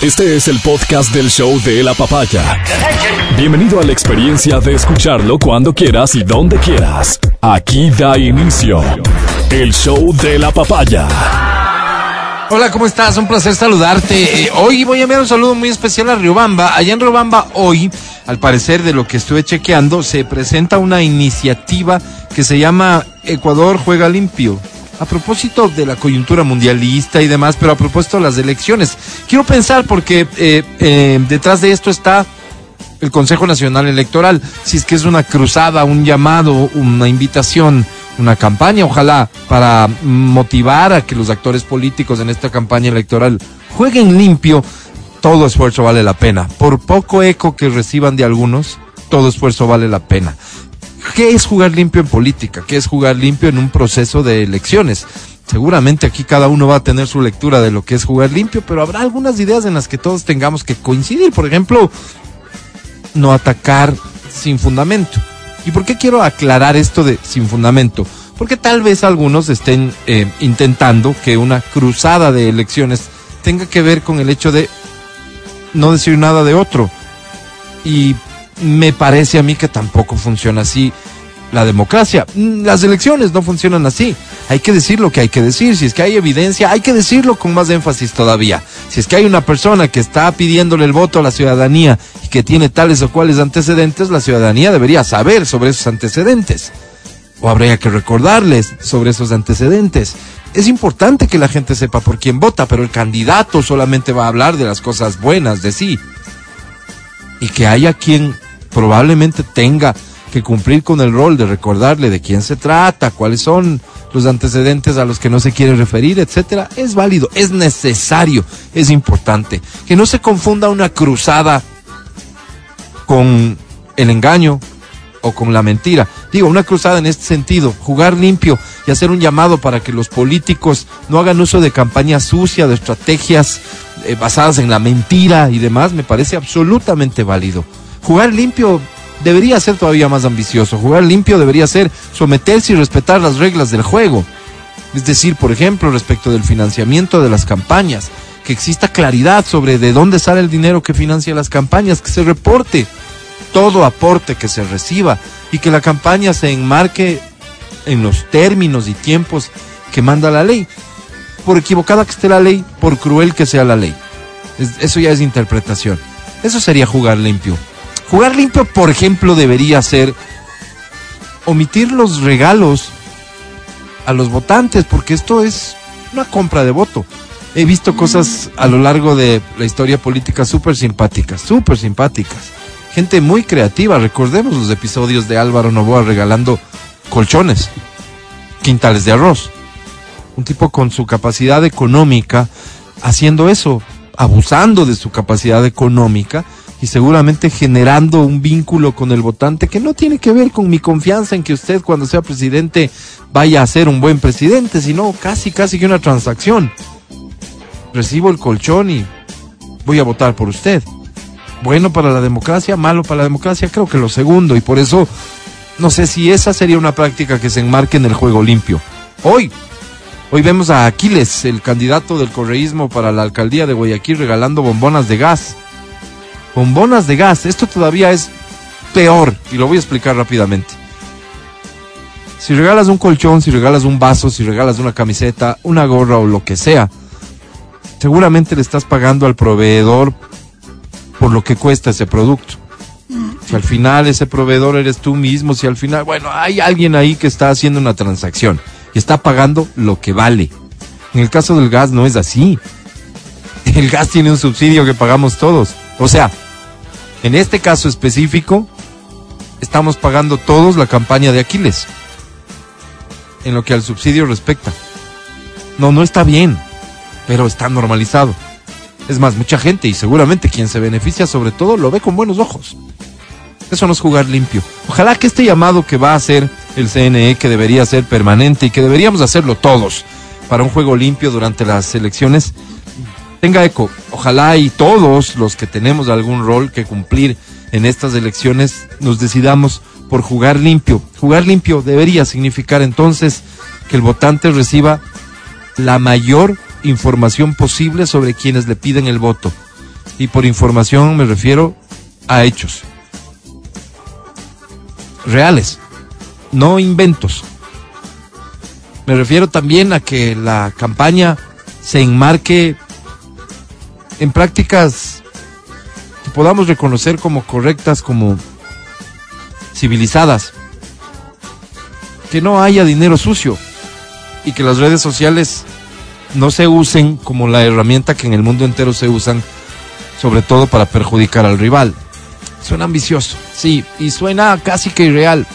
Este es el podcast del show de la papaya. Bienvenido a la experiencia de escucharlo cuando quieras y donde quieras. Aquí da inicio el show de la papaya. Hola, ¿cómo estás? Un placer saludarte. Eh, hoy voy a enviar un saludo muy especial a Riobamba. Allá en Riobamba hoy, al parecer de lo que estuve chequeando, se presenta una iniciativa que se llama Ecuador Juega Limpio a propósito de la coyuntura mundialista y demás, pero a propósito de las elecciones. Quiero pensar porque eh, eh, detrás de esto está el Consejo Nacional Electoral, si es que es una cruzada, un llamado, una invitación, una campaña, ojalá, para motivar a que los actores políticos en esta campaña electoral jueguen limpio, todo esfuerzo vale la pena. Por poco eco que reciban de algunos, todo esfuerzo vale la pena. ¿Qué es jugar limpio en política? ¿Qué es jugar limpio en un proceso de elecciones? Seguramente aquí cada uno va a tener su lectura de lo que es jugar limpio, pero habrá algunas ideas en las que todos tengamos que coincidir. Por ejemplo, no atacar sin fundamento. ¿Y por qué quiero aclarar esto de sin fundamento? Porque tal vez algunos estén eh, intentando que una cruzada de elecciones tenga que ver con el hecho de no decir nada de otro. Y me parece a mí que tampoco funciona así la democracia. Mm, las elecciones no funcionan así. Hay que decir lo que hay que decir. Si es que hay evidencia, hay que decirlo con más énfasis todavía. Si es que hay una persona que está pidiéndole el voto a la ciudadanía y que tiene tales o cuales antecedentes, la ciudadanía debería saber sobre esos antecedentes. O habría que recordarles sobre esos antecedentes. Es importante que la gente sepa por quién vota, pero el candidato solamente va a hablar de las cosas buenas de sí. Y que haya quien probablemente tenga que cumplir con el rol de recordarle de quién se trata, cuáles son los antecedentes a los que no se quiere referir, etcétera, es válido, es necesario, es importante. Que no se confunda una cruzada con el engaño o con la mentira. Digo, una cruzada en este sentido, jugar limpio y hacer un llamado para que los políticos no hagan uso de campañas sucias, de estrategias eh, basadas en la mentira y demás, me parece absolutamente válido. Jugar limpio debería ser todavía más ambicioso. Jugar limpio debería ser someterse y respetar las reglas del juego. Es decir, por ejemplo, respecto del financiamiento de las campañas, que exista claridad sobre de dónde sale el dinero que financia las campañas, que se reporte todo aporte que se reciba y que la campaña se enmarque en los términos y tiempos que manda la ley. Por equivocada que esté la ley, por cruel que sea la ley. eso ya es interpretación. Eso sería jugar limpio. Jugar limpio, por ejemplo, debería ser omitir los regalos a los votantes, porque esto es una compra de voto. He visto cosas a lo largo de la historia política súper simpáticas, súper simpáticas. Gente muy creativa. Recordemos los episodios de Álvaro Novoa regalando colchones, quintales de arroz. Un tipo con su capacidad económica haciendo eso, abusando de su capacidad económica y seguramente generando un vínculo con el votante que no tiene que ver con mi confianza en que usted cuando sea presidente vaya a ser un buen presidente, sino casi, casi que una transacción. Recibo el colchón y voy a votar por usted. Bueno para la democracia, malo para la democracia, creo que lo segundo y por eso no sé si esa sería una práctica que se enmarque en el juego limpio. Hoy, hoy vemos a Aquiles, el candidato del correísmo para la alcaldía de Guayaquil, regalando bombonas de gas bombonas de gas. Esto todavía es peor y lo voy a explicar rápidamente. Si regalas un colchón, si regalas un vaso, si regalas una camiseta, una gorra o lo que sea, seguramente le estás pagando al proveedor por lo que cuesta ese producto. Si al final ese proveedor eres tú mismo, si al final, bueno, hay alguien ahí que está haciendo una transacción y está pagando lo que vale. En el caso del gas no es así. El gas tiene un subsidio que pagamos todos. O sea, en este caso específico, estamos pagando todos la campaña de Aquiles, en lo que al subsidio respecta. No, no está bien, pero está normalizado. Es más, mucha gente y seguramente quien se beneficia sobre todo lo ve con buenos ojos. Eso no es jugar limpio. Ojalá que este llamado que va a hacer el CNE, que debería ser permanente y que deberíamos hacerlo todos para un juego limpio durante las elecciones, tenga eco. Ojalá y todos los que tenemos algún rol que cumplir en estas elecciones nos decidamos por jugar limpio. Jugar limpio debería significar entonces que el votante reciba la mayor información posible sobre quienes le piden el voto. Y por información me refiero a hechos reales, no inventos. Me refiero también a que la campaña se enmarque en prácticas que podamos reconocer como correctas, como civilizadas. Que no haya dinero sucio y que las redes sociales no se usen como la herramienta que en el mundo entero se usan, sobre todo para perjudicar al rival. Suena ambicioso, sí, y suena casi que irreal,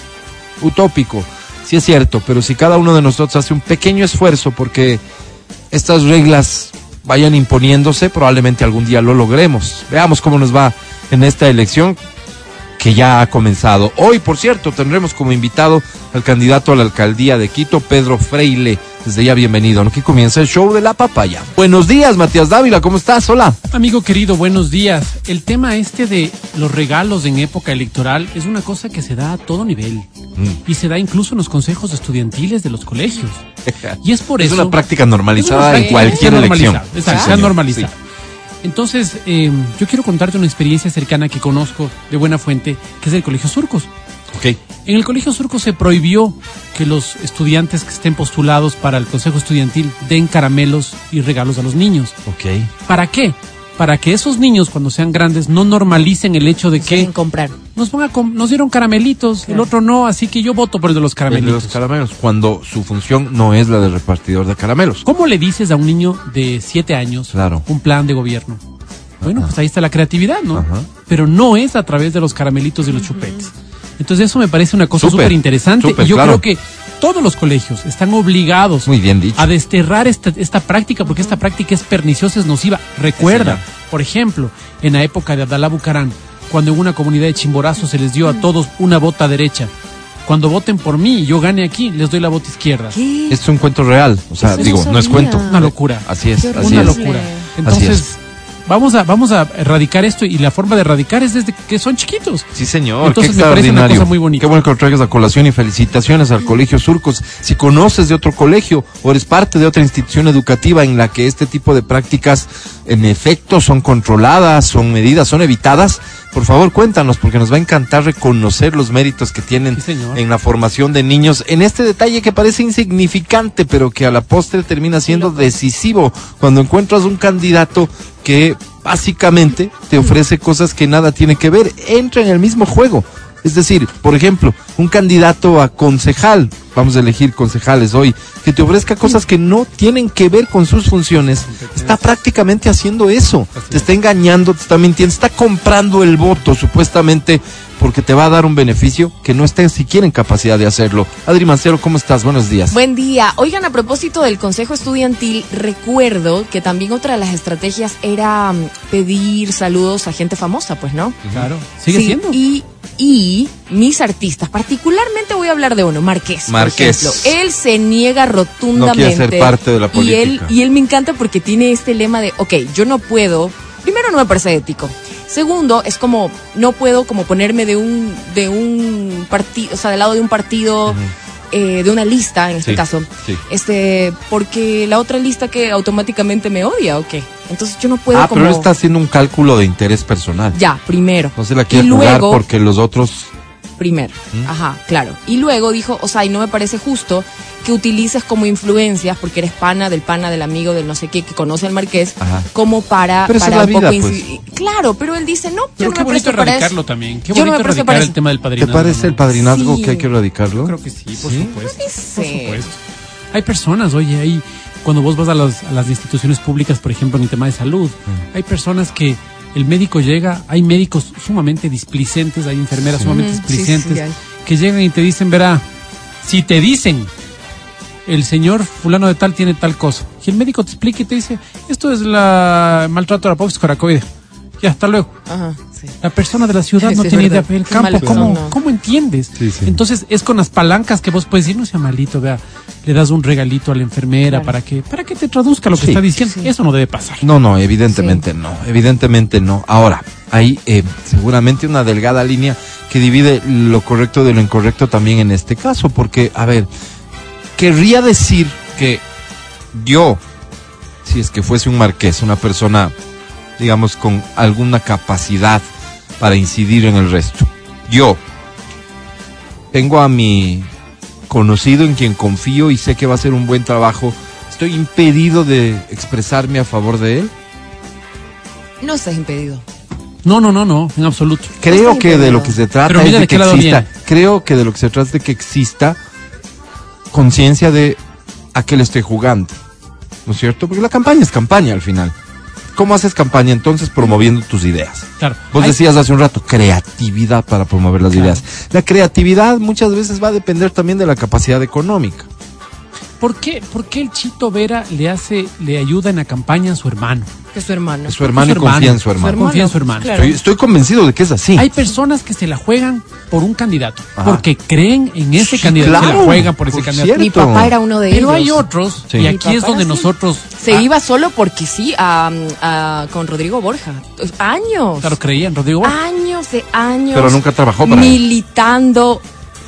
utópico, sí es cierto, pero si cada uno de nosotros hace un pequeño esfuerzo porque estas reglas vayan imponiéndose, probablemente algún día lo logremos. Veamos cómo nos va en esta elección que ya ha comenzado. Hoy, por cierto, tendremos como invitado al candidato a la alcaldía de Quito, Pedro Freile. Desde ya bienvenido. Aquí comienza el show de la papaya. Buenos días, Matías Dávila, ¿cómo estás? Hola. Amigo querido, buenos días. El tema este de los regalos en época electoral es una cosa que se da a todo nivel Mm. y se da incluso en los consejos estudiantiles de los colegios. Y es por Es eso una práctica normalizada es una en cualquier que elección. exacto, señor. normalizada. Sí. Entonces, eh, yo quiero contarte una experiencia cercana que conozco de buena fuente, que es el Colegio Surcos. Ok. En el Colegio Surco se prohibió que los estudiantes que estén postulados para el Consejo Estudiantil den caramelos y regalos a los niños. Ok. ¿Para qué? Para que esos niños cuando sean grandes no normalicen el hecho de que quieren comprar. nos, ponga com- nos dieron caramelitos, el otro no, así que yo voto por el de los El de caramelitos. los caramelos, cuando su función no es la de repartidor de caramelos. ¿Cómo le dices a un niño de siete años Claro. un plan de gobierno? Bueno, pues ahí está la creatividad, ¿no? Ajá. Pero no es a través de los caramelitos y los chupetes. Entonces eso me parece una cosa Súper, interesante y yo claro. creo que todos los colegios están obligados Muy bien dicho. a desterrar esta, esta práctica porque esta práctica es perniciosa, es nociva. Recuerda, Sí, por ejemplo, en la época de Abdalá Bucarán, cuando en una comunidad de chimborazos se les dio a todos una bota derecha. Cuando voten por mí y yo gane aquí, les doy la bota izquierda. ¿Qué? Es un cuento real. O sea, Eso digo, no es cuento. Una locura. Así es, así una es. locura. Así Entonces, vamos a, vamos a erradicar esto y la forma de erradicar es desde que son chiquitos. Sí, señor. Entonces, qué me parece una extraordinario. cosa muy bonita. Qué bueno que lo traigas a colación y felicitaciones al Colegio Surcos. Si conoces de otro colegio o eres parte de otra institución educativa en la que este tipo de prácticas en efecto son controladas, son medidas, son evitadas, por favor cuéntanos porque nos va a encantar reconocer los méritos que tienen Sí, en la formación de niños en este detalle que parece insignificante pero que a la postre termina siendo decisivo cuando encuentras un candidato que básicamente te ofrece cosas que nada tiene que ver, entra en el mismo juego. Es decir, por ejemplo, un candidato a concejal, vamos a elegir concejales hoy, que te ofrezca cosas que no tienen que ver con sus funciones, está prácticamente haciendo eso. Te está engañando, te está mintiendo, está comprando el voto supuestamente porque te va a dar un beneficio que no está siquiera en capacidad de hacerlo. Adri Mancero, ¿cómo estás? Buenos días. Buen día. Oigan, a propósito del Consejo Estudiantil, recuerdo que también otra de las estrategias era mm, pedir saludos a gente famosa, pues, ¿no? Claro. ¿Sigue Sí, siendo? Y, y mis artistas, particularmente voy a hablar de uno, Marqués. por Marqués. ejemplo. Él se niega rotundamente. No quiere ser parte de la Y él, y él me encanta porque tiene este lema de, ok, yo no puedo, primero no me parece ético. Segundo, es como, no puedo como ponerme de un, de un partido, o sea, del lado de un partido, eh, de una lista, en este Sí, caso. sí. Este, porque la otra lista que automáticamente me odia, ¿o qué? Entonces yo no puedo Ah, como... pero está haciendo un cálculo de interés personal. Ya, primero. No se la quiere y jugar luego, porque los otros primero. ¿Mm? Ajá, claro. Y luego dijo, o sea, y no me parece justo que utilices como influencias, porque eres pana del pana del amigo del no sé qué que conoce al marqués, Ajá. como para, Pero para es la un poco vida, pues. incidir- Claro, pero él dice, no, Pero yo qué no me bonito erradicarlo eso. también. Qué Yo no bonito me presto erradicar el tema del ¿Te padrinazgo. parece el ¿no? padrinazgo Sí. que hay que erradicarlo? Yo creo que sí, por ¿Sí? supuesto. Por sé. supuesto. Hay personas, oye, hay, cuando vos vas a las, a las instituciones públicas, por ejemplo, en el tema de salud, Mm. hay personas que el médico llega, hay médicos sumamente displicentes, hay enfermeras sumamente sí, displicentes, sí, que llegan y te dicen, verá, si te dicen, el señor fulano de tal tiene tal cosa, y el médico te explica y te dice, esto es la maltrato a la pox coracoide. Ya, hasta luego. Ajá, sí. La persona de la ciudad Sí, no tiene idea, verdad. pero el Qué campo, ¿cómo. ¿cómo entiendes? Sí, sí. Entonces es con las palancas que vos puedes decir, no sea malito, vea, le das un regalito a la enfermera Claro. para que, para que te traduzca lo que está diciendo. Eso no debe pasar. No, no, evidentemente no, evidentemente no. Ahora, hay eh, seguramente una delgada línea que divide lo correcto de lo incorrecto también en este caso, porque, a ver, querría decir que yo, si es que fuese un marqués, una persona digamos, con alguna capacidad para incidir en el resto. Yo tengo a mi conocido en quien confío y sé que va a hacer un buen trabajo. ¿Estoy impedido de expresarme a favor de él? No estás impedido. No, no, no, no, en absoluto. Creo que de lo que se trata es de de que exista. Creo que de lo que se trata es de que exista conciencia de a qué le estoy jugando. ¿No es cierto? Porque la campaña es campaña al final. ¿Cómo haces campaña entonces promoviendo tus ideas? Claro. Vos decías hace un rato, creatividad para promover las Claro. ideas. La creatividad muchas veces va a depender también de la capacidad económica. ¿Por qué, ¿Por qué el Chito Vera le hace, le ayuda en la campaña a su hermano? Que es su hermano. Es su hermano y confía en su Su hermano. Confía en su hermano. Claro. Estoy, estoy convencido de que es así. Hay personas que se la juegan por un candidato, Ajá. porque creen en ese Sí, candidato, se claro, la juegan por ese por candidato. cierto. Mi papá era uno de Pero ellos. hay otros, Sí. y aquí es donde nosotros Se ah, iba solo porque sí, a, a- con Rodrigo Borja. Años. Claro, creían, Rodrigo. Borja. Años de años. Pero nunca trabajó para él.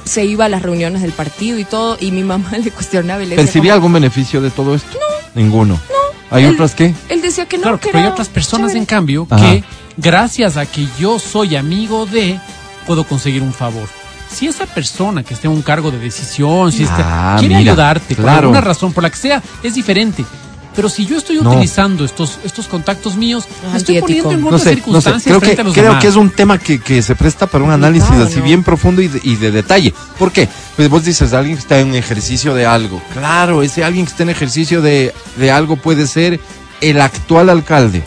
Se iba a las reuniones del partido y todo. Y mi mamá le cuestionaba y le decía. ¿Percibía como- algún beneficio de todo esto? No. Ninguno. No. ¿Hay Él- otras qué? Él decía que no. Claro, que pero hay otras personas, chévere. en cambio, Ajá. que gracias a que yo soy amigo de, puedo conseguir un favor. Si esa persona que esté en un cargo de decisión, si está- Ah, quiere mira, ayudarte por claro. alguna razón, por la que sea, es diferente. Pero si yo estoy No. utilizando estos, estos contactos míos, me estoy Antiético. poniendo en No otras sé, no sé. circunstancias Creo, que, frente a los creo demás. que es un tema que, que se presta para un análisis así ¿no? bien profundo y de, y de detalle. ¿Por qué? Pues vos dices, alguien que está en ejercicio de algo. Claro, ese alguien que está en ejercicio de, de algo puede ser el actual alcalde.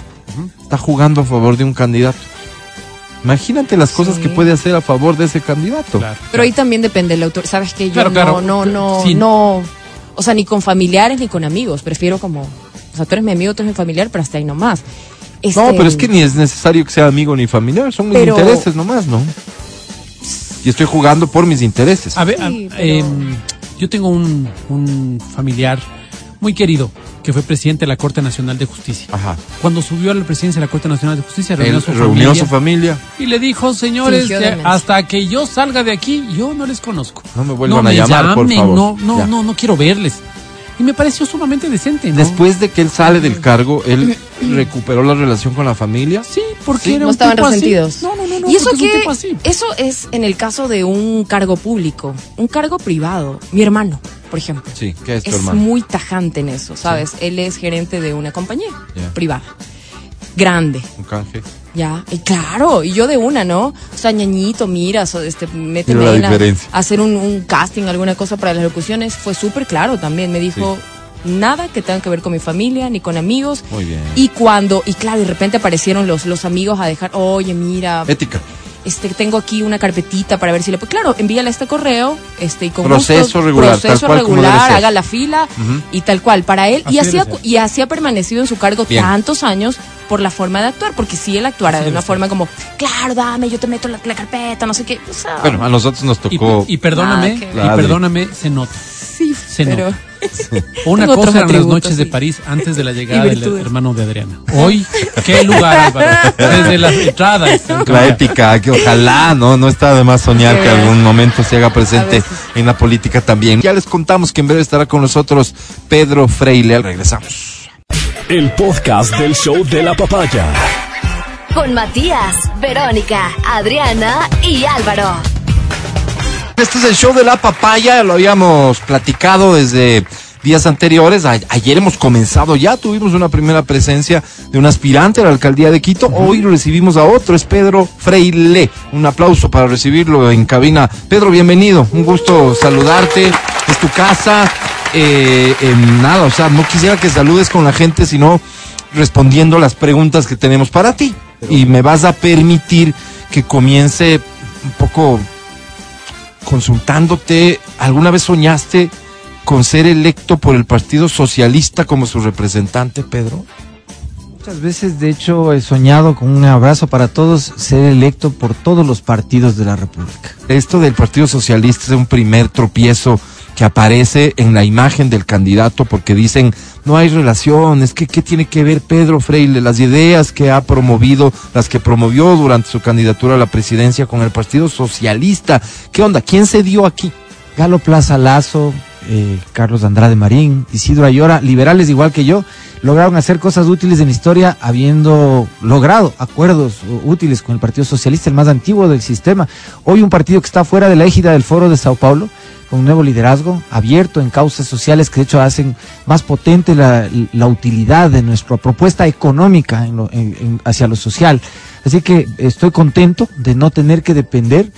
Está jugando a favor de un candidato. Imagínate las cosas Sí. que puede hacer a favor de ese candidato. Claro, Pero ahí también depende del autor. Sabes que yo Claro, no, claro. no, no, Sí. no. O sea, ni con familiares ni con amigos. Prefiero como. O sea, tú eres mi amigo, tú eres mi familiar, pero hasta ahí nomás. No, Este, pero es que ni es necesario que sea amigo ni familiar, son mis Pero- intereses nomás, ¿no? Y estoy jugando por mis intereses. A ver, a- Sí, pero- em, yo tengo un, un familiar muy querido que fue presidente de la Corte Nacional de Justicia. Ajá. Cuando subió a la presidencia de la Corte Nacional de Justicia, reunió Él a su reunió a familia su familia. y le dijo, señores, demencia. hasta que yo salga de aquí, yo no les conozco. No me vuelvan No a me llamar, por llamen, favor. No, no, Ya. no, no quiero verles. Y me pareció sumamente decente, ¿no? Después de que él sale del cargo, él recuperó la relación con la familia. Sí, porque Sí, era no un estaban tipo así. resentidos. No, no, no, no, y eso es que eso es en el caso de un cargo público, un cargo privado. Mi hermano, por ejemplo, Sí, ¿qué es tu es hermano? muy tajante en eso, ¿sabes? Él es gerente de una compañía privada, grande, Un canje. ya. Y claro, y yo de una, ¿no? O sea, ñañito, mira, so- este, méteme la en a- diferencia. a hacer un, un casting, alguna cosa para las locuciones. Fue súper claro también. Me dijo nada que tenga que ver con mi familia ni con amigos. Muy bien. Y cuando, y claro, de repente aparecieron los, los amigos a dejar, oye, mira, Ética. Este, tengo aquí una carpetita para ver si le puedo. Claro, envíale este correo, este, y con Proceso gusto, regular, proceso cual regular, haga la fila y tal cual para él. Así y así, ha, y así ha permanecido en su cargo Bien. tantos años por la forma de actuar, porque si él actuara Así de una ser. forma como, claro, dame, yo te meto la, la carpeta, no sé qué. O sea, Bueno, a nosotros nos tocó. y perdóname, Ah, y perdóname, se nota. sí, se pero nota. Una Tengo cosa eran las noches de. París antes de la llegada del hermano de Adriana. Hoy, qué lugar, Álvaro. Desde las entradas. La ética, que ojalá, ¿no? No está de más soñar Sí. que algún momento se haga presente en la política también. Ya les contamos que en breve estará con nosotros Pedro Freile. Regresamos. El podcast del show de la papaya. Con Matías, Verónica, Adriana y Álvaro. Este es el show de la papaya, lo habíamos platicado desde días anteriores. A- ayer hemos comenzado ya, tuvimos una primera presencia de un aspirante a la alcaldía de Quito. Hoy recibimos a otro, es Pedro Freile. Un aplauso para recibirlo en cabina. Pedro, bienvenido, un gusto saludarte. Es tu casa. Eh, nada, o sea, no quisiera que saludes con la gente, sino respondiendo las preguntas que tenemos para ti. Y me vas a permitir que comience un poco consultándote, ¿alguna vez soñaste con ser electo por el Partido Socialista como su representante, Pedro? Muchas veces, de hecho, he soñado con un abrazo para todos, ser electo por todos los partidos de la República. Esto del Partido Socialista es un primer tropiezo que aparece en la imagen del candidato porque dicen no hay relación, es que qué tiene que ver Pedro Freile, las ideas que ha promovido, las que promovió durante su candidatura a la presidencia con el Partido Socialista. ¿Qué onda? ¿Quién se dio aquí? Galo Plaza Lazo, eh, Carlos Andrade Marín, Isidro Ayora, liberales igual que yo, lograron hacer cosas útiles en la historia habiendo logrado acuerdos útiles con el Partido Socialista, el más antiguo del sistema. Hoy un partido que está fuera de la égida del Foro de Sao Paulo, con un nuevo liderazgo, abierto en causas sociales que de hecho hacen más potente la, utilidad de nuestra propuesta económica en lo- en- hacia lo social. Así que estoy contento de no tener que depender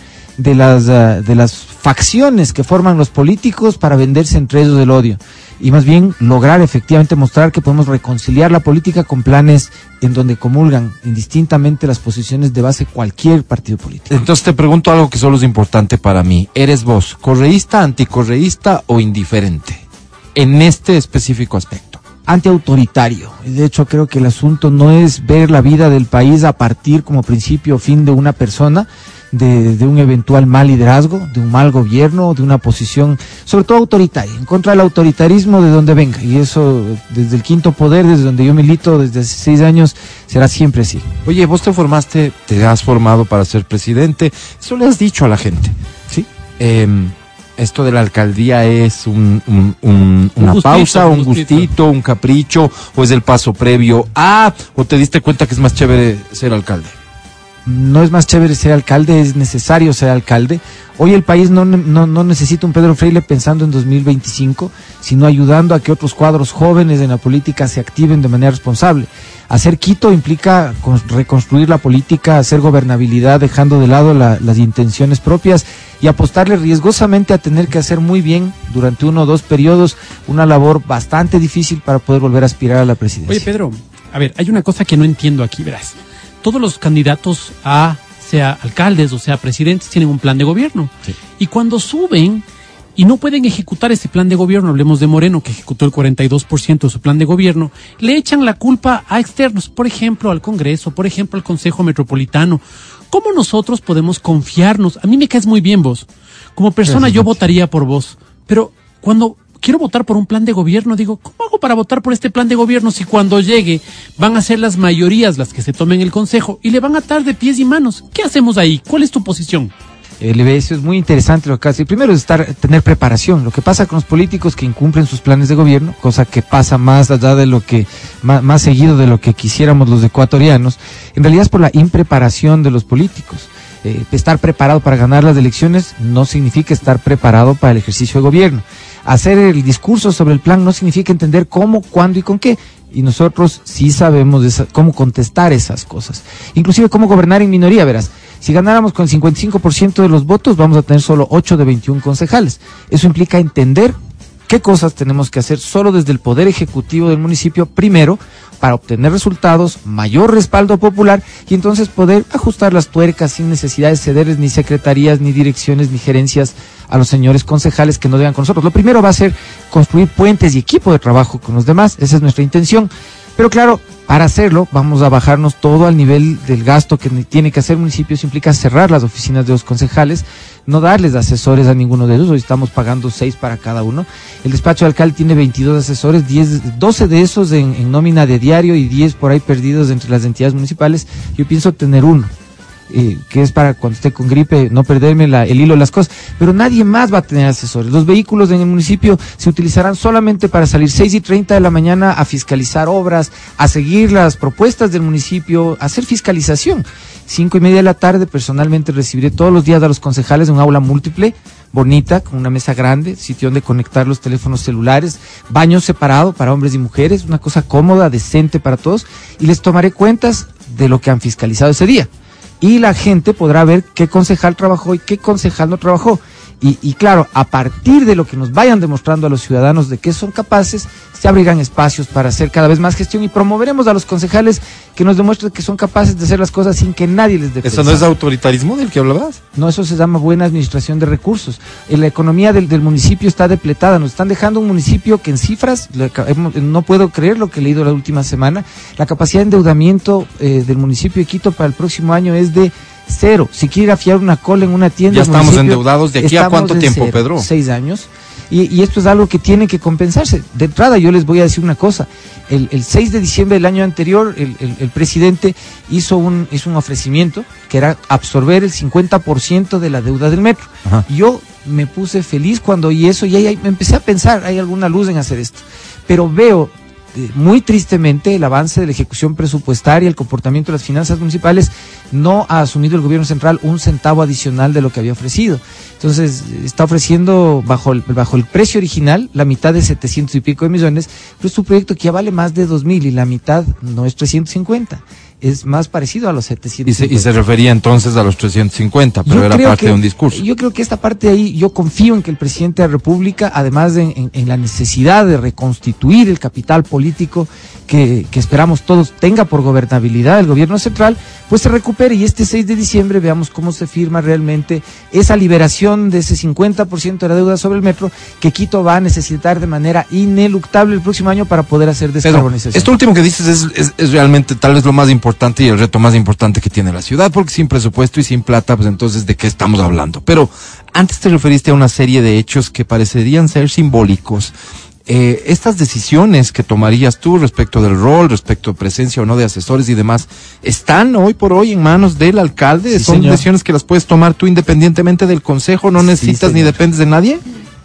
de las, ah, de las facciones que forman los políticos para venderse entre ellos el odio. Y más bien lograr efectivamente mostrar que podemos reconciliar la política con planes en donde comulgan indistintamente las posiciones de base cualquier partido político. Entonces te pregunto algo que solo es importante para mí. ¿Eres vos correísta, anticorreísta o indiferente? En este específico aspecto. antiautoritario. De hecho, creo que el asunto no es ver la vida del país a partir como principio o fin de una persona, de, de un eventual mal liderazgo, de un mal gobierno, de una posición, sobre todo autoritaria, en contra del autoritarismo de donde venga. Y eso, desde el quinto poder, desde donde yo milito desde hace seis años, será siempre así. Oye, vos te formaste, te has formado para ser presidente. Eso le has dicho a la gente. ¿Sí? Em, esto de la alcaldía es un, un- un- Un una gustito, pausa, un un gustito. gustito, un capricho, o es el paso previo a, o te diste cuenta que es más chévere ser alcalde. No es más chévere ser alcalde, es necesario ser alcalde. Hoy el país no, no, no necesita un Pedro Freire pensando en 2025, sino ayudando a que otros cuadros jóvenes en la política se activen de manera responsable. Hacer Quito implica con- reconstruir la política, hacer gobernabilidad, dejando de lado la- las intenciones propias y apostarle riesgosamente a tener que hacer muy bien durante uno o dos periodos una labor bastante difícil para poder volver a aspirar a la presidencia. Oye, Pedro, a ver, hay una cosa que no entiendo aquí, verás. Todos los candidatos a, sea alcaldes o sea presidentes, tienen un plan de gobierno. Y cuando suben y no pueden ejecutar ese plan de gobierno, hablemos de Moreno, que ejecutó el 42% de su plan de gobierno, le echan la culpa a externos, por ejemplo, al Congreso, por ejemplo, al Consejo Metropolitano. ¿Cómo nosotros podemos confiarnos? A mí me caes muy bien vos. Como persona Gracias, yo votaría por vos. Pero cuando quiero votar por un plan de gobierno, digo, ¿cómo hago para votar por este plan de gobierno si cuando llegue van a ser las mayorías las que se tomen el consejo y le van a atar de pies y manos? ¿Qué hacemos ahí? ¿Cuál es tu posición? El eso es muy interesante lo que hace. Primero es estar, tener preparación. Lo que pasa con los políticos que incumplen sus planes de gobierno, cosa que pasa más allá de lo que, más, más seguido de lo que quisiéramos los ecuatorianos, en realidad es por la impreparación de los políticos. Eh, estar preparado para ganar las elecciones no significa estar preparado para el ejercicio de gobierno. Hacer el discurso sobre el plan no significa entender cómo, cuándo y con qué. Y nosotros sí sabemos esa- cómo contestar esas cosas. Inclusive cómo gobernar en minoría, verás. Si ganáramos con el 55% de los votos, vamos a tener solo 8 de 21 concejales. Eso implica entender qué cosas tenemos que hacer solo desde el poder ejecutivo del municipio primero para obtener resultados, mayor respaldo popular y entonces poder ajustar las tuercas sin necesidad de cederles ni secretarías, ni direcciones, ni gerencias a los señores concejales que no deban con nosotros. Lo primero va a ser construir puentes y equipo de trabajo con los demás, esa es nuestra intención. Pero claro, para hacerlo vamos a bajarnos todo al nivel del gasto que tiene que hacer el municipio. Eso implica cerrar las oficinas de los concejales, no darles asesores a ninguno de ellos. Hoy estamos pagando seis para cada uno. El despacho de alcalde tiene 22 asesores, 10, 12 de esos en, nómina de diario y 10 por ahí perdidos entre las entidades municipales. Yo pienso tener uno. eh, que es para cuando esté con gripe no perderme la- el hilo de las cosas, pero nadie más va a tener asesores. Los vehículos en el municipio se utilizarán solamente para salir 6 y 30 de la mañana a fiscalizar obras, a seguir las propuestas del municipio, a hacer fiscalización. Cinco y media de la tarde personalmente recibiré todos los días a los concejales en un aula múltiple, bonita, con una mesa grande, sitio donde conectar los teléfonos celulares, baño separado para hombres y mujeres, una cosa cómoda, decente para todos, y les tomaré cuentas de lo que han fiscalizado ese día y la gente podrá ver qué concejal trabajó y qué concejal no trabajó. Y, y claro, a partir de lo que nos vayan demostrando a los ciudadanos de que son capaces, se abrirán espacios para hacer cada vez más gestión y promoveremos a los concejales que nos demuestren que son capaces de hacer las cosas sin que nadie les dé ¿Eso no es autoritarismo del que hablabas? no, eso se llama buena administración de recursos. Eh, La economía del, del municipio está depletada. Nos están dejando un municipio que en cifras, hemos- no puedo creer lo que he leído la última semana, la capacidad de endeudamiento eh, del municipio de Quito para el próximo año es de cero. Si quiere ir a fiar una cola en una tienda... Ya estamos endeudados. ¿De aquí a cuánto tiempo, cero. Pedro? Seis años. Y, y esto es algo que tiene que compensarse. De entrada, yo les voy a decir una cosa. El, el 6 de diciembre del año anterior, el, el- el presidente hizo un, hizo un ofrecimiento que era absorber el 50% de la deuda del metro. Ajá. Yo me puse feliz cuando oí eso y ahí, ahí me empecé a pensar, hay alguna luz en hacer esto. Pero veo muy tristemente el avance de la ejecución presupuestaria, el comportamiento de las finanzas municipales, no ha asumido el gobierno central un centavo adicional de lo que había ofrecido. Entonces, está ofreciendo bajo el, bajo el precio original la mitad de 700 y pico de millones, pero es un proyecto que ya vale más de 2 mil y la mitad no es 350 es más parecido a los 750. Y se, y se refería entonces a los 350, pero Yo era parte que- de un discurso. Yo creo que esta parte de ahí, yo confío en que el presidente de la República, además de en, en la necesidad de reconstituir el capital político que, que esperamos todos tenga por gobernabilidad el gobierno central, pues se recupere y este 6 de diciembre veamos cómo se firma realmente esa liberación de ese 50% de la deuda sobre el metro que Quito va a necesitar de manera ineluctable el próximo año para poder hacer Pedro, descarbonización. esto último que dices es, es- es realmente tal vez lo más importante y el reto más importante que tiene la ciudad, porque sin presupuesto y sin plata, pues entonces de qué estamos hablando. Pero antes te referiste a una serie de hechos que parecerían ser simbólicos. Eh, estas decisiones que tomarías tú respecto del rol, respecto de presencia o no de asesores y demás, ¿están hoy por hoy en manos del alcalde? Sí, ¿Son señor. decisiones que las puedes tomar tú independientemente del consejo? ¿No Sí, necesitas ni dependes de nadie?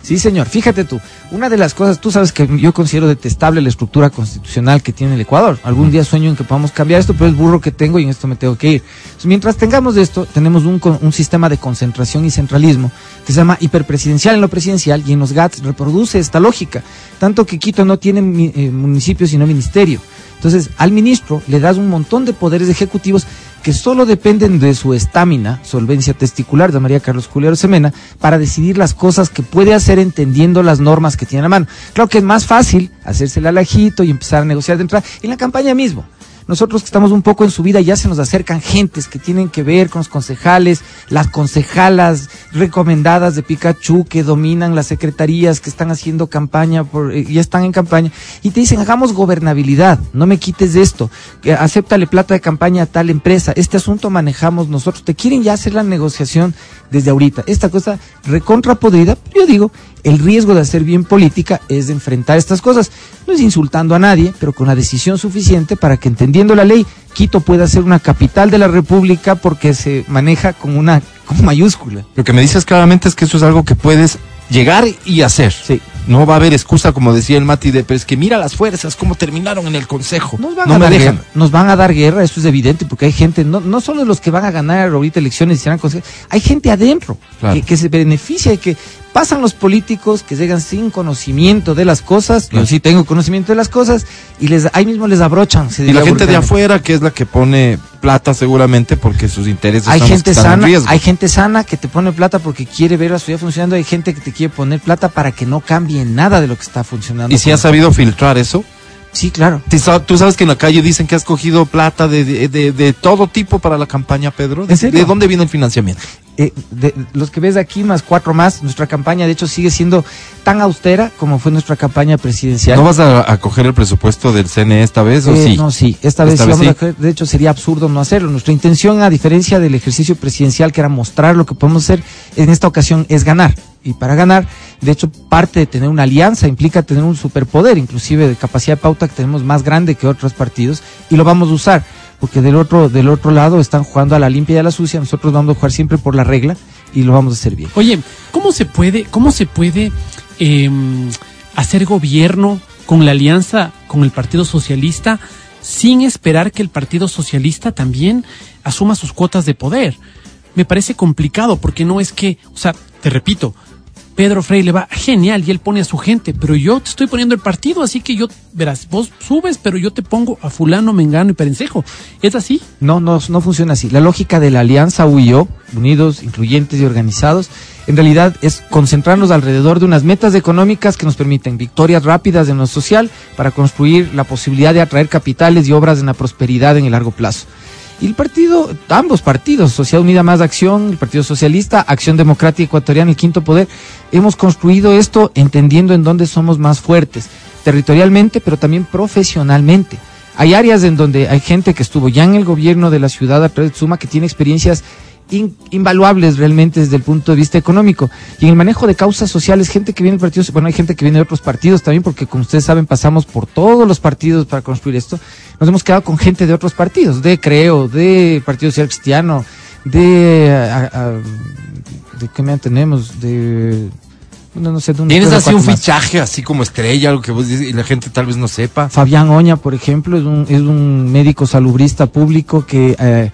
Sí, señor. Fíjate tú, una de las cosas, tú sabes que yo considero detestable la estructura constitucional que tiene el Ecuador. Algún día sueño en que podamos cambiar esto, pero es burro que tengo y en esto me tengo que ir. Entonces, mientras tengamos esto, tenemos un, un sistema de concentración y centralismo que se llama hiperpresidencial en lo presidencial y en los GATS reproduce esta lógica. Tanto que Quito no tiene eh, municipio sino ministerio. Entonces, al ministro le das un montón de poderes ejecutivos que solo dependen de su estamina, solvencia testicular de María Carlos Julián Semena, para decidir las cosas que puede hacer entendiendo las normas que tiene a la mano. Claro que es más fácil hacerse el alajito y empezar a negociar de entrada en la campaña mismo. Nosotros que estamos un poco en subida ya se nos acercan gentes que tienen que ver con los concejales, las concejalas recomendadas de Pikachu que dominan las secretarías, que están haciendo campaña, por, eh, ya están en campaña, y te dicen, hagamos gobernabilidad, no me quites de esto, que acéptale plata de campaña a tal empresa, este asunto manejamos nosotros, te quieren ya hacer la negociación desde ahorita. Esta cosa recontra podrida, yo digo, el riesgo de hacer bien política es de enfrentar estas cosas. No es insultando a nadie, pero con la decisión suficiente para que entendiendo la ley, Quito pueda ser una capital de la República porque se maneja con una con mayúscula. Lo que me dices claramente es que eso es algo que puedes llegar y hacer. Sí. No va a haber excusa, como decía el Mati, de, pero es que mira las fuerzas, cómo terminaron en el consejo. Nos van, no a dar dejan. guerra, nos van a dar guerra, eso es evidente, porque hay gente, no, no solo los que van a ganar ahorita elecciones y serán consejeros, hay gente adentro Claro. que, que se beneficia de que pasan los políticos que llegan sin conocimiento de las cosas, yo sí tengo conocimiento de las cosas, y les ahí mismo les abrochan. se Y la gente de afuera, que es la que pone plata seguramente porque sus intereses Hay son los gente que están en sana, riesgo. hay gente sana que te pone plata porque quiere ver a su vida funcionando, hay gente que te quiere poner plata para que no cambie nada de lo que está funcionando. ¿Y si has sabido filtrar eso? Sí, claro. ¿Tú sa- Tú sabes que en la calle dicen que has cogido plata de, de, de- de todo tipo para la campaña, Pedro. ¿En serio? ¿De dónde viene el financiamiento? Eh, de, los que ves aquí, más cuatro más, nuestra campaña de hecho sigue siendo tan austera como fue nuestra campaña presidencial. ¿No vas a, a coger el presupuesto del CNE esta vez o Eh, sí? No, sí, esta vez Esta sí vez vamos a coger- de hecho sería absurdo no hacerlo. Nuestra intención, a diferencia del ejercicio presidencial, que era mostrar lo que podemos hacer, en esta ocasión es ganar. Y para ganar, de hecho, parte de tener una alianza implica tener un superpoder, inclusive de capacidad de pauta que tenemos más grande que otros partidos, y lo vamos a usar, porque del otro, del otro lado están jugando a la limpia y a la sucia, nosotros vamos a jugar siempre por la regla y lo vamos a hacer bien. Oye, ¿cómo se puede, cómo se puede em, hacer gobierno con la alianza con el Partido Socialista sin esperar que el Partido Socialista también asuma sus cuotas de poder? Me parece complicado porque no es que, o sea, te repito, Pedro Frey le va genial y él pone a su gente, pero yo te estoy poniendo el partido, así que yo, verás, vos subes, pero yo te pongo a fulano, mengano y perencejo. ¿Es así? No, no, no funciona así. La lógica de la alianza U y yo, unidos, incluyentes y organizados, en realidad es concentrarnos alrededor de unas metas económicas que nos permiten victorias rápidas en lo social para construir la posibilidad de atraer capitales y obras en la prosperidad en el largo plazo. Y el partido, ambos partidos, Sociedad Unida Más Acción, el Partido Socialista, Acción Democrática Ecuatoriana, el Quinto Poder, hemos construido esto entendiendo en dónde somos más fuertes, territorialmente, pero también profesionalmente. Hay áreas en donde hay gente que estuvo ya en el gobierno de la ciudad a través de Suma que tiene experiencias in- invaluables realmente desde el punto de vista económico. Y en el manejo de causas sociales, gente que viene de partidos, bueno, hay gente que viene de otros partidos también, porque como ustedes saben, pasamos por todos los partidos para construir esto. Nos hemos quedado con gente de otros partidos, de Creo, de Partido Social Cristiano, de a- a- de qué me tenemos, de no, no sé, ¿Tienes así un más. fichaje, así como estrella, algo que vos dices y la gente tal vez no sepa? Fabián Oña, por ejemplo, es un, es un médico salubrista público que eh,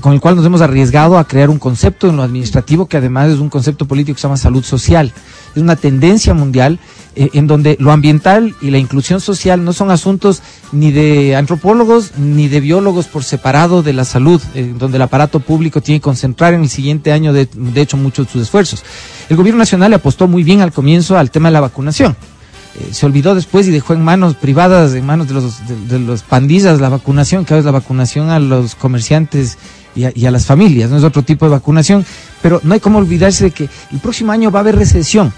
con el cual nos hemos arriesgado a crear un concepto en lo administrativo que además es un concepto político que se llama salud social. Es una tendencia mundial eh, en donde lo ambiental y la inclusión social no son asuntos ni de antropólogos ni de biólogos por separado de la salud, eh, donde el aparato público tiene que concentrar en el siguiente año, de, de hecho, muchos de sus esfuerzos. El gobierno nacional le apostó muy bien al comienzo al tema de la vacunación. Eh, se olvidó después y dejó en manos privadas, en manos de los, de, los pandillas la vacunación, que ahora es la vacunación a los comerciantes y a, y a las familias, no es otro tipo de vacunación, pero no hay como olvidarse de que el próximo año va a haber recesión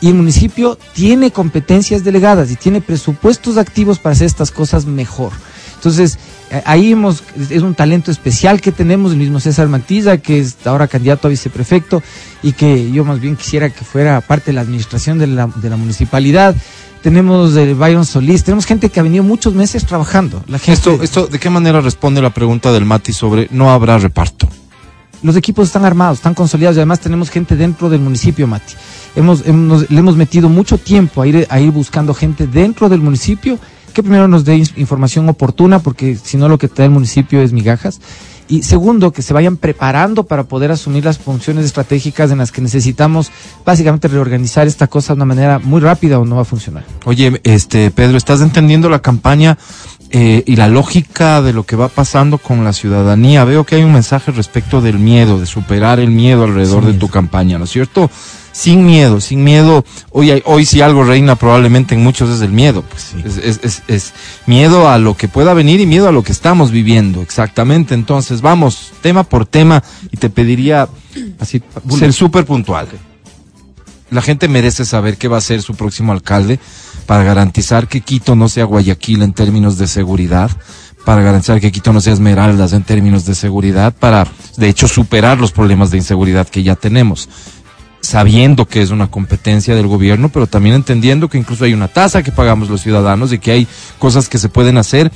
y el municipio tiene competencias delegadas y tiene presupuestos activos para hacer estas cosas mejor. Entonces, eh, ahí hemos, es un talento especial que tenemos, el mismo César Matiza, que es ahora candidato a viceprefecto y que yo más bien quisiera que fuera parte de la administración de la, de la municipalidad. Tenemos el Byron Solís, tenemos gente que ha venido muchos meses trabajando. La gente, Esto, esto, ¿de qué manera responde la pregunta del Mati sobre no habrá reparto? los equipos están armados, están consolidados y además tenemos gente dentro del municipio, Mati. Hemos, hemos- le hemos metido mucho tiempo a ir, a ir buscando gente dentro del municipio que primero nos dé información oportuna, porque si no lo que te da el municipio es migajas. Y segundo, que se vayan preparando para poder asumir las funciones estratégicas en las que necesitamos básicamente reorganizar esta cosa de una manera muy rápida o no va a funcionar. Oye, este Pedro, ¿estás entendiendo la campaña eh, y la lógica de lo que va pasando con la ciudadanía? Veo que hay un mensaje respecto del miedo, de superar el miedo alrededor Sin de miedo. tu campaña, ¿no es cierto? Sin miedo, sin miedo. Hoy, hay- hoy si algo reina probablemente en muchos es el miedo. Pues. Es, es- es- es miedo a lo que pueda venir y miedo a lo que estamos viviendo, exactamente. Entonces, vamos, tema por tema, y te pediría Así, ser súper puntual. La gente merece saber qué va a ser su próximo alcalde para garantizar que Quito no sea Guayaquil en términos de seguridad, para garantizar que Quito no sea Esmeraldas en términos de seguridad, para, de hecho, superar los problemas de inseguridad que ya tenemos, sabiendo que es una competencia del gobierno, pero también entendiendo que incluso hay una tasa que pagamos los ciudadanos y que hay cosas que se pueden hacer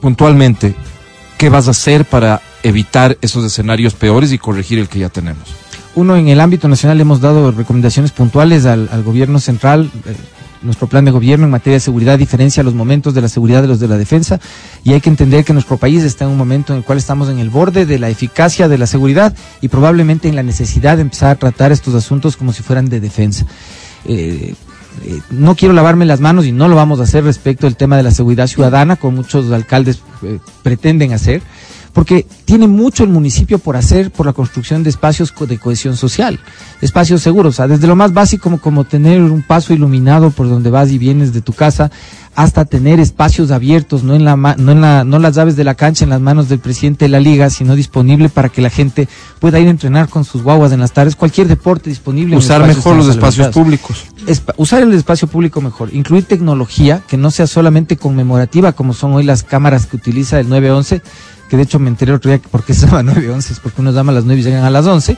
puntualmente. ¿Qué vas a hacer para evitar esos escenarios peores y corregir el que ya tenemos? Uno, en el ámbito nacional hemos dado recomendaciones puntuales al, gobierno central. eh, nuestro plan de gobierno en materia de seguridad diferencia los momentos de la seguridad de los de la defensa y hay que entender que nuestro país está en un momento en el cual estamos en el borde de la eficacia de la seguridad y probablemente en la necesidad de empezar a tratar estos asuntos como si fueran de defensa. Eh, eh, no quiero lavarme las manos y no lo vamos a hacer respecto del tema de la seguridad ciudadana, como muchos alcaldes eh, pretenden hacer, porque tiene mucho el municipio por hacer por la construcción de espacios de cohesión social, espacios seguros, o sea, desde lo más básico como, como tener un paso iluminado por donde vas y vienes de tu casa, hasta tener espacios abiertos, no en la no en la no las llaves de la cancha en las manos del presidente de la liga, sino disponible para que la gente pueda ir a entrenar con sus guaguas en las tardes, cualquier deporte disponible. Usar mejor los espacios públicos. espa- usar el espacio público mejor, incluir tecnología que no sea solamente conmemorativa como son hoy las cámaras que utiliza el 911, que de hecho me enteré el otro día que por qué se llama 911, es porque unos llaman a las 9 y llegan a las 11,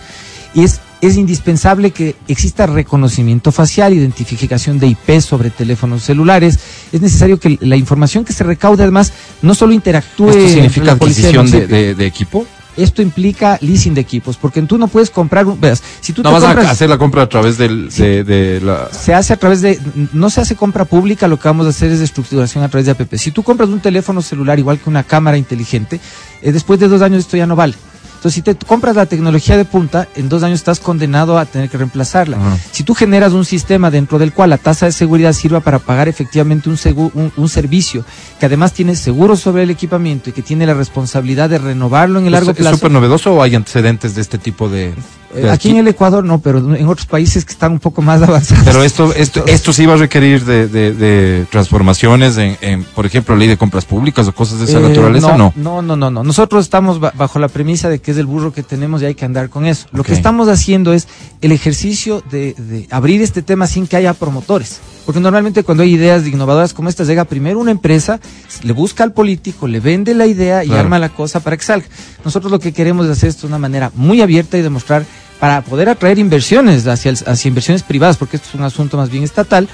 y es, es indispensable que exista reconocimiento facial, identificación de IP sobre teléfonos celulares, es necesario que la información que se recaude además no solo interactúe ¿Esto significa adquisición de, municipio. de- de equipo? Esto implica leasing de equipos, porque tú no puedes comprar un, veas, si tú No te vas compras- a hacer la compra a través del, Sí. de, de la... se hace a través de, no se hace compra pública, lo que vamos a hacer es estructuración a través de APP. Si tú compras un teléfono celular igual que una cámara inteligente, eh, después de dos años esto ya no vale. Entonces, si te compras la tecnología de punta, en dos años estás condenado a tener que reemplazarla. Si tú generas un sistema dentro del cual la tasa de seguridad sirva para pagar efectivamente un, segu- un, un servicio que además tiene seguro sobre el equipamiento y que tiene la responsabilidad de renovarlo en el largo ¿Es- ¿Es plazo. súper novedoso o hay antecedentes de este tipo de...? Eh, aquí en el Ecuador no, pero en otros países que están un poco más avanzados. Pero esto, esto, esto sí va a requerir de, de- de transformaciones en, en, por ejemplo, ley de compras públicas o cosas de esa Eh, naturaleza, ¿no? No, no, no, no. Nosotros estamos ba- bajo la premisa de que es el burro que tenemos y hay que andar con eso. Lo que estamos haciendo es el ejercicio de, de abrir este tema sin que haya promotores. Porque normalmente cuando hay ideas innovadoras como estas, llega primero una empresa, le busca al político, le vende la idea y Claro. arma la cosa para que salga. Nosotros lo que queremos es hacer esto de una manera muy abierta y demostrar para poder atraer inversiones hacia, el- hacia inversiones privadas, porque esto es un asunto más bien estatal,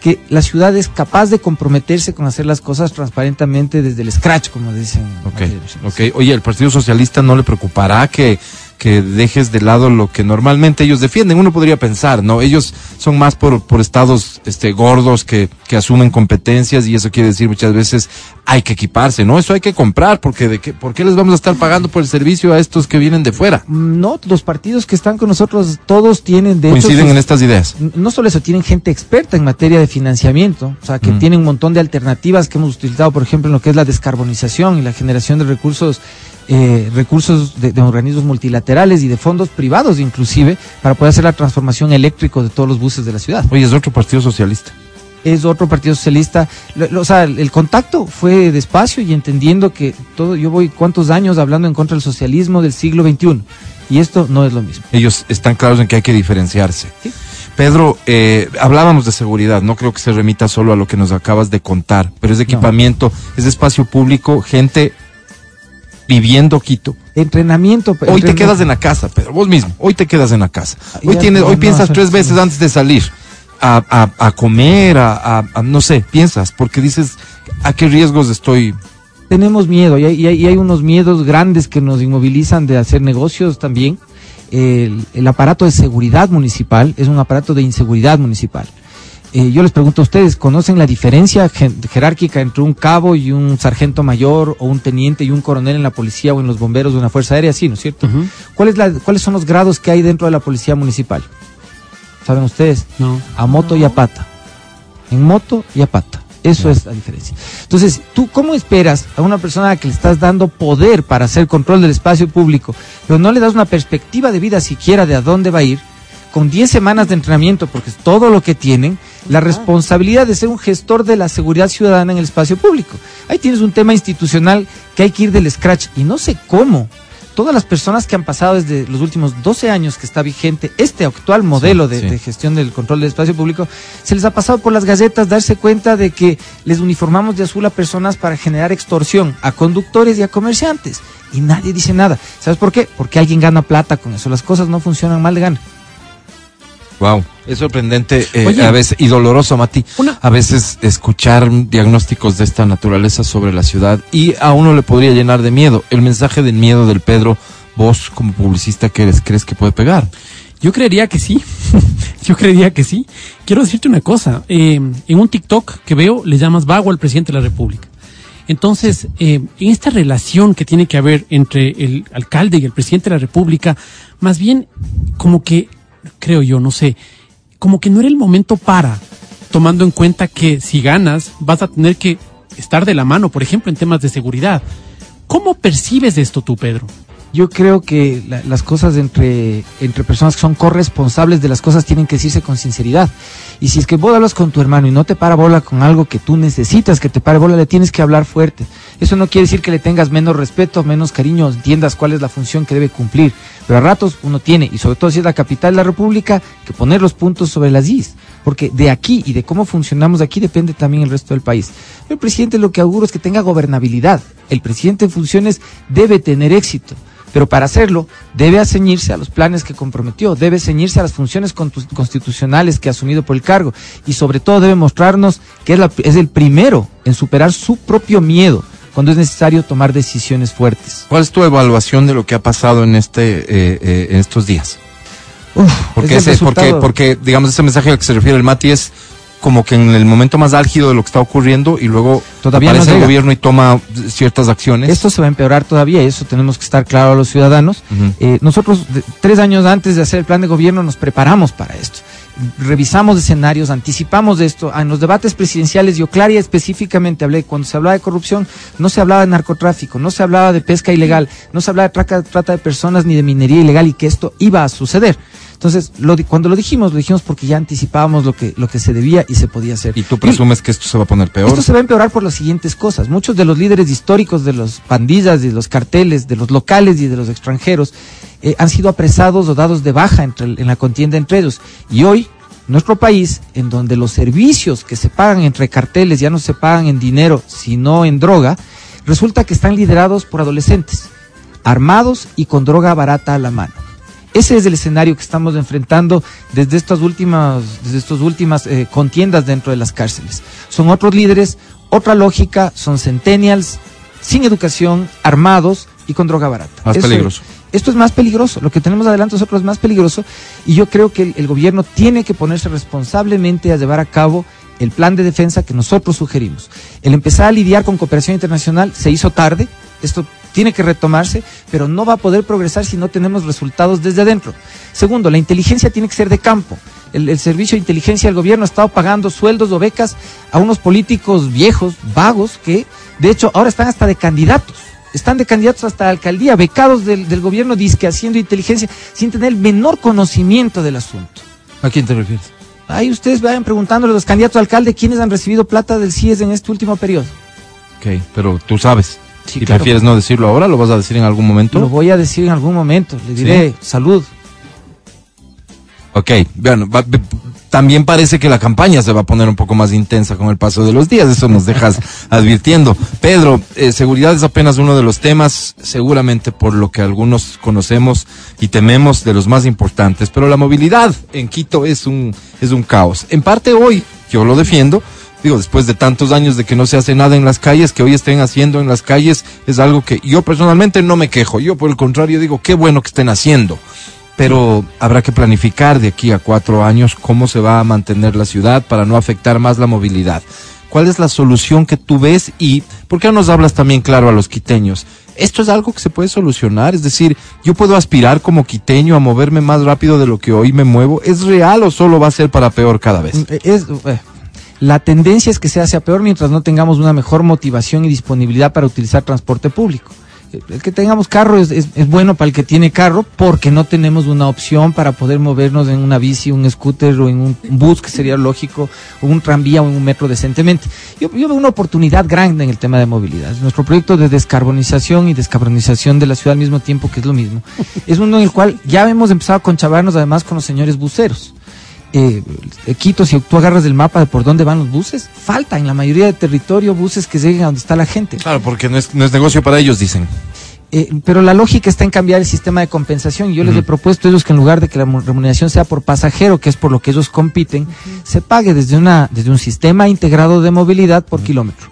que la ciudad es capaz de comprometerse con hacer las cosas transparentemente desde el scratch, como dicen. Ok, aquí. ok. Oye, ¿el Partido Socialista no le preocupará que, que dejes de lado lo que normalmente ellos defienden. Uno podría pensar, ¿no? Ellos son más por, por estados este, gordos que, que asumen competencias y eso quiere decir muchas veces hay que equiparse, ¿no? Eso hay que comprar porque de qué, ¿por qué les vamos a estar pagando por el servicio a estos que vienen de fuera? No, los partidos que están con nosotros, todos tienen de Coinciden en estas ideas. no solo eso, tienen gente experta en materia de financiamiento, o sea, que Mm. tienen un montón de alternativas que hemos utilizado, por ejemplo, en lo que es la descarbonización y la generación de recursos, eh, recursos de, de organismos multilaterales y de fondos privados inclusive, para poder hacer la transformación eléctrica de todos los buses de la ciudad. Oye, es otro partido socialista. Es otro partido socialista, lo- lo- o sea, el, contacto fue despacio y entendiendo que todo, yo voy cuántos años hablando en contra del socialismo del siglo XXI, y esto no es lo mismo. Ellos están claros en que hay que diferenciarse. Sí. Pedro, eh, hablábamos de seguridad, no creo que se remita solo a lo que nos acabas de contar, pero es de No. equipamiento, es de espacio público, gente viviendo Quito. Entrenamiento. Hoy te quedas en la casa, Pedro, vos mismo, hoy te quedas en la casa. Hoy, Ya, tienes, no, hoy piensas no, tres veces antes de salir a, a- a comer, a- no sé, piensas, porque dices, ¿a qué riesgos estoy? tenemos miedo y hay, y hay- y hay unos miedos grandes que nos inmovilizan de hacer negocios también. El, el aparato de seguridad municipal es un aparato de inseguridad municipal. Eh, yo les pregunto a ustedes, ¿conocen la diferencia jerárquica entre un cabo y un sargento mayor o un teniente y un coronel en la policía o en los bomberos de una fuerza aérea? Sí, ¿no es cierto? ¿Cuál es la- ¿Cuáles son los grados que hay dentro de la policía municipal? ¿Saben ustedes? No. a moto y a pata. En moto y a pata. Eso es la diferencia. Entonces, ¿tú cómo esperas a una persona a la que le estás dando poder para hacer control del espacio público, pero no le das una perspectiva de vida siquiera de a dónde va a ir? Con 10 semanas de entrenamiento, porque es todo lo que tienen, la responsabilidad de ser un gestor de la seguridad ciudadana en el espacio público. Ahí tienes un tema institucional que hay que ir del scratch y no sé cómo. Todas las personas que han pasado desde los últimos 12 años que está vigente este actual modelo de, sí. de gestión del control del espacio público, se les ha pasado por las galletas darse cuenta de que les uniformamos de azul a personas para generar extorsión a conductores y a comerciantes. Y nadie dice nada. ¿Sabes por qué? Porque alguien gana plata con eso. Las cosas no funcionan mal de gana. Wow, es sorprendente eh, Oye. a veces y doloroso, Mati, Una- a veces escuchar diagnósticos de esta naturaleza sobre la ciudad y a uno le podría llenar de miedo. El mensaje del miedo del Pedro, vos como publicista que eres, ¿crees que puede pegar? Yo creería que sí. Yo creería que sí. Quiero decirte una cosa. eh, en un TikTok que veo, le llamas vago al presidente de la República. Entonces, eh, en esta relación que tiene que haber entre el alcalde y el presidente de la República, más bien como que, creo yo, no sé, como que no era el momento para, tomando en cuenta que si ganas, vas a tener que estar de la mano, por ejemplo, en temas de seguridad. ¿Cómo percibes esto tú, Pedro? Yo creo que la- las cosas entre, entre personas que son corresponsables de las cosas tienen que decirse con sinceridad. Y si es que vos hablas con tu hermano y no te para bola con algo que tú necesitas que te pare bola, le tienes que hablar fuerte. Eso no quiere decir que le tengas menos respeto, menos cariño, entiendas cuál es la función que debe cumplir. Pero a ratos uno tiene, y sobre todo si es la capital de la República, que poner los puntos sobre las is. Porque de aquí y de cómo funcionamos aquí depende también el resto del país. El presidente lo que auguro es que tenga gobernabilidad. El presidente en funciones debe tener éxito. Pero para hacerlo, debe ceñirse a los planes que comprometió, debe ceñirse a las funciones constitucionales que ha asumido por el cargo y sobre todo debe mostrarnos que es, la- es el primero en superar su propio miedo cuando es necesario tomar decisiones fuertes. ¿Cuál es tu evaluación de lo que ha pasado en este eh, eh, en estos días? Uf, Porque, es ese, porque, porque, digamos, ese mensaje al que se refiere el Mati es como que en el momento más álgido de lo que está ocurriendo y luego Todavía no aparece el gobierno y toma ciertas acciones. Esto se va a empeorar todavía y eso tenemos que estar claro a los ciudadanos. Eh, nosotros, de- tres años antes de hacer el plan de gobierno, nos preparamos para esto. Revisamos escenarios, anticipamos de esto. En los debates presidenciales, yo Claria específicamente hablé, cuando se hablaba de corrupción, no se hablaba de narcotráfico, no se hablaba de pesca ilegal, no se hablaba de traca- trata de personas ni de minería ilegal y que esto iba a suceder. Entonces, lo cuando lo dijimos, lo dijimos porque ya anticipábamos lo que, lo que se debía y se podía hacer. Y tú presumes que esto se va a poner peor. Esto se va a empeorar por las siguientes cosas. Muchos de los líderes históricos de los pandillas, de los carteles, de los locales y de los extranjeros eh, han sido apresados o dados de baja entre en la contienda entre ellos. Y hoy, nuestro país, en donde los servicios que se pagan entre carteles ya no se pagan en dinero, sino en droga, resulta que están liderados por adolescentes, armados y con droga barata a la mano. Ese es el escenario que estamos enfrentando desde estas últimas, desde estas últimas eh, contiendas dentro de las cárceles. Son otros líderes, otra lógica, son centennials, sin educación, armados, y con droga barata. Más Eso peligroso. es. Esto es más peligroso, lo que tenemos adelante nosotros es más peligroso y yo creo que el, el gobierno tiene que ponerse responsablemente a llevar a cabo el plan de defensa que nosotros sugerimos. El empezar a lidiar con cooperación internacional se hizo tarde, esto tiene que retomarse, pero no va a poder progresar si no tenemos resultados desde adentro. Segundo, la inteligencia tiene que ser de campo. El, el servicio de inteligencia del gobierno ha estado pagando sueldos o becas a unos políticos viejos, vagos, que de hecho ahora están hasta de candidatos. Están de candidatos hasta la alcaldía, becados del, del gobierno, disque haciendo inteligencia, sin tener el menor conocimiento del asunto. ¿A quién te refieres? Ahí ustedes vayan preguntándole a los candidatos a alcalde quiénes han recibido plata del CIES en este último periodo. Ok, pero tú sabes. Sí, ¿Y claro. prefieres no decirlo ahora? ¿Lo vas a decir en algún momento? Lo voy a decir en algún momento. Le diré salud. Ok, bueno, va- también parece que la campaña se va a poner un poco más intensa con el paso de los días, eso nos dejas advirtiendo. Pedro, eh, seguridad es apenas uno de los temas, seguramente por lo que algunos conocemos y tememos de los más importantes, pero la movilidad en Quito es un, es un caos. En parte hoy, yo lo defiendo, digo, después de tantos años de que no se hace nada en las calles, que hoy estén haciendo en las calles, es algo que yo personalmente no me quejo, yo por el contrario digo, qué bueno que estén haciendo pero habrá que planificar de aquí a cuatro años cómo se va a mantener la ciudad para no afectar más la movilidad. ¿Cuál es la solución que tú ves y por qué no nos hablas también claro a los quiteños? Esto es algo que se puede solucionar, es decir, yo puedo aspirar como quiteño a moverme más rápido de lo que hoy me muevo. ¿Es real o solo va a ser para peor cada vez? Eh, Es, eh, la tendencia es que sea hacia peor mientras no tengamos una mejor motivación y disponibilidad para utilizar transporte público. Eh, El que tengamos carro es, bueno para el que tiene carro porque no tenemos una opción para poder movernos en una bici, un scooter o en un bus, que sería lógico, o un tranvía o un metro decentemente. Yo, yo veo una oportunidad grande en el tema de movilidad. Nuestro proyecto de descarbonización y descarbonización de la ciudad al mismo tiempo, que es lo mismo, es uno en el cual ya hemos empezado a conchavarnos además con los señores buceros eh, Quito, si tú agarras el mapa de por dónde van los buses, falta en la mayoría de territorio buses que lleguen a donde está la gente. Claro, porque no es, no es negocio para ellos, dicen. Eh, pero la lógica está en cambiar el sistema de compensación. Y Yo les he propuesto a ellos que en lugar de que la mu- remuneración sea por pasajero, que es por lo que ellos compiten, se pague desde, una, desde un sistema integrado de movilidad por kilómetro.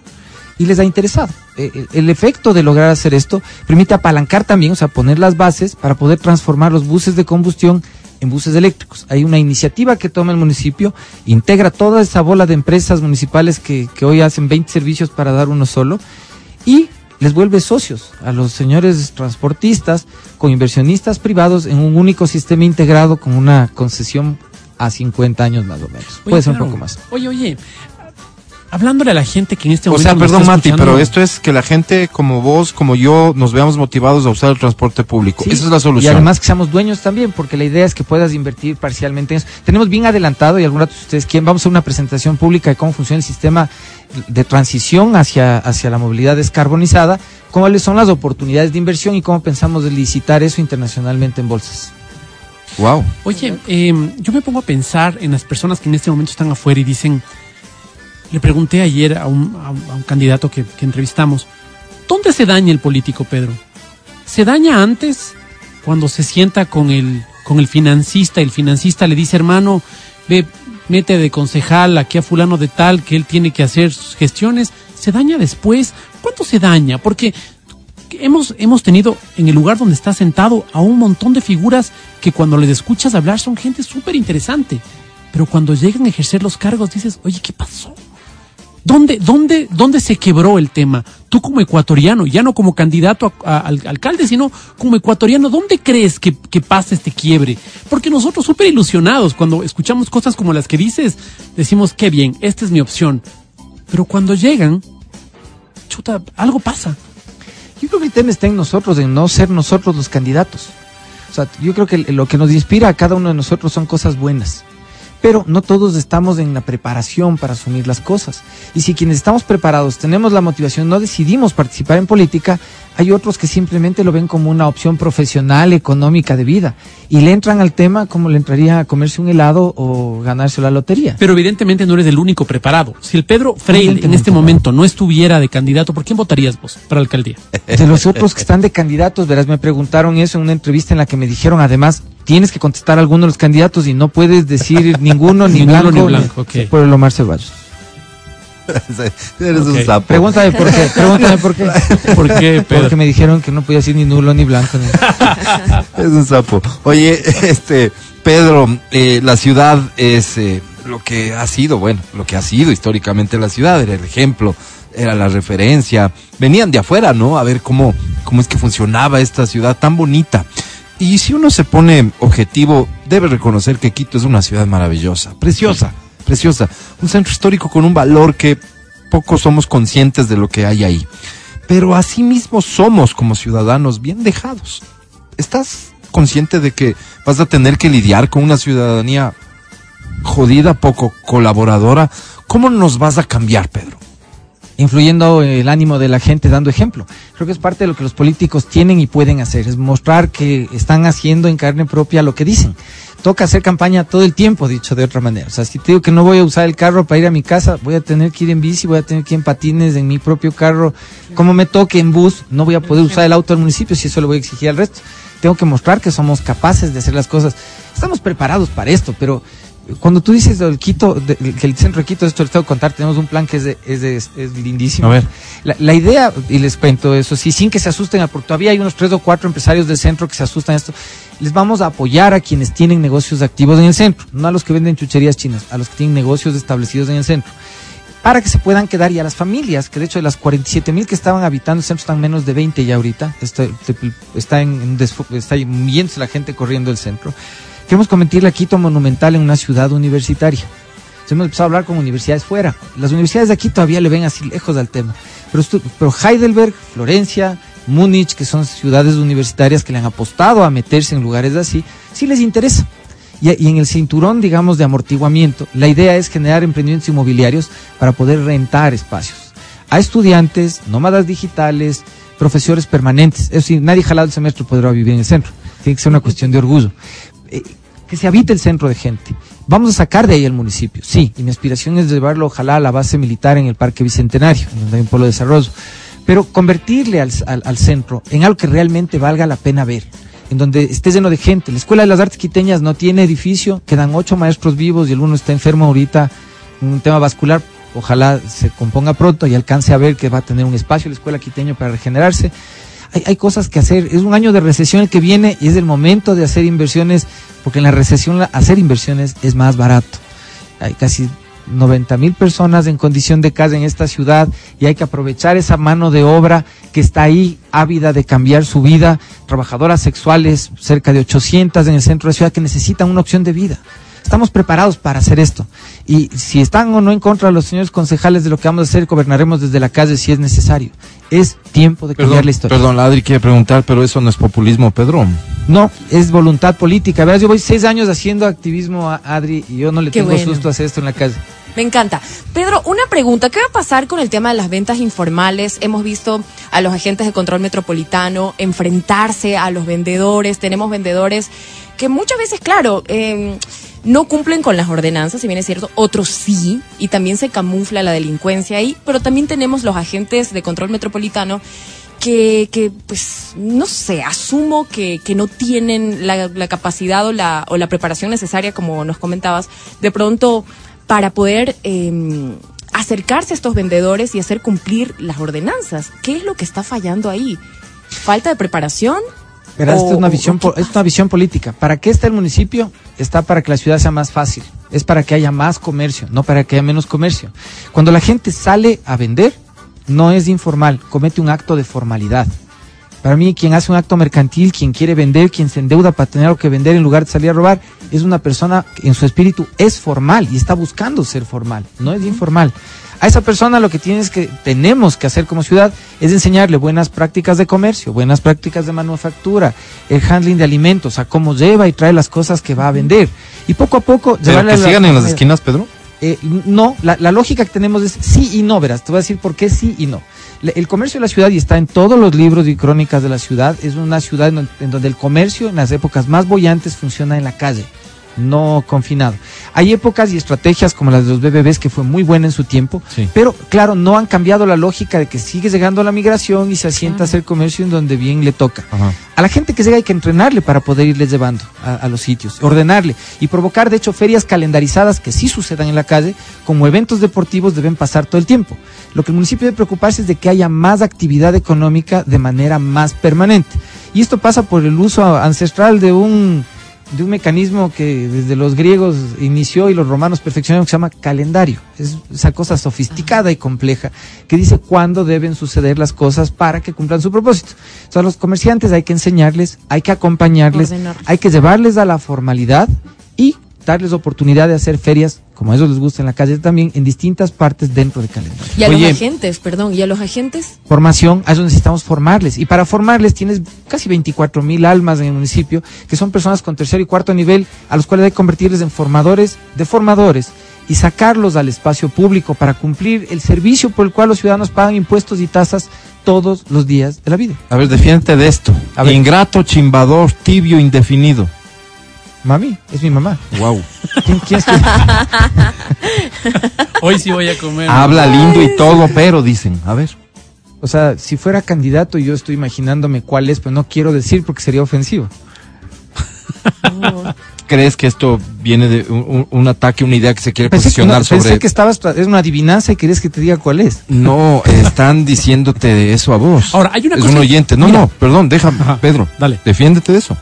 Y les ha interesado. Eh, eh, el efecto de lograr hacer esto permite apalancar también, o sea, poner las bases para poder transformar los buses de combustión en buses eléctricos. Hay una iniciativa que toma el municipio, integra toda esa bola de empresas municipales que, que hoy hacen 20 servicios para dar uno solo y les vuelve socios a los señores transportistas con inversionistas privados en un único sistema integrado con una concesión a 50 años más o menos. Oye, Puede ser claro. un poco más. Oye, oye, hablándole a la gente que en este O momento. sea, nos perdón Mati, escuchando- pero esto es que la gente como vos, como yo, nos veamos motivados a usar el transporte público. Sí, Esa es la Y solución. además que seamos dueños también, porque la idea es que puedas invertir parcialmente en eso. Tenemos bien adelantado, y algún rato si ustedes quieren, vamos a hacer una presentación pública de cómo funciona el sistema de transición hacia, hacia la movilidad descarbonizada, cuáles son las oportunidades de inversión y cómo pensamos de licitar eso internacionalmente en bolsas. Wow. Oye, eh, yo me pongo a pensar en las personas que en este momento están afuera y dicen, le pregunté ayer a un, a un- candidato que, que entrevistamos, ¿dónde se daña el político, Pedro? ¿Se daña antes cuando se sienta con el, con el financista? El financista le dice, hermano, ve, mete de concejal aquí a fulano de tal, que él tiene que hacer sus gestiones. ¿Se daña después? ¿Cuánto se daña? Porque hemos, hemos tenido en el lugar donde está sentado a un montón de figuras que cuando les escuchas hablar son gente súper interesante. Pero cuando llegan a ejercer los cargos dices, oye, ¿qué pasó? ¿Dónde, dónde, ¿Dónde se quebró el tema? Tú como ecuatoriano, ya no como candidato al alcalde, sino como ecuatoriano, ¿dónde crees que, que pasa este quiebre? Porque nosotros súper ilusionados, cuando escuchamos cosas como las que dices, decimos, qué bien, esta es mi opción. Pero cuando llegan, chuta, algo pasa. Yo creo que el tema está en nosotros, en no ser nosotros los candidatos. O sea, yo creo que lo que nos inspira a cada uno de nosotros son cosas buenas. Pero no todos estamos en la preparación para asumir las cosas. Y si quienes estamos preparados tenemos la motivación, no decidimos participar en política, hay otros que simplemente lo ven como una opción profesional, económica de vida. Y le entran al tema como le entraría a comerse un helado o ganarse la lotería. Pero evidentemente no eres el único preparado. Si el Pedro Freire en este momento no estuviera de candidato, ¿por quién votarías vos para la alcaldía? De los otros que están de candidatos, verás, me preguntaron eso en una entrevista en la que me dijeron, además, tienes que contestar a alguno de los candidatos y no puedes decir ninguno, ni blanco, ni blanco, por el Omar Ceballos. Eres un sapo. Pregúntame por qué, pregúntame por qué. ¿Por qué, Pedro? Porque me dijeron que no podía ser ni nulo ni blanco. ni- Es un sapo. Oye, este, Pedro, eh, la ciudad es eh, lo que ha sido, bueno, lo que ha sido históricamente la ciudad, era el ejemplo, era la referencia. Venían de afuera, ¿no? A ver cómo, cómo es que funcionaba esta ciudad tan bonita. Y si uno se pone objetivo, debe reconocer que Quito es una ciudad maravillosa, preciosa, preciosa. Un centro histórico con un valor que pocos somos conscientes de lo que hay ahí. Pero asimismo somos como ciudadanos bien dejados. ¿Estás consciente de que vas a tener que lidiar con una ciudadanía jodida, poco colaboradora? ¿Cómo nos vas a cambiar, Pedro? Influyendo el ánimo de la gente, dando ejemplo. Creo que es parte de lo que los políticos tienen y pueden hacer, es mostrar que están haciendo en carne propia lo que dicen. Toca hacer campaña todo el tiempo, dicho de otra manera. O sea, si te digo que no voy a usar el carro para ir a mi casa, voy a tener que ir en bici, voy a tener que ir en patines, en mi propio carro. Como me toque en bus, no voy a poder usar el auto del municipio si eso lo voy a exigir al resto. Tengo que mostrar que somos capaces de hacer las cosas. Estamos preparados para esto, pero cuando tú dices del Quito, de- que el centro de Quito, esto les tengo que contar, tenemos un plan que es, de- es, de- es lindísimo. A ver. La, la idea, y les cuento eso, sí, sin que se asusten, porque todavía hay unos tres o cuatro empresarios del centro que se asustan a esto. Les vamos a apoyar a quienes tienen negocios activos en el centro, no a los que venden chucherías chinas, a los que tienen negocios establecidos en el centro. Para que se puedan quedar y a las familias, que de hecho de las 47 mil que estaban habitando el centro están menos de 20 ya ahorita, está, está, en, está la gente corriendo el centro. Queremos convertir a Quito monumental en una ciudad universitaria. Entonces hemos empezado a hablar con universidades fuera. Las universidades de aquí todavía le ven así lejos al tema. Pero, pero Heidelberg, Florencia, Múnich, que son ciudades universitarias que le han apostado a meterse en lugares así, sí les interesa. Y, y en el cinturón, digamos, de amortiguamiento, la idea es generar emprendimientos inmobiliarios para poder rentar espacios a estudiantes, nómadas digitales, profesores permanentes. Es decir, nadie jalado el semestre podrá vivir en el centro. Tiene que ser una cuestión de orgullo. Eh, que se habite el centro de gente. Vamos a sacar de ahí el municipio, sí, y mi aspiración es llevarlo ojalá a la base militar en el Parque Bicentenario, en donde hay un pueblo de desarrollo, pero convertirle al, al- centro en algo que realmente valga la pena ver, en donde esté lleno de gente. La Escuela de las Artes Quiteñas no tiene edificio, quedan ocho maestros vivos y el uno está enfermo ahorita, un tema vascular, ojalá se componga pronto y alcance a ver que va a tener un espacio la Escuela Quiteño para regenerarse. Hay, cosas que hacer. Es un año de recesión el que viene y es el momento de hacer inversiones, porque en la recesión hacer inversiones es más barato. Hay casi 90 mil personas en condición de casa en esta ciudad y hay que aprovechar esa mano de obra que está ahí ávida de cambiar su vida. Trabajadoras sexuales, cerca de 800 en el centro de la ciudad que necesitan una opción de vida. Estamos preparados para hacer esto. Y si están o no en contra de los señores concejales de lo que vamos a hacer, gobernaremos desde la calle si es necesario. Es tiempo de cambiar Perdón, la historia. perdón, la Adri quiere preguntar, pero eso no es populismo, Pedro. No, es voluntad política. Verás, yo voy seis años haciendo activismo a Adri y yo no le Qué tengo bueno. susto a hacer esto en la calle. Me encanta. Pedro, una pregunta. ¿Qué va a pasar con el tema de las ventas informales? Hemos visto a los agentes de control metropolitano enfrentarse a los vendedores. Tenemos vendedores que muchas veces, claro, eh, no cumplen con las ordenanzas, si bien es cierto, otros sí, y también se camufla la delincuencia ahí, pero también tenemos los agentes de control metropolitano que, que pues, no sé, asumo que, que no tienen la, capacidad o la, o la preparación necesaria, como nos comentabas, de pronto para poder eh, acercarse a estos vendedores y hacer cumplir las ordenanzas. ¿Qué es lo que está fallando ahí? ¿Falta de preparación? Esta ¿O- es una o visión, po- es una visión política. ¿Para qué está el municipio? Está para que la ciudad sea más fácil. Es para que haya más comercio, no para que haya menos comercio. Cuando la gente sale a vender, no es informal, comete un acto de formalidad. Para mí, quien hace un acto mercantil, quien quiere vender, quien se endeuda para tener algo que vender en lugar de salir a robar, es una persona que en su espíritu es formal y está buscando ser formal, no es informal. A esa persona lo que tienes que, tenemos que hacer como ciudad es enseñarle buenas prácticas de comercio, buenas prácticas de manufactura, el handling de alimentos, a cómo lleva y trae las cosas que va a vender. Y poco a poco Pero que la- sigan en las esquinas, Pedro. eh, no, la, la lógica que tenemos es sí y no, verás, te voy a decir por qué sí y no. Le- El comercio de la ciudad, y está en todos los libros y crónicas de la ciudad, es una ciudad en, en donde el comercio en las épocas más bollantes funciona en la calle. No confinado. Hay épocas y estrategias como las de los BBBs que fue muy buena en su tiempo, Sí. pero claro, no han cambiado la lógica de que sigue llegando la migración y se asienta a hacer comercio en donde bien le toca. Ajá. A la gente que llega hay que entrenarle para poder irles llevando a, a los sitios, ordenarle y provocar, de hecho, ferias calendarizadas que sí sucedan en la calle, como eventos deportivos deben pasar todo el tiempo. Lo que el municipio debe preocuparse es de que haya más actividad económica de manera más permanente. Y esto pasa por el uso ancestral de un, de un mecanismo que desde los griegos inició y los romanos perfeccionaron que se llama calendario. Es esa cosa sofisticada y compleja que dice cuándo deben suceder las cosas para que cumplan su propósito. O sea, a los comerciantes hay que enseñarles, hay que acompañarles, Ordenarles. hay que llevarles a la formalidad y darles oportunidad de hacer ferias, como a ellos les gusta en la calle también, en distintas partes dentro del calendario. Y a Oye. los agentes, perdón, y a los agentes, Formación, a eso necesitamos formarles. Y para formarles tienes casi 24 mil almas en el municipio, que son personas con tercer y cuarto nivel, a los cuales hay que convertirles en formadores de formadores y sacarlos al espacio público para cumplir el servicio por el cual los ciudadanos pagan impuestos y tasas todos los días de la vida. A ver, defiéndete de esto. A ver. Ingrato, chimbador, tibio, indefinido. Mami, es mi mamá. Wow. ¿Quién, quién es que- Hoy sí voy a comer. Habla lindo y todo, pero dicen, a ver. O sea, si fuera candidato yo estoy imaginándome cuál es, pero no quiero decir porque sería ofensivo. ¿Crees que esto viene de un, ataque, una idea que se quiere Pensé que, posicionar no, pensé sobre... que estabas, es una adivinanza y querías que te diga cuál es. No, están diciéndote eso a vos. Ahora, hay una es cosa- un oyente. No, Mira. no, perdón, déjame, Ajá, Pedro. dale. Defiéndete de eso.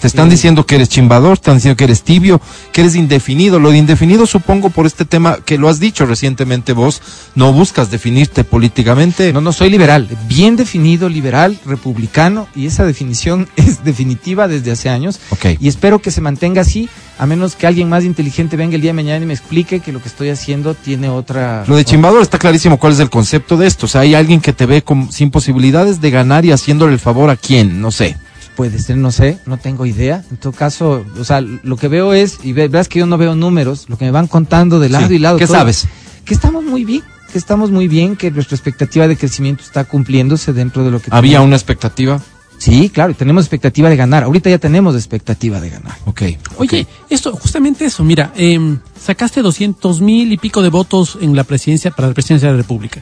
Te están diciendo que eres chimbador, están diciendo que eres tibio, que eres indefinido. Lo de indefinido supongo por este tema que lo has dicho recientemente vos, no buscas definirte políticamente. No, no soy liberal, bien definido, liberal, republicano, y esa definición es definitiva desde hace años. Ok. Y espero que se mantenga así, a menos que alguien más inteligente venga el día de mañana y me explique que lo que estoy haciendo tiene otra. Lo de chimbador está clarísimo cuál es el concepto de esto. O sea, hay alguien que te ve con- sin posibilidades de ganar y haciéndole el favor a quién, no sé. Puede ser, no sé, no tengo idea. En todo caso, o sea, lo que veo es, y ve- verás que yo no veo números, lo que me van contando de lado Sí. y lado. ¿Qué todo, sabes? Que estamos muy bien, que estamos muy bien, que nuestra expectativa de crecimiento está cumpliéndose dentro de lo que Había una expectativa. Sí, claro, y tenemos expectativa de ganar. Ahorita ya tenemos expectativa de ganar. Ok. Oye, esto, justamente eso, mira, em, sacaste 200 mil y pico de votos en la presidencia, para la presidencia de la República.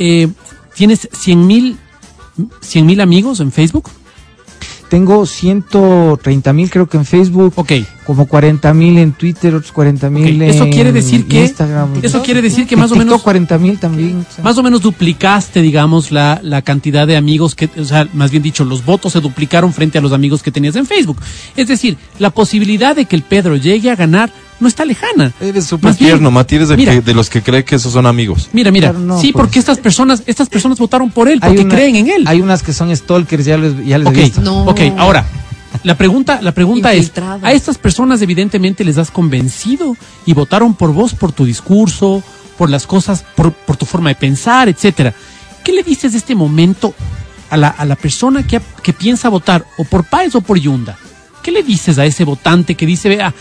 Eh, ¿Tienes 100 mil 100 mil amigos en Facebook? Tengo 130 mil creo que en Facebook, Ok. como 40 mil en Twitter, otros 40 mil Ok, eso en quiere decir que- Instagram. Eso quiere decir que más o menos 40 mil también. o sea. más o menos duplicaste, digamos, la, la cantidad de amigos que, o sea, más bien dicho, los votos se duplicaron frente a los amigos que tenías en Facebook. Es decir, la posibilidad de que el Pedro llegue a ganar no está lejana. Eres súper Más bien, tierno, Mati, eres de, mira. que- de los que cree que esos son amigos. Mira, mira, Claro, no, sí, pues. porque estas personas, estas personas votaron por él, porque una- creen en él. Hay unas que son stalkers, ya les, ya les Ok, he visto. No. ok, ahora, la pregunta, la pregunta es, a estas personas evidentemente les has convencido y votaron por vos, por tu discurso, por las cosas, por, por tu forma de pensar, etcétera. ¿Qué le dices de este momento a la, a la persona que, que piensa votar o por Páez o por Yunda? ¿Qué le dices a ese votante que dice, vea,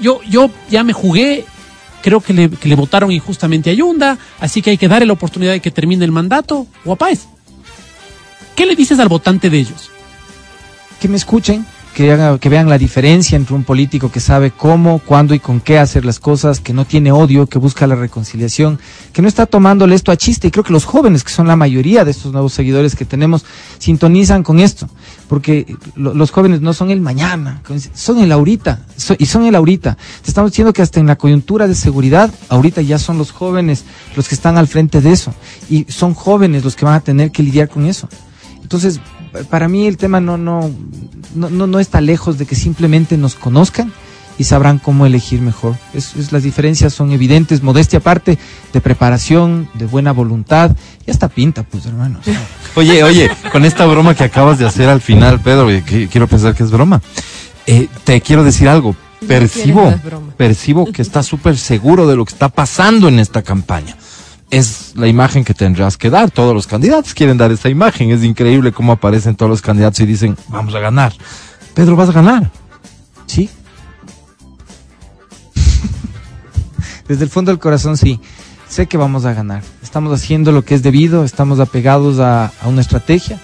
yo, yo ya me jugué, creo que le, que le votaron injustamente a Yunda, así que hay que darle la oportunidad de que termine el mandato o a? ¿Qué le dices al votante de ellos? que me escuchen, que, que vean la diferencia entre un político que sabe cómo, cuándo y con qué hacer las cosas, que no tiene odio, que busca la reconciliación, que no está tomándole esto a chiste. Y creo que los jóvenes, que son la mayoría de estos nuevos seguidores que tenemos, sintonizan con esto. Porque lo- los jóvenes no son el mañana, son el ahorita. y son el ahorita. Te estamos diciendo que hasta en la coyuntura de seguridad, ahorita ya son los jóvenes los que están al frente de eso. Y son jóvenes los que van a tener que lidiar con eso. Entonces, para mí el tema no, no, no, no, no está lejos de que simplemente nos conozcan y sabrán cómo elegir mejor. Es, es- las diferencias son evidentes, modestia aparte, de preparación, de buena voluntad, y hasta pinta, pues hermanos. Oye, oye, con esta broma que acabas de hacer al final, Pedro, que quiero pensar que es broma. eh, te quiero decir algo. Percibo, percibo que estás súper seguro de lo que está pasando en esta campaña. Es la imagen que tendrás que dar. Todos los candidatos quieren dar esa imagen. Es increíble cómo aparecen todos los candidatos y dicen, vamos a ganar. Pedro, vas a ganar. ¿Sí? Desde el fondo del corazón, sí. Sé que vamos a ganar. Estamos haciendo lo que es debido, estamos apegados a, a una estrategia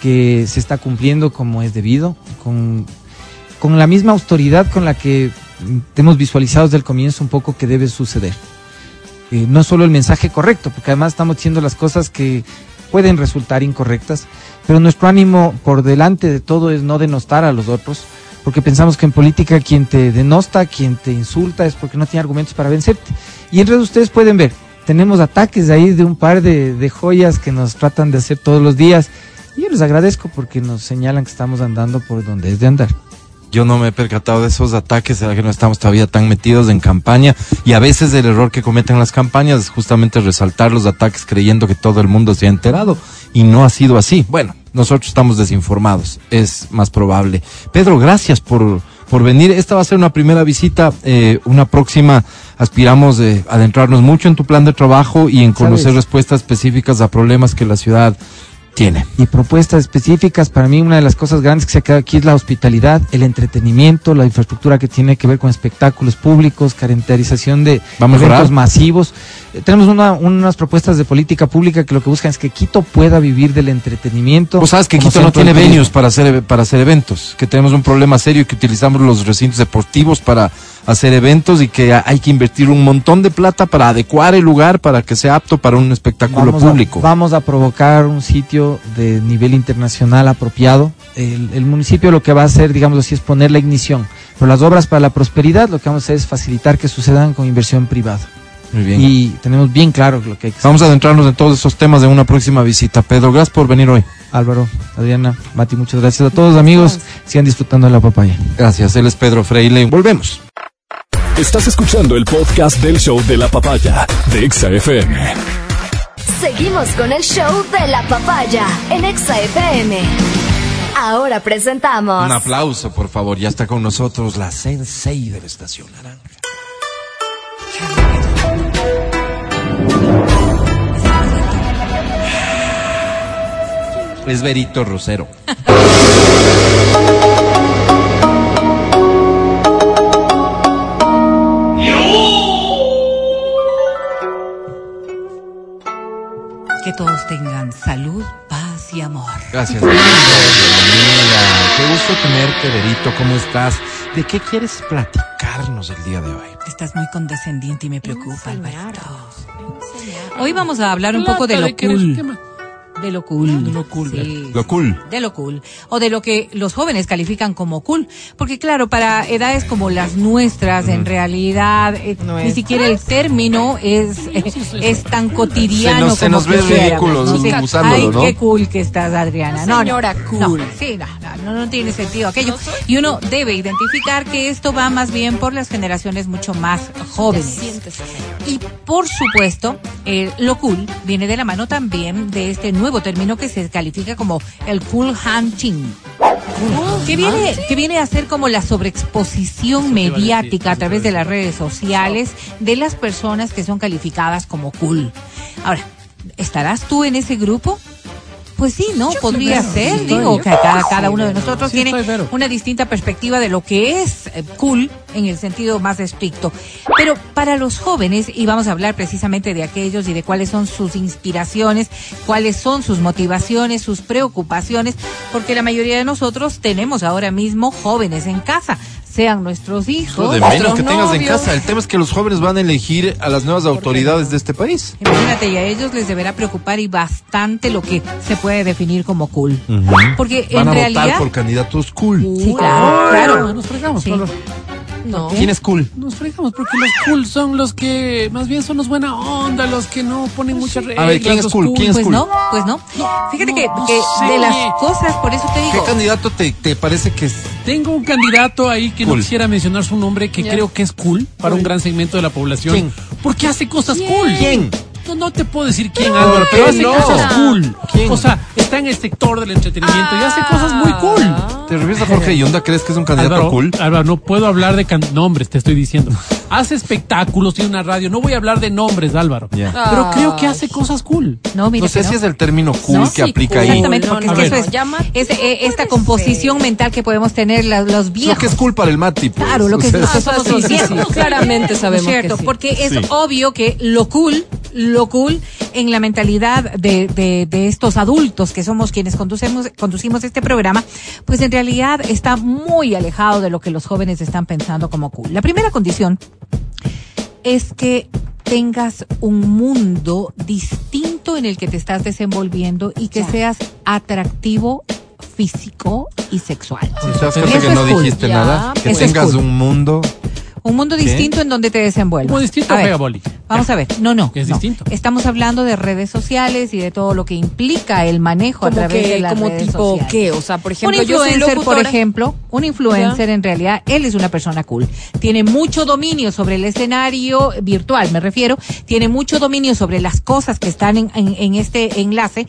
que se está cumpliendo como es debido, con, con la misma autoridad con la que hemos visualizado desde el comienzo un poco que debe suceder. Eh, no solo el mensaje correcto, porque además estamos diciendo las cosas que pueden resultar incorrectas, pero nuestro ánimo por delante de todo es no denostar a los otros, porque pensamos que en política quien te denosta, quien te insulta es porque no tiene argumentos para vencerte. Y en realidad ustedes pueden ver, tenemos ataques ahí de un par de, de joyas que nos tratan de hacer todos los días. Y yo les agradezco porque nos señalan que estamos andando por donde es de andar. Yo no me he percatado de esos ataques, será que no estamos todavía tan metidos en campaña y a veces el error que cometen las campañas es justamente resaltar los ataques creyendo que todo el mundo se ha enterado y no ha sido así. Bueno, nosotros estamos desinformados, es más probable. Pedro, gracias por, por venir. Esta va a ser una primera visita, eh, una próxima aspiramos de adentrarnos mucho en tu plan de trabajo y en conocer ¿Sabes? respuestas específicas a problemas que la ciudad tiene. Y propuestas específicas, para mí una de las cosas grandes que se ha quedado aquí es la hospitalidad, el entretenimiento, la infraestructura que tiene que ver con espectáculos públicos, caracterización de Va a mejorar. eventos masivos. Eh, tenemos una- unas propuestas de política pública que lo que buscan es que Quito pueda vivir del entretenimiento. Vos sabes que Quito no tiene venues para hacer, para hacer eventos, que tenemos un problema serio y que utilizamos los recintos deportivos para hacer eventos y que ha- hay que invertir un montón de plata para adecuar el lugar para que sea apto para un espectáculo vamos a- público. vamos a provocar un sitio de nivel internacional apropiado. El, el municipio lo que va a hacer, digamos así, es poner la ignición. Pero las obras para la prosperidad lo que vamos a hacer es facilitar que sucedan con inversión privada. Muy bien. Y tenemos bien claro lo que hay que hacer. Vamos a adentrarnos en todos esos temas de una próxima visita. Pedro, gracias por venir hoy. Álvaro, Adriana, Mati, muchas gracias a todos amigos. Sigan disfrutando de la papaya. Gracias, él es Pedro Freile. Volvemos. Estás escuchando el podcast del show de la papaya de Exa FM. Seguimos con el show de la papaya en Exa FM. Ahora presentamos. Un aplauso, por favor. Ya está con nosotros la sensei de la estación naranja. Es Berito Rosero. Que todos tengan salud, paz y amor. Gracias. Bienvenida. Qué gusto tenerte, Berito. ¿Cómo estás? ¿De qué quieres platicarnos el día de hoy? Estás muy condescendiente y me preocupa, Alvarito. Hoy vamos a hablar un poco de lo Plata, ¿quieres? ¿Qué cool. De lo cool. De lo cool, Sí. Lo cool. de lo cool o de lo que los jóvenes califican como cool, porque claro, para edades como las nuestras, en realidad eh, ni siquiera el término es eh, es tan cotidiano Se nos- se como nos ve ridículo Sí. usándolo, Ay, ¿no? qué cool que estás, Adriana. No, no, Señora no, cool. sí, no, no, no, no tiene sentido aquello. Y uno debe identificar que esto va más bien por las generaciones mucho más jóvenes. Y por supuesto, eh, lo cool viene de la mano también de este nuevo término que se califica como el cool hunting. Que viene, que viene a ser como la sobreexposición mediática a través de las redes sociales de las personas que son calificadas como cool. Ahora, ¿estarás tú en ese grupo? Pues sí, ¿no? Podría ser, estoy. digo, que cada, cada uno de nosotros Sí tiene una distinta perspectiva de lo que es eh, cool en el sentido más estricto. Pero para los jóvenes, y vamos a hablar precisamente de aquellos y de cuáles son sus inspiraciones, cuáles son sus motivaciones, sus preocupaciones, porque la mayoría de nosotros tenemos ahora mismo jóvenes en casa, sean nuestros hijos, de menos que tengas en casa. El tema es que los jóvenes van a elegir a las nuevas autoridades de este país. Imagínate, y a ellos les deberá preocupar y bastante lo que se puede definir como cool. Porque Van en a realidad... votar por candidatos cool. Sí, claro, claro. Nos fregamos, Sí. Pablo. No. ¿Quién es cool? Nos fregamos porque los cool son los que más bien son los buena onda, los que no ponen muchas reglas. ver, ¿quién es cool? ¿Quién es Pues cool? no, pues no. Fíjate no, que, no que sé. de las cosas, por eso te ¿Qué digo, candidato te, te parece que es? Tengo un candidato ahí que Cool. no quisiera mencionar su nombre, que creo que es cool para un gran segmento de la población. ¿Quién? Porque hace cosas cool. ¿Quién? No, no te puedo decir quién, Álvaro, pero hace no. cosas cool. ¿Quién? O sea, está en el sector del entretenimiento y hace cosas muy cool. ¿Te refieres a Jorge Yonda? ¿Crees que es un candidato Álvaro, cool? Álvaro, no puedo hablar de can- nombres, te estoy diciendo. Hace espectáculos, tiene una radio. No voy a hablar de nombres, Álvaro. Ya. Pero creo que hace cosas cool. no, mira No sé si no. es el término cool No, que sí, aplica cool. ahí. Exactamente, No, porque no, es que no, eso es, llama- es, eh, esta composición mental que podemos tener la- los Lo viejos. que es cool para el Mati. pues. Claro, lo que, O sea, lo que somos los sí. Claramente sabemos ¿Cierto? Porque es obvio que lo cool, lo cool en la mentalidad de, de, de estos adultos que somos quienes conducemos, conducimos este programa, pues en realidad está muy alejado de lo que los jóvenes están pensando como cool. La primera condición es que tengas un mundo distinto en el que te estás desenvolviendo y que Ya. seas atractivo físico y sexual. Que es no cool. dijiste Ya, nada, que eso tengas cool. un mundo. Un mundo distinto en donde te desenvuelvas. Como distinto A ver, Boli. Vamos a ver, no, no. Es no. distinto. Estamos hablando de redes sociales y de todo lo que implica el manejo a través de las como redes tipo, sociales. ¿qué? O sea, por Un ejemplo, yo soy influencer, por ejemplo, un influencer en realidad, él es una persona cool. Tiene mucho dominio sobre el escenario virtual, me refiero. Tiene mucho dominio sobre las cosas que están en, en- en este enlace.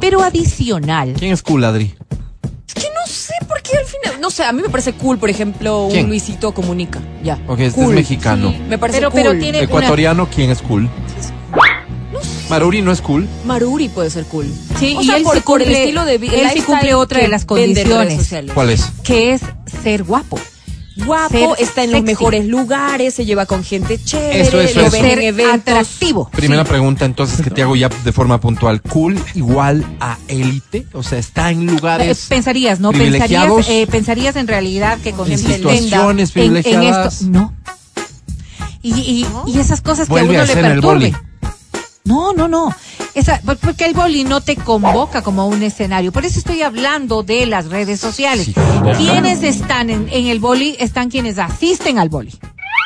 Pero adicional, ¿Quién es cool, Adri? Es que no sé por qué al final. No sé, a mí me parece cool, por ejemplo, ¿Quién? un Luisito Comunica. Ya. Ok, este Cool. es mexicano. Sí, me parece Pero- cool. pero tiene- Ecuatoriano, ¿quién es cool? Maruri no es cool. Maruri puede ser cool. Sí, o y sea, él por, sí por el cumple- estilo de vida. él sí cumple otra de las condiciones. ¿Cuál es? que es ser guapo. Guapo, Ser está en los sexy. mejores lugares, se lleva con gente chévere, Eso, eso, lo eso. ven en eventos. atractivo. Primera pregunta entonces que te hago ya de forma puntual. ¿Cool igual a élite? O sea, está en Eh, lugares... pensarías, ¿no? privilegiados. Pensarías, eh, pensarías en realidad que con En gente situaciones linda, en- en, privilegiadas. esto, no. Y, y, y esas cosas que Vuelve a a uno le perturben. No, no, no. Esa, por- porque el boli no te convoca como un escenario. Por eso estoy hablando de las redes sociales. Sí. Quienes están en, en el boli están quienes asisten al boli.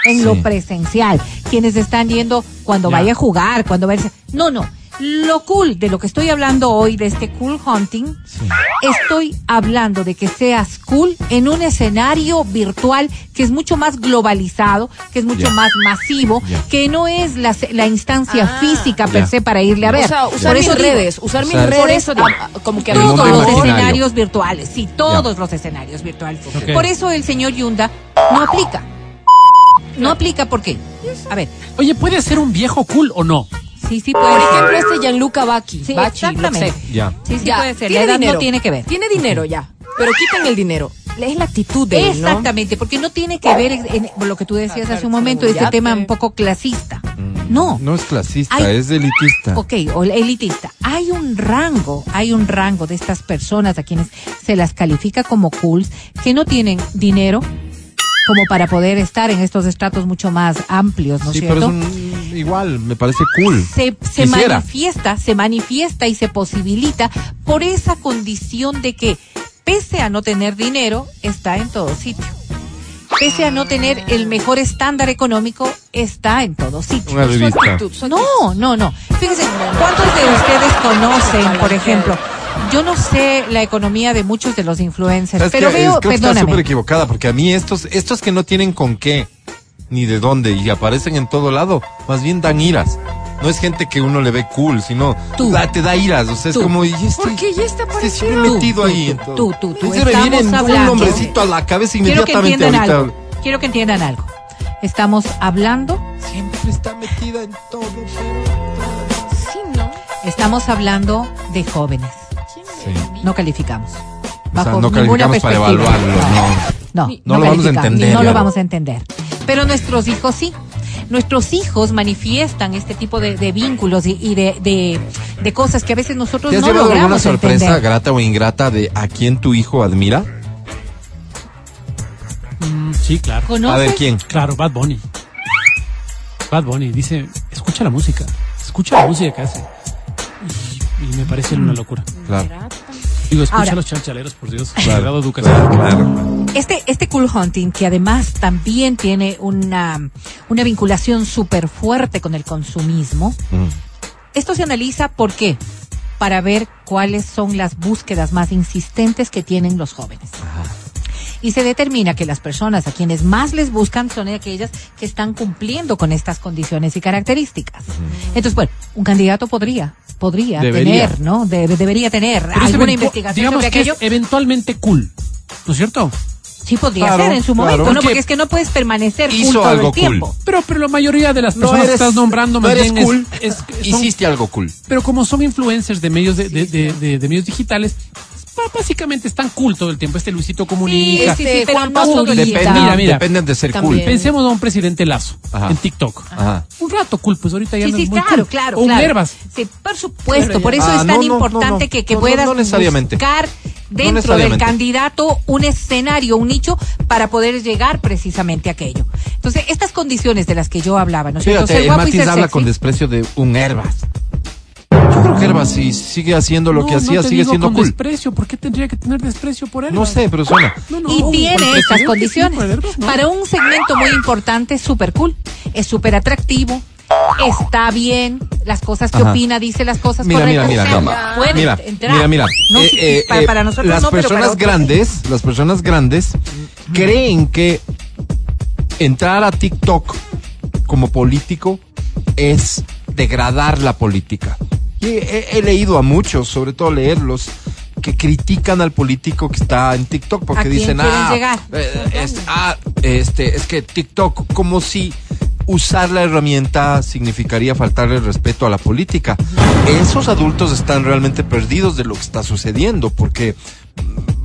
En Sí. lo presencial. Quienes están yendo cuando Ya. vaya a jugar, cuando vaya a... No, no. Lo cool de lo que estoy hablando hoy, de este cool hunting, estoy hablando de que seas cool en un escenario virtual que es mucho más globalizado, que es mucho más masivo, que no es la, la instancia Ah. física per Ya. se para irle a ver. O sea, usar mis redes, usar mis redes, por eso digo, ah, como que todos los imaginario. escenarios virtuales, sí, todos los escenarios virtuales. Por eso el señor Yunda no aplica. No aplica, ¿por qué? A ver, Oye, ¿puede ser un viejo cool o no? Sí, sí Por puede ser. ejemplo, este Gianluca Bacchi. Sí, Bacchi, exactamente. sé. Ya. Sí, sí Ya, puede ser. La tiene edad dinero. no tiene que ver. Tiene dinero ya, pero quiten el dinero. Es la actitud de él, ¿no? Exactamente, porque no tiene que ver en, en lo que tú decías hace un momento, este tema un poco clasista. No. No es clasista, Ay. es elitista. Ok, o elitista. Hay un rango, hay un rango de estas personas a quienes se las califica como cools que no tienen dinero como para poder estar en estos estratos mucho más amplios, ¿no es Sí, pero cierto? es un, igual, me parece cool. se, manifiesta, se manifiesta y se posibilita por esa condición de que, pese a no tener dinero, está en todo sitio. Pese a no tener el mejor estándar económico, está en todo sitio. Una revista. No, no, no. Fíjense, ¿cuántos de ustedes conocen, por ejemplo? Yo no sé la economía de muchos de los influencers, ¿Sabes pero veo, Es- creo que está súper perdóname. equivocada, porque a mí estos, estos que no tienen con qué, ni de dónde, y aparecen en todo lado, más bien dan iras. No es gente que uno le ve cool, sino Tú. da- te da iras. O sea, Tú. es como, y este, Porque ya está este metido Tú, ahí. tú, tú, tú, tú. Estamos un nombrecito a la cabeza Quiero que inmediatamente entiendan ahorita. algo. Quiero que entiendan algo. Estamos hablando, Siempre está metida en todo, pero... Sí, ¿no? estamos hablando de jóvenes. Sí. No calificamos. O sea, Bajo no ninguna calificamos para evaluarlo, no. No, Ni- no lo vamos a entender, No lo ya. vamos a entender. Pero nuestros hijos sí. Nuestros hijos manifiestan este tipo de, de vínculos y, y de, de, de cosas que a veces nosotros ¿Te has no llevado alguna logramos sorpresa, entender. grata o ingrata, de a quién tu hijo admira? Mm, sí, claro. ¿Conoces? A ver, ¿quién? Claro, Bad Bunny. Bad Bunny dice, escucha la música, escucha la música que hace. Y, me parece una locura. Claro. Digo, escucha Ahora- los chanchaleros, por Dios. Claro, claro, claro. Este, este cool hunting, que además también tiene una, una vinculación súper fuerte con el consumismo, Mm. esto se analiza por qué. Para ver cuáles son las búsquedas más insistentes que tienen los jóvenes. Y se determina que las personas a quienes más les buscan son aquellas que están cumpliendo con estas condiciones y características. Entonces, bueno, un candidato podría, podría Debería. tener, ¿no? De- debería tener Pero es alguna eventu- investigación digamos sobre que aquello. es eventualmente cool. ¿No es cierto? Sí, podría Claro, ser en su claro. momento, ¿no? Porque es que no puedes permanecer cool hizo todo algo el tiempo. cool. Pero, pero la mayoría de las No personas eres- que estás nombrando no más eres bien es- cool. es- son- Hiciste algo cool. pero como son influencers de medios de, de- de- de- de medios digitales, básicamente están cool todo el tiempo. Este Luisito Comunica. sí, sí, Este, pero Juan Pablo día. Dependen, Mira, mira. dependen de ser También. cool. Pensemos a un presidente Lazo Ajá. en TikTok. Ajá. Un rato cool, pues ahorita ya Sí, no sí, es muy claro, cool. claro. O un claro. Herbas. Sí, por supuesto. Por eso Ah, es tan no, no, no, importante no. que, que No, no, puedas no necesariamente. buscar No dentro del candidato un escenario, un nicho para poder llegar precisamente a aquello. Entonces, estas condiciones de las que yo hablaba, ¿no es cierto? Fíjate, Ser el guapo y Matiz ser habla sexy. con desprecio de un Herbas. Yo creo que Herbas si sigue haciendo lo No, que hacía, sigue siendo con cool. desprecio. ¿Por qué tendría que tener desprecio por él? No sé, pero suena. No, no, y tiene estas condiciones. sí, por Herbas, no. Para un segmento muy importante, es súper cool. Es súper atractivo. Está bien, las cosas que Ajá. opina, dice las cosas Mira, mira, correctas. mira, mira. puede Mira, entrar. mira, mira. No, Eh, sí, eh, para, eh, para nosotros las no, pero para personas grandes, las personas grandes creen que entrar a TikTok como político es degradar la política. Y he, he leído a muchos, sobre todo leerlos, que critican al político que está en TikTok porque ¿A quién dicen, ah, eh, es, ah, este, es que TikTok, como si usar la herramienta significaría faltarle respeto a la política. Esos adultos están realmente perdidos de lo que está sucediendo porque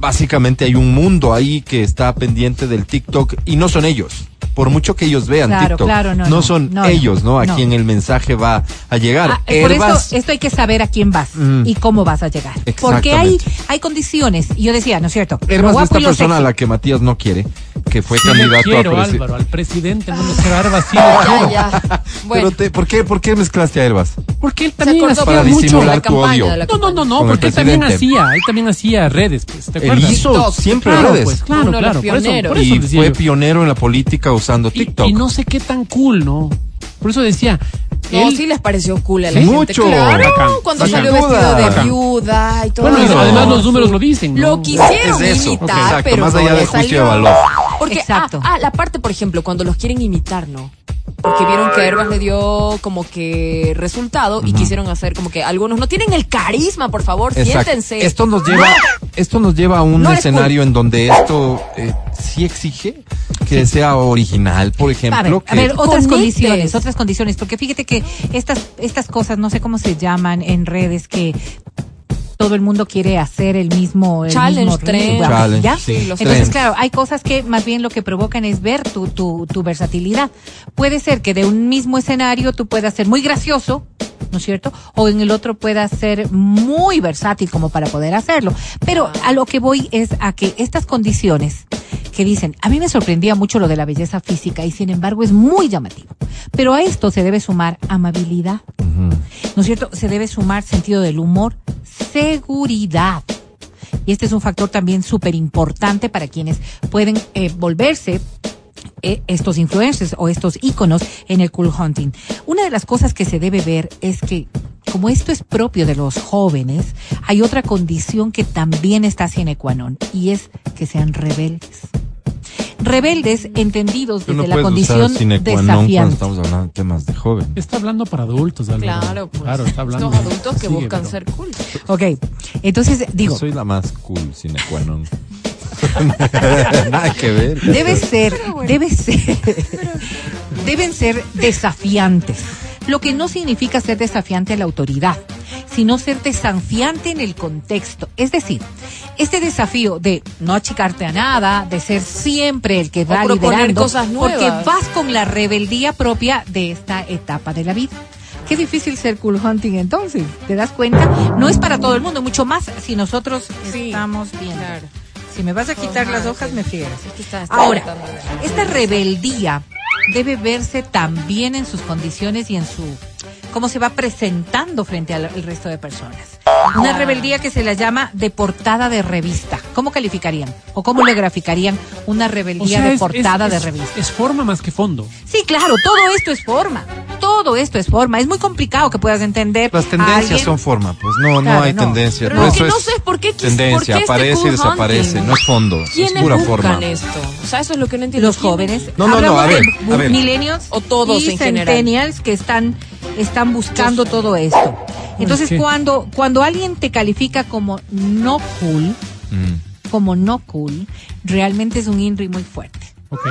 básicamente hay un mundo ahí que está pendiente del TikTok y no son ellos. Por mucho que ellos vean Claro, TikTok, claro, no, no, son no, ellos, ¿no? A no. quien el mensaje va a llegar. Ah, por eso, esto hay que saber a quién vas Mm. y cómo vas a llegar. Porque hay, hay condiciones. Y yo decía, ¿no es cierto? Herbas esta persona a la que Matías no quiere, que fue Sí candidato quiero, a presidente. Álvaro, al presidente, no me quiero a Herbas, sí le Ya, quiero. ya. Bueno, Pero te- ¿por, qué, ¿Por qué mezclaste a Herbas? Porque él también hacía para mucho. disimular la tu odio. No, no, no, no, porque él también hacía, él también hacía redes, pues, ¿te acuerdas? Hizo TikTok, siempre Claro, redes. pues, claro, Uno los claro, por eso, pioneros. por eso y decía fue yo. pionero en la política usando TikTok. Y, no sé qué tan cool, ¿no? Por eso decía, no, él, sí les pareció cool a la Sí, gente. mucho. Claro, Bacán. cuando salió vestido de Bacán. viuda y todo bueno, eso. además los números lo dicen, ¿no? Lo quisieron Es eso, imitar, exacto, pero más no allá le del juicio de valor. Porque, Exacto. Ah, ah, la parte, por ejemplo, cuando los quieren imitar, ¿no? Porque vieron que Herbas le dio como que resultado y quisieron hacer como que algunos no tienen el carisma, por favor, Exacto. siéntense. Esto nos lleva, esto nos lleva a un No escenario en donde esto eh, sí exige que sea original, por A ver, ejemplo. a ver, que- otras conectes. condiciones, otras condiciones, porque fíjate que estas, estas cosas, no sé cómo se llaman en redes, que todo el mundo quiere hacer el mismo el Challenge, mismo trend. ritmo, Challenge, ¿ya? sí, los Entonces, trends. claro, hay cosas que más bien lo que provocan es ver tu, tu, tu versatilidad. Puede ser que de un mismo escenario tú puedas ser muy gracioso, ¿no es cierto? O en el otro puedas ser muy versátil como para poder hacerlo. Pero a lo que voy es a que estas condiciones que dicen, a mí me sorprendía mucho lo de la belleza física y sin embargo es muy llamativo. Pero a esto se debe sumar amabilidad, ¿no es cierto? Se debe sumar sentido del humor, seguridad. Y este es un factor también súper importante para quienes pueden eh, volverse eh, estos influencers o estos íconos en el cool hunting. Una de las cosas que se debe ver es que como esto es propio de los jóvenes, hay otra condición que también está sine qua non y es que sean rebeldes. Rebeldes entendidos Tú desde no la condición usar sine qua non cuando desafiante. estamos hablando de temas de joven. Está hablando para adultos, Álvaro. Claro, pues. Claro, está hablando. Estos adultos que Sigue, buscan pero- ser cool. Ok, entonces digo, Soy la más cool, sine qua non. Nada que ver. debe ser, debe ser, deben ser desafiantes. Lo que no significa ser desafiante a la autoridad, sino ser desafiante en el contexto. Es decir, este desafío de no achicarte a nada, de ser siempre el que va proponer liderando, cosas nuevas. porque vas con la rebeldía propia de esta etapa de la vida. Qué difícil ser cool hunting entonces, ¿te das cuenta? No es para todo el mundo, mucho más si nosotros Sí, estamos claro. Si me vas a quitar las hojas, me está Ahora, esta rebeldía debe verse también en sus condiciones y en su cómo se va presentando frente al resto de personas. Una rebeldía que se la llama de portada de revista. ¿Cómo calificarían? ¿O cómo le graficarían una O rebeldía sea, de es- portada es- de es- revista? Es forma más que fondo. Sí, claro, todo esto es forma. Todo esto es forma. Es muy complicado que puedas entender. Las tendencias son forma, pues no, Claro, no hay no. tendencia. Pero Por lo que no sé es por qué tendencia, por qué este aparece y desaparece, hunting? no es fondo, es ¿Quiénes pura buscan forma. esto? O sea, eso es lo que no entiendo. los jóvenes. No, no, no, Hablamos a ver, de a ver. millennials O todos y en general. centennials que están están buscando todo esto. Entonces, ¿qué? cuando cuando alguien te califica como no cool, Mm. como no cool, realmente es un INRI muy fuerte. Ok.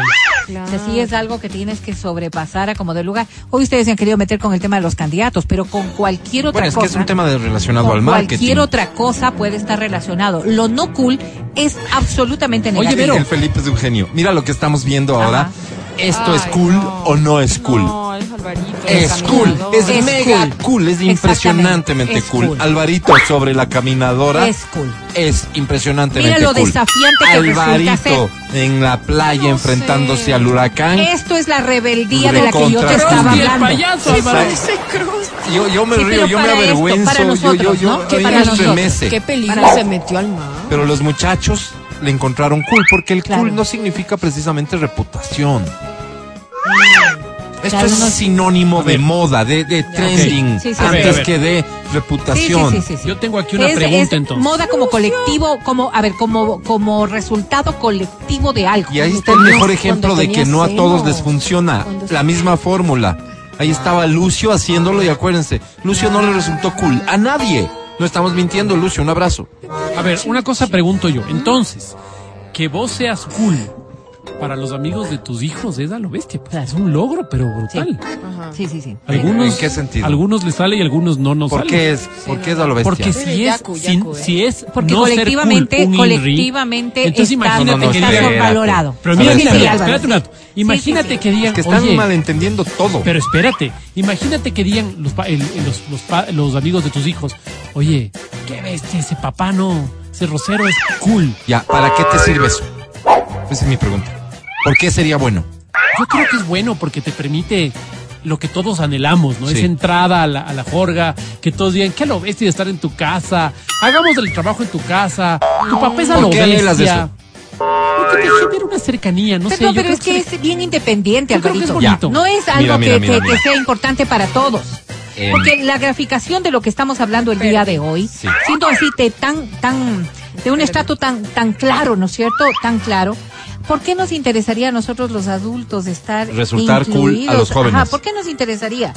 Claro. O sea, sí es algo que tienes que sobrepasar a como de lugar. Hoy ustedes se han querido meter con el tema de los candidatos, pero con cualquier otra Bueno, es cosa. que es un tema de relacionado con al marketing. Cualquier otra cosa puede estar relacionado. Lo no cool es absolutamente Oye, negativo. Vero. El Felipe es un genio. Mira lo que estamos viendo ahora. Ajá. ¿Esto es cool no. o no es cool? No, es Alvarito. Es cool, es, Es mega cool. cool, es impresionantemente es cool. cool. Alvarito sobre la caminadora Es cool. es impresionantemente Mira lo cool. desafiante que Alvarito en la playa No enfrentándose sé. al huracán. Esto es la rebeldía de la que yo te estaba hablando. payaso. Yo, yo me Sí, río, yo me para esto, avergüenzo, para yo, yo, nosotros, yo, ¿no? Que para me nosotros. Qué peligro Para- se metió al mar. Pero los muchachos le encontraron cool, porque el Claro. cool no significa precisamente reputación. Esto Claro, es no- sinónimo de moda, de, de trending, Sí, sí, sí. antes que de reputación. sí, sí, sí. Yo tengo aquí una Es- pregunta es entonces. Moda como colectivo, como, a ver, como, como resultado colectivo de algo. Y ahí está el mejor ejemplo de que no a todos seno. les funciona la misma fórmula. Ahí estaba Lucio haciéndolo y acuérdense, Lucio no le resultó cool a nadie. No estamos mintiendo, Lucio, un abrazo. A ver, una cosa pregunto yo. Entonces, que vos seas cool para los amigos de tus hijos es a lo bestia. Pues, es un logro, pero brutal. Sí, sí, sí. Algunos, ¿En qué sentido? Algunos les sale y algunos no nos ¿Por sale. qué es, por qué es a lo bestia? Porque si es, si, eh. si es Porque no ser colectivamente, cool, un Inri, colectivamente entonces imagínate No, no, no, que está sobrevalorado. pero mira, espérate un rato. Imagínate que digan, que están malentendiendo todo. pero espérate, imagínate que digan los, pa- el- el- los, los amigos de tus hijos, oye, qué bestia, ese papá no, ese rosero es cool. Ya, ¿para qué te sirve eso? Esa es mi pregunta. ¿Por qué sería bueno? Yo creo que es bueno porque te permite lo que todos anhelamos, ¿no? Sí. Esa entrada a la, a la jorga, que todos digan, qué lo bestia de estar en tu casa, hagamos el trabajo en tu casa, tu papá es a ¿Por lo bestia. eso? Porque te genera una cercanía, no sé. Pero, yo pero creo es que es bien independiente, Yo creo que es Alvarito. bonito. No es algo Mira, mira, que, mira, que- mira. que sea importante para todos. Em. Porque la graficación de lo que estamos hablando el día de hoy, Sí. siendo así de tan, tan, de un estrato tan, tan claro, ¿no es cierto? Tan claro. ¿Por qué nos interesaría a nosotros los adultos estar Resultar cool a incluidos? los jóvenes. Ajá, ¿por qué nos interesaría?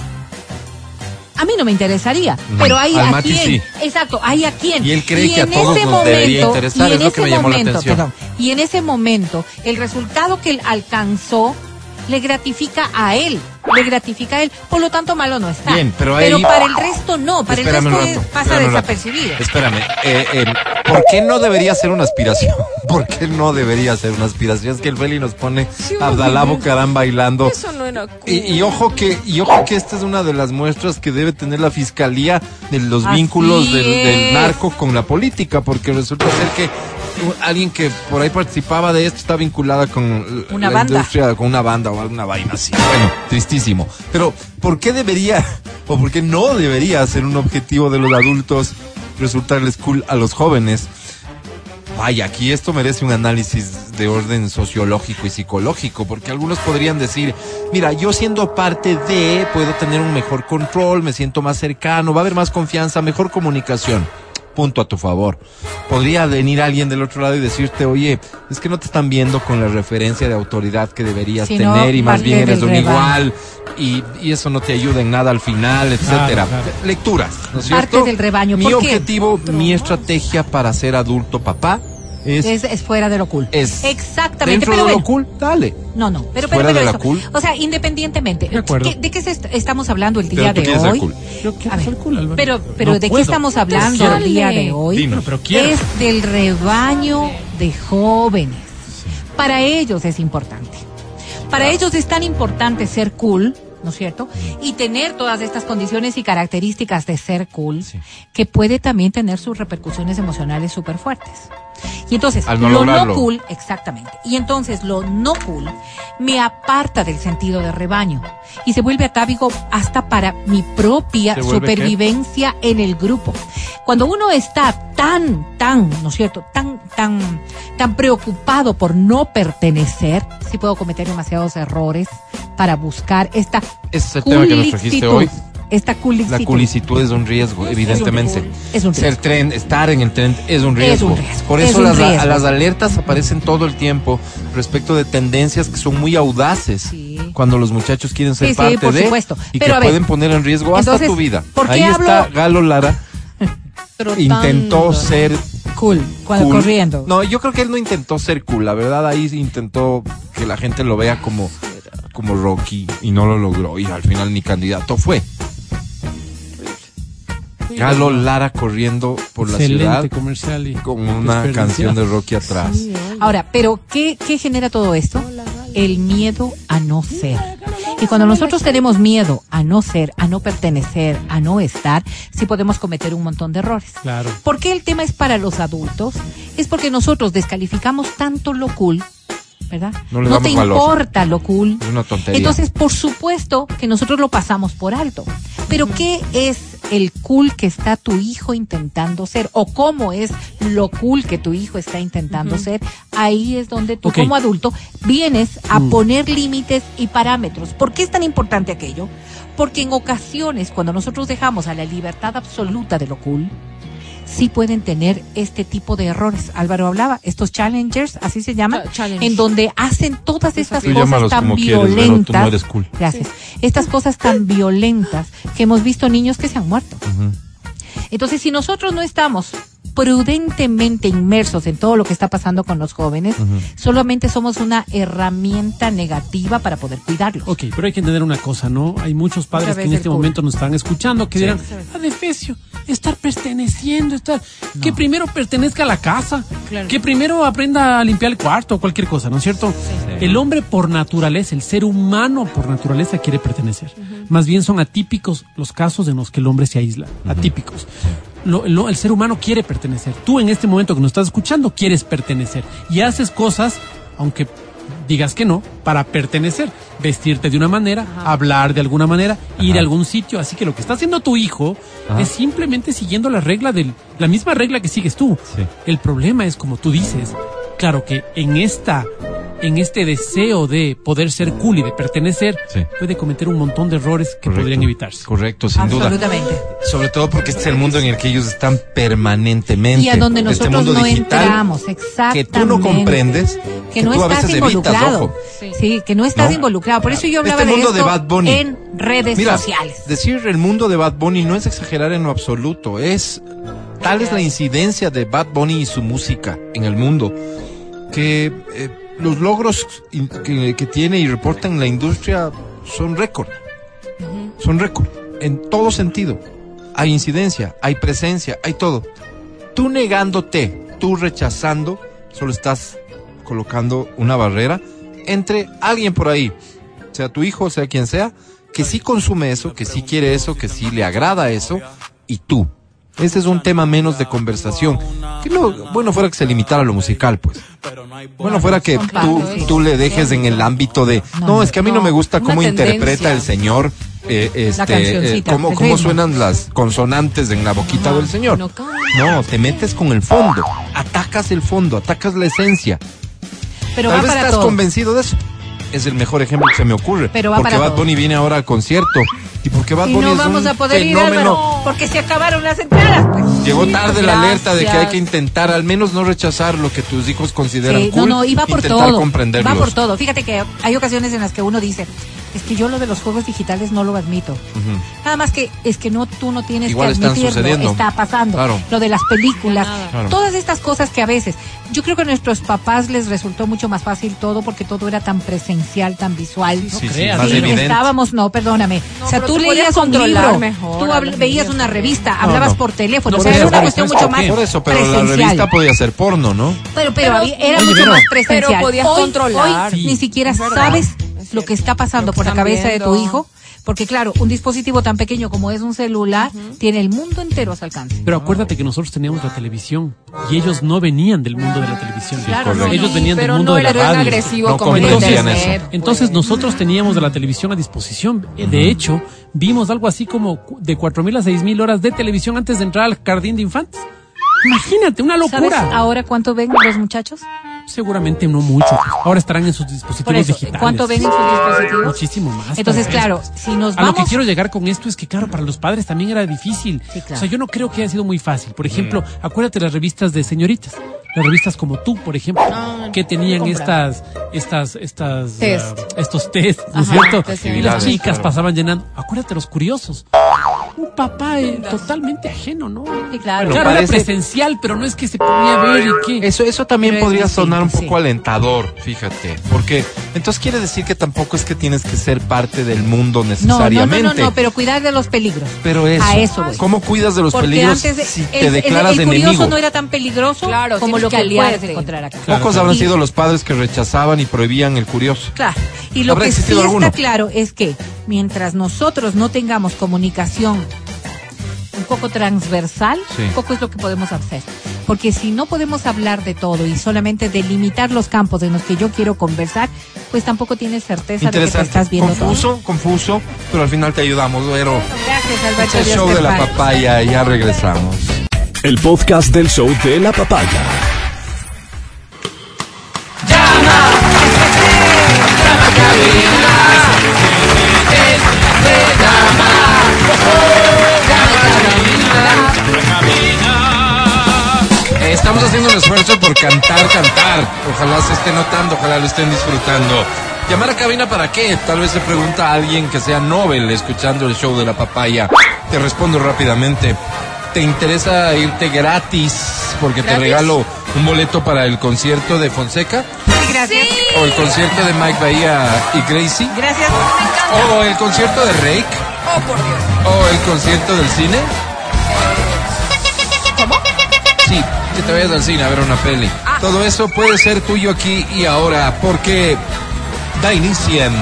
A mí no me interesaría, Mm, pero hay a Mati quién. sí. Exacto, hay a quién. Y él cree que a en todos ese nos debería interesar, y en es lo que ese me llamó la momento, atención. perdón, y en ese momento, el resultado que él alcanzó le gratifica a él, le gratifica a él, por lo tanto malo no está. Bien, pero ahí- para el resto no, para el resto rato, pasa desapercibido. Espérame, eh, eh, ¿por qué no debería ser una aspiración? ¿Por qué no debería ser una aspiración? Es que el Feli nos pone Sí, a Abdalá Bucaram bailando. Eso no era cool. Y, y ojo que y ojo que esta es una de las muestras que debe tener la fiscalía de los Así vínculos del, narco con la política, porque resulta ser que alguien que por ahí participaba de esto está vinculada con Una la banda. industria, con una banda o alguna vaina así. Bueno, tristísimo. Pero ¿por qué debería o por qué no debería ser un objetivo de los adultos resultarles cool a los jóvenes? Vaya, aquí esto merece un análisis de orden sociológico y psicológico, porque algunos podrían decir, mira, yo siendo parte de, puedo tener un mejor control, me siento más cercano, va a haber más confianza, mejor comunicación. Punto a tu favor. Podría venir alguien del otro lado y decirte, oye, es que no te están viendo con la referencia de autoridad que deberías tener y más bien eres un rebaño. igual y, y eso no te ayuda en nada al final, etcétera. claro. Lecturas, ¿no es Parte cierto? del rebaño. Mi objetivo, mi estrategia para ser adulto papá es, Es, es fuera de lo cool. es Exactamente. dentro pero de lo cool, dale. No, no, pero, pero, Fuera pero eso. cool. O sea, independientemente. De acuerdo. ¿qué- ¿De qué est- estamos hablando el Pero día tú de hoy? cool. Yo quiero ser cool, Álvaro. Pero, pero No ¿de puedo. qué estamos hablando el día de hoy? Pero. Es del rebaño de jóvenes. Para ellos es importante. Para ellos es tan importante ser cool, ¿no es cierto? Y tener todas estas condiciones y características de ser cool, Sí. que puede también tener sus repercusiones emocionales súper fuertes. Y entonces, Al no lo lograrlo. no cool, exactamente. Y entonces lo no cool me aparta del sentido de rebaño y se vuelve atávico hasta para mi propia supervivencia en el grupo. Cuando uno está tan, tan, ¿no es cierto? Tan, tan, tan preocupado por no pertenecer, sí puedo cometer demasiados errores para buscar esta Ese es el tema que nos trajiste hoy. Esta culicitud. La culicitud es un riesgo, evidentemente. Es un Ser riesgo. tren, estar en el tren es un riesgo. un riesgo, Por es eso las, riesgo. las alertas aparecen todo el tiempo respecto de tendencias que son muy audaces Sí. cuando los muchachos quieren ser Sí, sí, parte por de supuesto. y Pero que ver, pueden poner en riesgo hasta entonces, tu vida. ¿por qué Ahí está Galo Lara intentó ser Cool, cuando cool. corriendo. No, yo creo que él no intentó ser cool, la verdad ahí intentó que la gente lo vea como, como Rocky y no lo logró y al final ni candidato fue. Galo Lara corriendo por la Excelente ciudad comercial y con una canción de Rocky atrás. Ahora, pero ¿qué, ¿qué genera todo esto? El miedo a no ser. Y cuando nosotros tenemos miedo a no ser, a no pertenecer, a no estar, sí podemos cometer un montón de errores. Claro. ¿Por qué el tema es para los adultos? Es porque nosotros descalificamos tanto lo cool, ¿verdad? No le te valor. importa lo cool. Es una tontería. Entonces, por supuesto que nosotros lo pasamos por alto. Pero ¿qué es el cool que está tu hijo intentando ser? ¿O cómo es lo cool que tu hijo está intentando ser? Ahí es donde tú como adulto vienes a Mm. poner límites y parámetros. ¿Por qué es tan importante aquello? Porque en ocasiones, cuando nosotros dejamos a la libertad absoluta de lo cool, sí pueden tener este tipo de errores. Álvaro hablaba, estos challengers, así se llaman, challenge. en donde hacen todas estas Tú cosas tan quieres, tú violentas. no eres cool. Gracias. Estas cosas tan violentas que hemos visto niños que se han muerto. Entonces, si nosotros no estamos prudentemente inmersos en todo lo que está pasando con los jóvenes, solamente somos una herramienta negativa para poder cuidarlos. Ok, pero hay que entender una cosa, ¿no? Hay muchos padres que en este momento nos están escuchando que dirán, ah, defecio, estar perteneciendo, estar, que primero pertenezca a la casa, Claro. que primero aprenda a limpiar el cuarto o cualquier cosa, ¿no es cierto? El hombre por naturaleza, el ser humano por naturaleza quiere pertenecer. Más bien son atípicos los casos en los que el hombre se aísla, atípicos. Lo- lo- el ser humano quiere pertenecer. Tú en este momento que nos estás escuchando quieres pertenecer y haces cosas, aunque digas que no, para pertenecer, vestirte de una manera, hablar de alguna manera, ir a algún sitio. Así que lo que está haciendo tu hijo Ajá. es simplemente siguiendo la regla del, la misma regla que sigues tú. Sí. El problema es como tú dices, claro que en esta, en este deseo de poder ser cool y de pertenecer, Sí. puede cometer un montón de errores que Correcto. podrían evitarse. Correcto, sin duda. Absolutamente. Sobre todo porque este es el mundo en el que ellos están permanentemente. Y a donde Este nosotros mundo no digital entramos, exactamente. Que tú no comprendes. que no tú a estás veces evitas, involucrado. ojo. Sí. que no estás ¿No? involucrado. Por eso yo hablaba Este de mundo esto de Bad Bunny. en redes Mira, sociales. decir el mundo de Bad Bunny no es exagerar en lo absoluto. Es tal es la incidencia de Bad Bunny y su música en el mundo que eh, los logros que tiene y reporta en la industria son récord. Son récord en todo sentido. Hay incidencia, hay presencia, hay todo. Tú negándote, tú rechazando, solo estás colocando una barrera entre alguien por ahí, sea tu hijo, sea quien sea, que sí consume eso, que sí quiere eso, que sí le agrada eso, y tú. Ese es un tema menos de conversación. Que bueno fuera que se limitara a lo musical, pues. Bueno fuera que tú, le dejes en el ámbito de, No, es que a mí no, me gusta cómo interpreta el señor, eh, este, eh, cómo, suenan las consonantes en la boquita del señor. No te metes con el fondo, atacas el fondo, atacas la esencia. Pero Tal vez estás todo. convencido de eso. Es el mejor ejemplo que se me ocurre. Pero va porque para Bad. Bunny viene ahora al concierto. Y porque Bad Y Bunny no es vamos un a poder ir, fenómeno. Álvaro, porque se acabaron las entradas. Pues. Llegó tarde la alerta de que hay que intentar al menos no rechazar lo que tus hijos consideran Sí, cool. no, no, y va por todo. Va por todo. Fíjate que hay ocasiones en las que uno dice, es que yo lo de los juegos digitales no lo admito. Nada más que es que no tú no tienes Igual que están admitirlo, sucediendo. está pasando. Claro. Lo de las películas. Claro. todas estas cosas que a veces, yo creo que a nuestros papás les resultó mucho más fácil todo porque todo era tan presencial, tan visual. Sí, sí, creas. más Sí, estábamos, no, perdóname. No, o sea, tú leías un libro, mejor tú habl- veías una revista, No, hablabas no. por teléfono, No, o sea, era una cuestión mucho más. Por eso, pero la presencial. revista podía ser porno, ¿no? Pero, pero, Pero- había- era Oye, mucho más presencial. pero podías hoy, controlar. hoy ni siquiera sabes Es lo que está pasando que por la cabeza de tu viendo. hijo. Porque claro, un dispositivo tan pequeño como es un celular tiene el mundo entero a su alcance. Pero acuérdate que nosotros teníamos la televisión y ellos no venían del mundo de la televisión. Claro, correcto. ellos venían del mundo no de la radio. agresivo No como internet. eso. Entonces nosotros teníamos de la televisión a disposición. Eh, De hecho, vimos algo así como de 4.000 a 6.000 horas de televisión antes de entrar al jardín de infantes. Imagínate, una ¿Sabes locura. ahora cuánto ven los muchachos? Seguramente no mucho. Ahora estarán en sus Por dispositivos eso, digitales. ¿cuánto ven en sus dispositivos? Muchísimo más. Entonces, claro, si nos A lo que vamos... quiero llegar con esto es que, claro, para los padres también era difícil. Sí, claro. O sea, yo no creo que haya sido muy fácil. Por ejemplo, acuérdate las revistas de señoritas. Las revistas como tú, por ejemplo, Ah, que tenían estas, estas, estas, Test. ah, estos test, ¿no es cierto? test Y las chicas claro. pasaban llenando. Acuérdate los curiosos. un papá eh, totalmente ajeno, ¿no? Sí, claro. Bueno, claro, parece- era presencial, pero no es que se ponía a ver y qué. Eso, eso también Pero es podría sonar un poco sí. alentador, fíjate, porque entonces quiere decir que tampoco es que tienes que ser parte del mundo No, no, necesariamente. no, no, no, pero cuidar de los peligros. Pero eso, A eso voy. ¿cómo cuidas de los Porque peligros antes si el, te el- declaras el curioso enemigo? no era tan peligroso Claro, como lo que que, puedes encontrar acá. Pocos habrán Y- sido los padres que rechazaban y prohibían el curioso. Claro. Y lo ¿Habrá que sí está claro es que mientras nosotros no tengamos comunicación un poco transversal, Sí. poco es lo que podemos hacer. Porque si no podemos hablar de todo y solamente delimitar los campos en los que yo quiero conversar, pues tampoco tienes certeza de que te estás viendo confuso, confuso, pero al final te ayudamos, Vero. todo. Gracias, Alberto. Es el Dios show de la papaya, ya regresamos. El podcast del show de la papaya. Eh, Estamos haciendo un esfuerzo por cantar, cantar. Ojalá se esté notando, ojalá lo estén disfrutando. ¿Llamar a cabina para qué? Tal vez se pregunta a alguien que sea Nobel escuchando el show de la papaya. Te respondo rápidamente. ¿Te interesa irte gratis? Porque te regalo un boleto para el concierto de Fonseca Sí, gracias. o el concierto de Mike Bahía y Gracie Gracias. o el concierto de Rake Oh, por Dios. o el concierto del cine. ¿Cómo? Sí, que te vayas al cine a ver una peli. Ah. Todo eso puede ser tuyo aquí y ahora, porque da inicio en...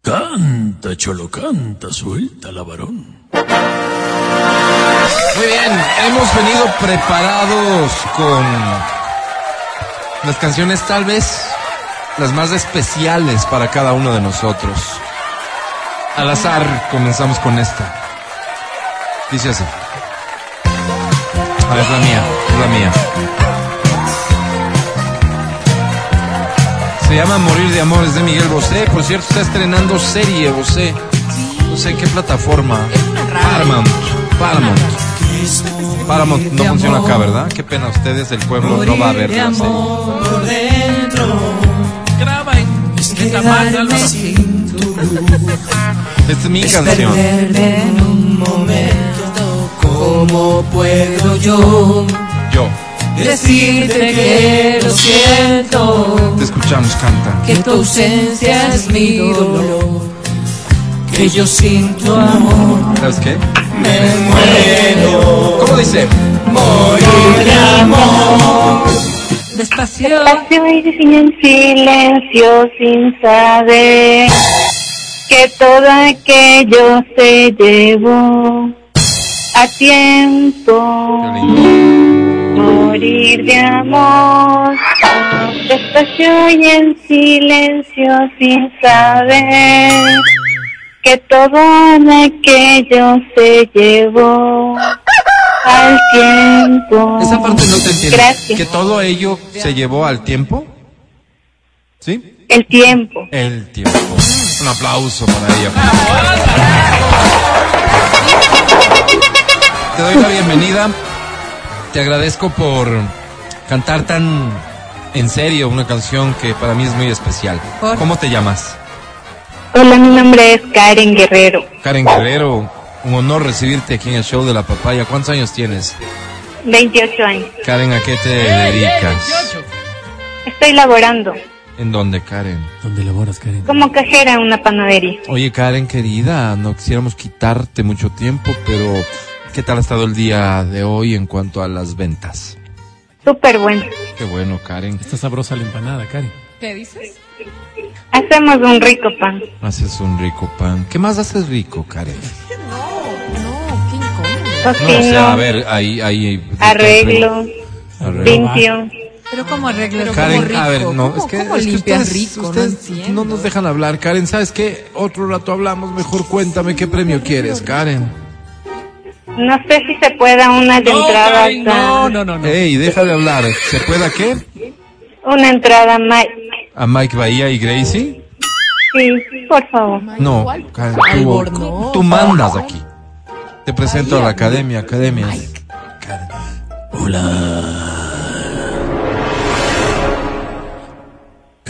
Canta, cholo, canta, suelta la varón. Muy bien, hemos venido preparados con las canciones tal vez las más especiales para cada uno de nosotros. Al azar comenzamos con esta. Dice así. Ah, es la mía, es la mía. Se llama Morir de Amor, es de Miguel Bosé. Por cierto, está estrenando serie Bosé. No sé en qué plataforma. Paramount. Paramount. Paramount no funciona acá, ¿verdad? Qué pena ustedes, el pueblo no va a ver la serie. Graba en Es mi canción. ¿Cómo puedo yo Yo. decirte que lo siento? Te escuchamos, canta. Que tu ausencia es mi dolor. Que yo sin tu amor ¿Sabes qué? me muero. ¿Cómo dice? Morir de amor. Despacio. Despacio y en silencio sin saber que todo aquello se llevó a tiempo. Morir de amor, despacio y en silencio sin saber que todo aquello se llevó al tiempo. Esa parte no te entiendo. Gracias. ¿Que todo ello se llevó al tiempo? ¿Sí? El tiempo. El tiempo. Un aplauso para ella. Te doy la bienvenida. Te agradezco por cantar tan en serio una canción que para mí es muy especial. ¿Cómo te llamas? Hola, mi nombre es Karen Guerrero, Karen Guerrero. Un honor recibirte aquí en el show de la papaya. ¿Cuántos años tienes? 28 años. Karen, ¿a qué te dedicas? Estoy laborando ¿En dónde, Karen? ¿Dónde laboras, Karen? como cajera en una panadería. Oye, Karen, querida, no quisiéramos quitarte mucho tiempo, pero ¿qué tal ha estado el día de hoy en cuanto a las ventas? Súper bueno. Qué bueno, Karen. Está sabrosa la empanada, Karen. ¿Qué dices? Hacemos un rico pan. Haces un rico pan. ¿Qué más haces rico, Karen? No, qué incómodo. No, o sea, a ver, ahí, ahí. arreglo, Arreglo. limpio. Pero como arreglo. Karen, ¿Cómo a ver, rico? no, ¿Cómo- es que, cómo es que limpias ustedes, rico? No ustedes no, entiendo. nos dejan hablar. Karen, ¿sabes qué? Otro rato hablamos, mejor cuéntame qué premio quieres, Karen. No sé si se pueda una de entrada Karen, no, a- no, no, no. Ey, deja de hablar. ¿Se puede a qué? una entrada más. ¿A Mike Bahía y Gracie? Sí, por favor. No, Karen, tú, Albornoz. tú mandas aquí. Te presento a la academia, academia. Hola.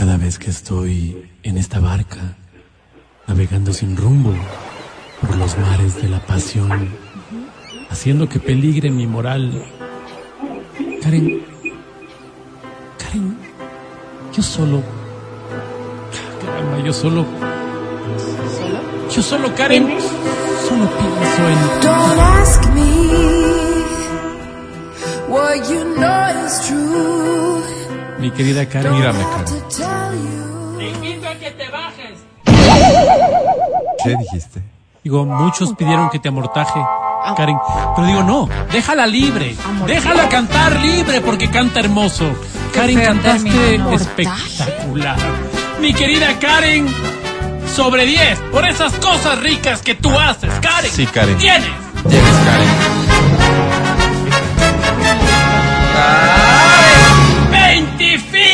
Cada vez que estoy en esta barca, navegando sin rumbo por los mares de la pasión, haciendo que peligre mi moral. Karen, Karen, yo solo, caramba, yo solo, yo solo, Karen, solo pienso en Don't ask me what you know is true. Mi querida Karen. Mírame, you. Te invito a que te bajes. ¿Qué dijiste? Digo, muchos pidieron que te amortaje, Karen. Pero digo, no, déjala libre. Déjala cantar libre porque canta hermoso. Karen, cantaste espectacular. Mi querida Karen, sobre 10 por esas cosas ricas que tú haces, Karen. Sí, Karen. Tienes. Tienes, Karen. 20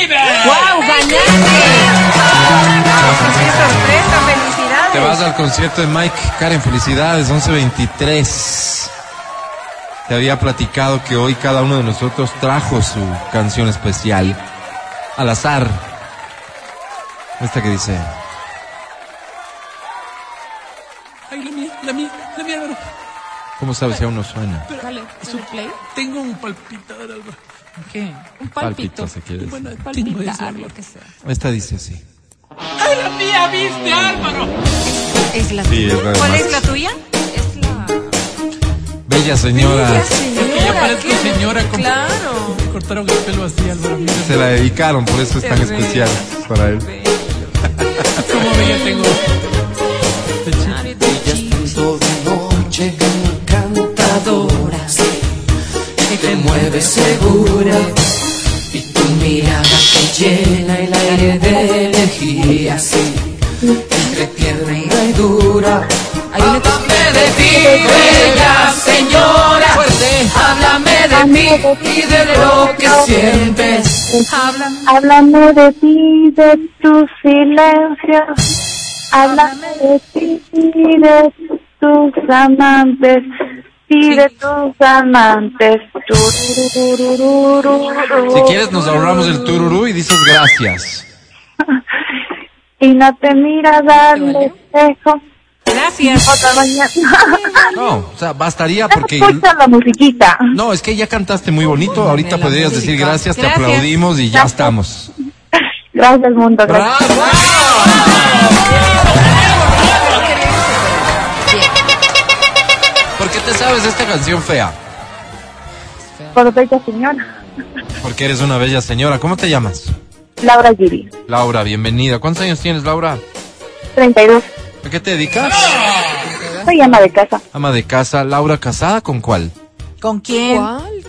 fibras. ¡Wow! ¡Ganaste! ¡Qué sorpresa! ¡Felicidades! Te vas al concierto de Mike. Karen, felicidades, 1123. Te había platicado que hoy cada uno de nosotros trajo su canción especial. Al azar. Esta que dice. Ay, la mía, la mía, la mía. ¿Cómo sabes si aún no suena? Play. Tengo un palpitar, Álvaro. ¿Qué? Un palpito. Palpito, si quieres. Bueno, tengo eso, Palpitar, lo que sea. Esta dice así. ¡Ay, la mía, viste, Álvaro! Es la Sí, es la de ¿Cuál Max. es la tuya? Es la. Bella señora. Que ya parezco ¿qué? señora con... Claro. Me cortaron el pelo así, Álvaro. Mira, Se la dedicaron, por eso es tan Qué especial para él. cómo bella tengo. noche encantadora que te mueve segura y tu mirada que llena el aire de energía sí. Entre tierna y dura háblame de ti bella señora. Háblame de mí y de lo que sientes. Habla. Háblame de ti, de tu silencio. Háblame. de ti, de tus amantes. Y de tus amantes. Si quieres, nos ahorramos el tururú y dices gracias. Y no te miras al espejo. Gracias. Otra mañana. No, o sea, bastaría porque. Escucha la musiquita. No, es que ya cantaste muy bonito. Ahorita la podrías decir música. gracias, te Gracias. aplaudimos y ya estamos. Gracias, mundo. Gracias. ¡Bravo! ¿Por qué te sabes esta canción fea? Por bella señora. Porque eres una bella señora. ¿Cómo te llamas? Laura Giri. Laura, bienvenida. ¿Cuántos años tienes, Laura? 32. ¿A qué te dedicas? Soy ama de casa. Ama de casa. Laura, ¿casada con cuál? ¿Con quién? ¿Cuál?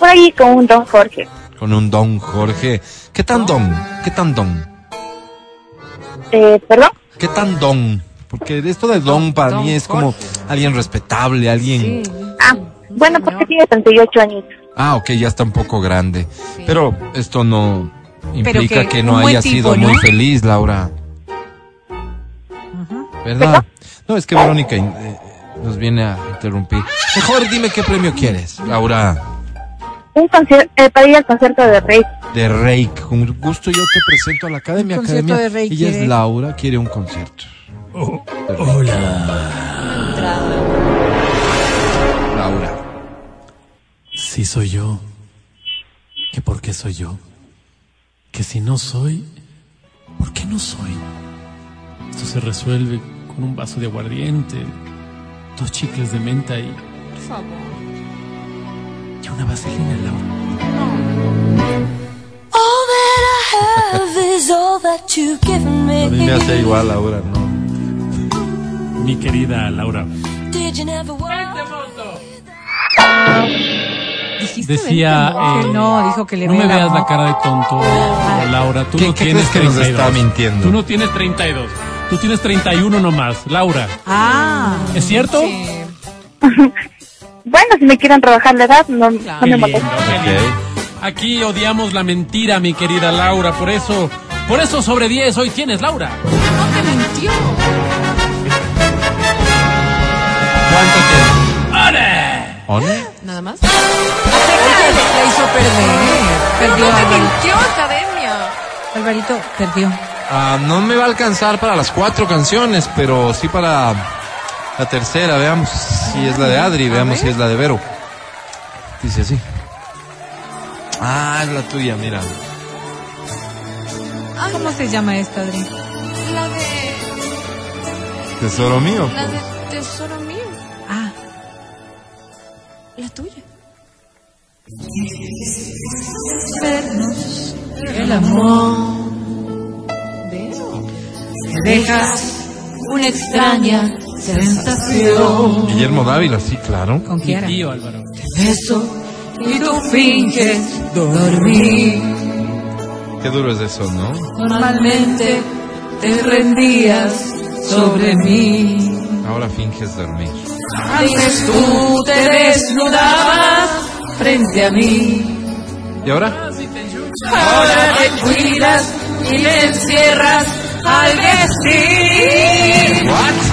Por ahí con un don Jorge. Con un don Jorge. ¿Qué tan don? ¿Qué tan don? Eh, ¿Perdón? ¿Qué tan don? Porque esto de don para Don mí es como alguien respetable, alguien... Ah, bueno, porque tiene 38 años. Ah, ok, ya está un poco grande. Pero esto no implica que no haya tipo, sido ¿no? muy feliz, Laura. ¿Verdad? No, es que Verónica eh, nos viene a interrumpir. Mejor dime qué premio quieres, Laura. Un concierto, eh, para ir al concierto de Rey. De Reik. Con gusto yo te presento a la academia. Un concierto academia. de Reik Ella es. Laura, quiere un concierto. Laura. Si soy yo, que por qué soy yo, que si no soy, ¿por qué no soy? Esto se resuelve con un vaso de aguardiente, dos chicles de menta y, Por favor. y una vaselina, Laura. all that I have is all that you've given me A mí me hace igual, Laura, ¿no? Mi querida Laura, did you never want ¿Dijiste decía, eh, No, dijo que le no me la veas la cara de tonto, Laura, tú ¿Qué- no qué tienes crees que nos 32. está mintiendo? Tú no tienes 32, tú tienes 31 nomás, Laura, Ah. ¿es cierto? Sí. Bueno, si me quieren trabajar la edad, no, me lindo. Aquí odiamos la mentira, mi querida Laura, por eso, por eso sobre 10 hoy tienes, Laura. No te mintió. ¿Cuánto tienes? ¿One? Nada más. La hizo perder. Perdió. No academia. Alvarito perdió. Ah, no me va a alcanzar para las cuatro canciones, pero sí para la tercera. Veamos si es la de Adri, veamos si es la de Vero. Dice así. Ah, es la tuya, mira. ¿Cómo se llama esta, Adri? La de. Tesoro mío. La de Tesoro mío. La tuya. vernos el amor. Veo. Me dejas una extraña sensación. Guillermo Dávila, sí, claro. Con Kiara. tío Álvaro. Beso y tú finges dormir. Qué duro es eso, ¿no? Normalmente te rendías sobre mí. Ahora finges dormir. Antes tú te desnudabas frente a mí. ¿Y ahora? Ahora te cuidas y te encierras al vestir.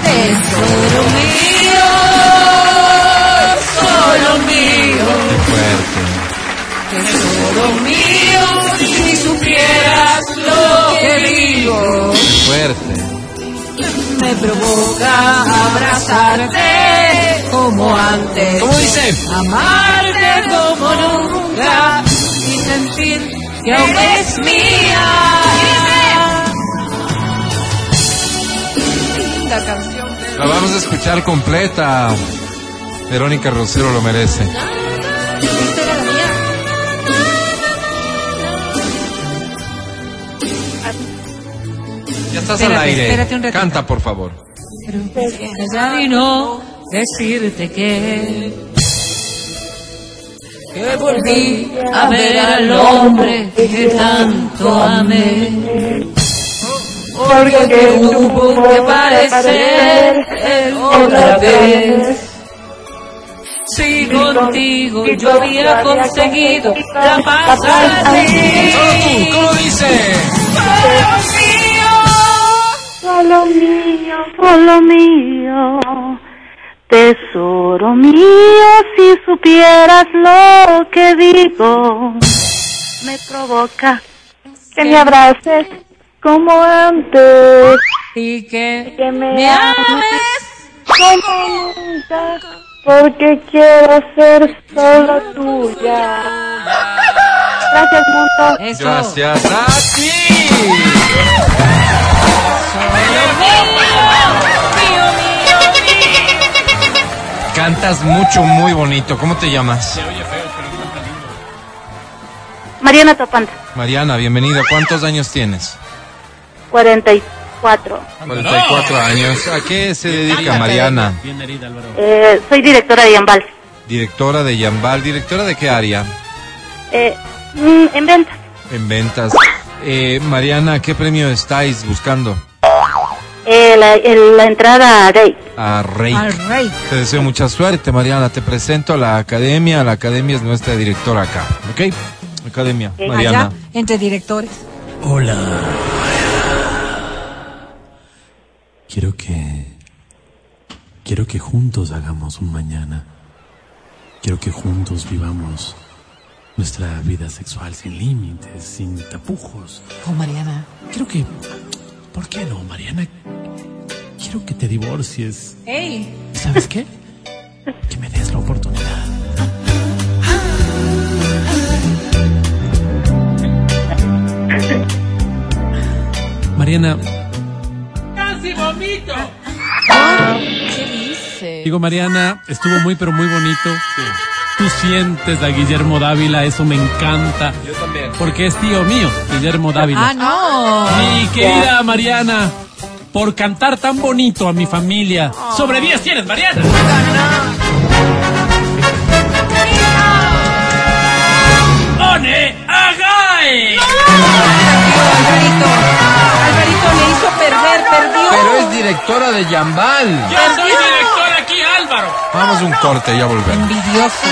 Tesoro mío, solo mío, fuerte. tesoro mío, si supieras lo que digo. Fuerte. Me provoca abrazarte como antes. ¿Cómo dice? Amarte como nunca y sentir que aún es mía. Linda canción. La vamos a escuchar completa. Verónica Rosero lo merece. Estás Espérate, al aire. espérate un ratito. Canta, por favor. Ya y no decirte que que volví a ver al hombre que tanto amé. Porque tuvo que parecer otra vez. Si contigo yo había conseguido la paz. Solo tú, ¿cómo dice? Solo mío, solo mío, tesoro mío, si supieras lo que digo, me provoca que me abraces como antes, Y que que me, me ames ames. como nunca, porque quiero ser solo tuya. Gracias, mundo. Eso. Gracias a ti. Cantas mucho, muy bonito. ¿Cómo te llamas? Mariana Topanta, Mariana, bienvenida. ¿Cuántos años tienes? 44. 44 años. ¿A qué se dedica Mariana? Bien herida, Álvaro. Eh, soy directora de Yambal. Directora de Yambal. ¿Directora de qué área? Eh, mm, en ventas. En ventas. Eh, Mariana, ¿qué premio estáis buscando? Eh, la, el- la entrada. A Rey. Al rey. Te deseo mucha suerte, Mariana. Te presento a la academia. La academia es nuestra directora acá. ¿Ok? Academia. Mariana. Allá, entre directores. Hola. Quiero que... Quiero que juntos hagamos un mañana. Quiero que juntos vivamos nuestra vida sexual sin límites, sin tapujos. Oh, Mariana. Quiero que... ¿Por qué no, Mariana? Quiero que te divorcies. ¡Ey! ¿Y ¿Sabes qué? Que me des la oportunidad. Mariana, ¿Qué dice? digo Mariana, estuvo muy pero muy bonito. Tú sientes a Guillermo Dávila, eso me encanta. Yo también. Porque es tío mío, Guillermo Dávila. ¡Ah, no! Mi querida Mariana, por cantar tan bonito a mi familia. Sobre 10 tienes, Mariana. ¡One Agai! Alvarito. Alvarito le hizo perder, perdió. Pero es directora de Yambal. Yo soy director aquí, Álvaro. Vamos a un corte, ya volvemos. Envidioso.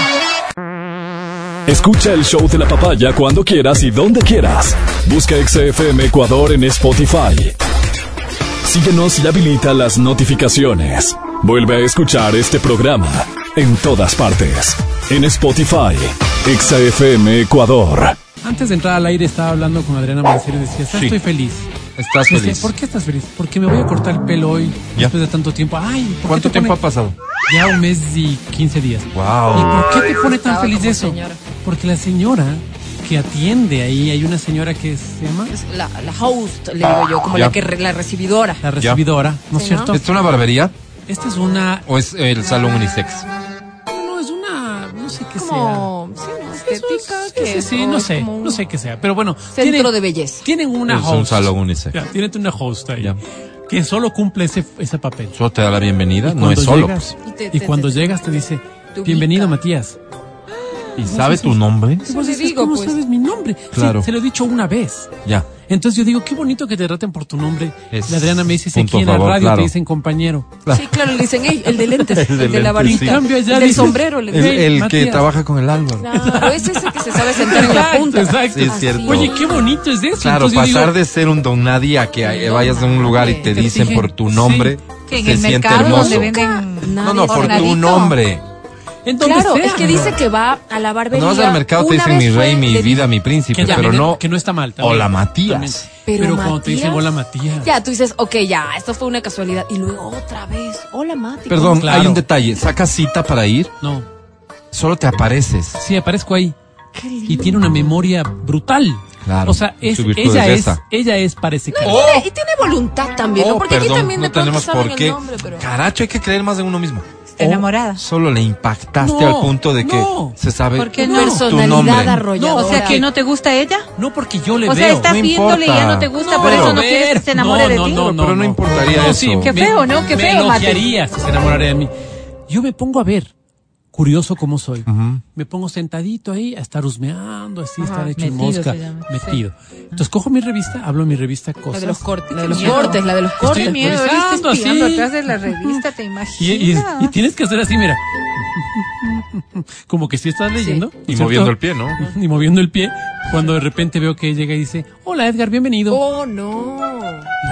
Escucha el show de la papaya cuando quieras y donde quieras. Busca XFM Ecuador en Spotify. Síguenos y habilita las notificaciones. Vuelve a escuchar este programa en todas partes. En Spotify, XFM Ecuador. Antes de entrar al aire estaba hablando con Adriana Mancero y decía, "¿Sabes? Sí. estoy feliz. Estás decía, feliz. ¿Por qué estás feliz? Porque me voy a cortar el pelo hoy Ya. después de tanto tiempo. Ay, ¿por qué ¿Cuánto te tiempo ha pasado? Ya un mes y 15 días. ¿Y Wow. por qué te pone tan feliz eso? señora. Porque la señora que atiende ahí, hay una señora que se llama Es la, la host, le digo yo, como Ya. la que re- la recibidora. la recibidora, ¿no es Sí, cierto? ¿Es una barbería Esta es una... o es el salón unisex? No, no, es una... No sé qué sea. Como, sí, ¿no? Eso es- estética, sí, que sí, es, sí, o no es sé, un no sé qué sea. Pero bueno, Centro tienen, de belleza. tienen una Es host. un salón unisex. Ya, tienen una host ahí. Ya. Que solo cumple ese, ese papel. Solo te da la bienvenida, no es solo. llegas- pues. Y te- y te- cuando te- llegas te dice, bienvenido. Matías. ¿Y sabe tu nombre? Le dices, digo, ¿cómo pues. sabes mi nombre? Claro. Sí, se lo he dicho una vez. Ya. Entonces yo digo, qué bonito que te traten por tu nombre. Es la Adriana me dice, si aquí en la radio claro. te dicen compañero. Sí, claro, le dicen, "Ey, el de lentes, el, El de de la lentes, sí. el del sombrero, le El, dicen. el que trabaja con el Álvaro. Claro, es ese que se sabe sentar en la Exacto, punta. exacto. Sí, es cierto. Oye, qué bonito es eso. Claro, Entonces pasar digo, de ser un don nadie a que vayas a un lugar y te dicen por tu nombre, Que en se el siente mercado hermoso. donde venden No, no, por tu nombre. En donde Claro, sea. es que dice que va a la barbería. Cuando vas al mercado te dicen mi rey, mi vida, mi príncipe, que, pero no. que no está mal. también. Hola, Matías. También. Pero Pero, cuando te dicen Matías- hola Matías. Ya, tú dices, ok, ya, esto fue una casualidad. Y luego otra vez, hola Mati. Perdón, Claro. hay un detalle. Sacas cita para ir, No, solo te apareces. sí, aparezco ahí. Qué lindo. Y tiene una memoria brutal. Claro, O sea, es, su virtud ella es es, esa. ella es parece que. Y tiene- Y tiene voluntad también, ¿no? Oh, Porque perdón, aquí también no de pronto tenemos saben por qué. el nombre, pero... Caracho, hay que creer más en uno mismo. Enamorada. Solo le impactaste No, al punto de que no. se sabe ¿Por qué tu no? Personalidad nombre. arrolladora. O sea, que no te gusta ella. No porque yo le O sea, veo. estás no viéndole y ya no te gusta, No, por eso no quieres que se enamore no, de no, ti. No, no, Pero no importaría No, eso. sí, Qué me- feo, ¿no? Qué me feo, Mati. elogiaría si se enamorara de mí. Yo me pongo a ver, curioso como soy. Me pongo sentadito ahí a estar husmeando, así, estar hecho en metido mosca, metido. Entonces cojo mi revista, hablo en mi revista La cosas. de los cortes, la de los miedo. cortes, la de los Estoy cortes. Qué miedo, espiando así. atrás de la revista, ¿te Y, y- imaginas? y tienes que hacer así, mira. Como que si estás leyendo. ¿no Y cierto? moviendo el pie, ¿no? Y moviendo el pie. Cuando de repente veo que llega y dice, hola Edgar, bienvenido. Oh, no.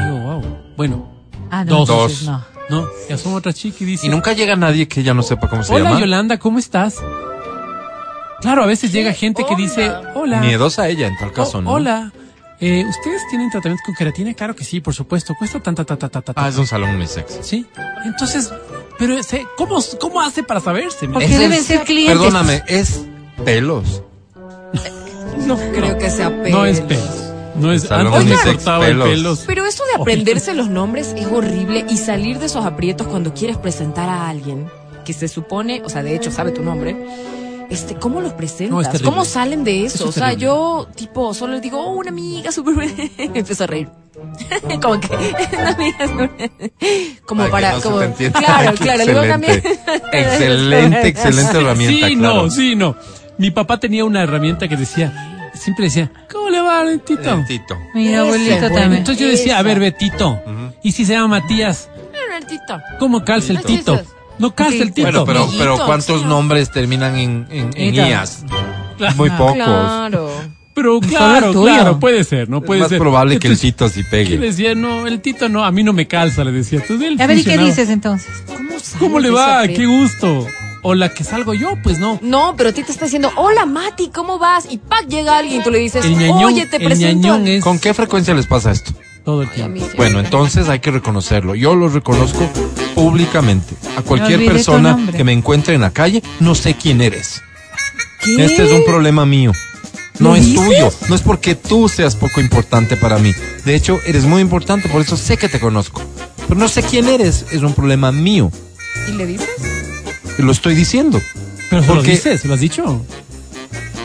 Y digo, wow. Bueno, Ah, no, Dos. entonces no. No, ya son otra chica y dice, Y nunca llega nadie que ya no sepa cómo se hola llama. Yolanda, ¿cómo estás? Claro, a veces llega gente que dice, hola. Miedosa ella en tal caso, Oh, ¿no? Hola. Eh, ¿Ustedes tienen tratamiento con queratina? Claro que sí, por supuesto. Cuesta tanta, tanta, tanta, Ah, es un salón unisex. Sí. Entonces, pero ese, ¿cómo, ¿cómo hace para saberse? Porque Ese deben es- ser clientes. Perdóname, es pelos. No Creo que sea pelo. No es pelos. No es antes me cortaba el pelos. pelos. Pero eso de aprenderse los nombres es horrible y salir de esos aprietos cuando quieres presentar a alguien que se supone, o sea, de hecho sabe tu nombre. Este, ¿cómo los presentas? No. ¿Cómo salen de eso? Eso es o sea, terrible. yo, tipo, solo les digo, oh, una amiga súper buena. Empiezo a reír. como que, una amiga súper Como Ay, para, no como, claro, claro, Excelente. también. Excelente, excelente herramienta, Sí, claro. no, sí, no. Mi papá tenía una herramienta que decía, siempre decía, ¿cómo le va, Betito? Lentito. Mi abuelito también. Entonces yo decía, a ver, Betito, ¿y si se llama Matías? ¿Cómo calza el Tito? es. No calza el Tito. Bueno, pero, pero ¿cuántos sí. nombres terminan en, en. IAS? Claro. Muy pocos. Claro. Pero claro, el claro, puede ser, ¿no? Es Puede más ser. probable que el Tito sí Yo le pegue. decía, no, el Tito no, a mí no me calza, le decía. Entonces, él A ver, ¿y qué dices entonces? ¿Cómo, ¿Cómo le va? Qué gusto. O la que salgo yo, pues no. No, pero a ti te está diciendo, hola Mati, ¿cómo vas? Y ¡pac! llega alguien y tú le dices, El ñañón, oye, te el presento. ñañón al-". es ¿Con qué frecuencia les pasa esto? todo el A mí tiempo. Bueno, entonces hay que reconocerlo. Yo lo reconozco públicamente. A cualquier persona que me encuentre en la calle, no sé quién eres. ¿Qué? Este es un problema mío. No ¿Lo es dices? tuyo. No es porque tú seas poco importante para mí. De hecho, eres muy importante, por eso sé que te conozco. Pero no sé quién eres. Es un problema mío. ¿Y le dices? Lo estoy diciendo. Pero se lo Porque- dices, lo has dicho.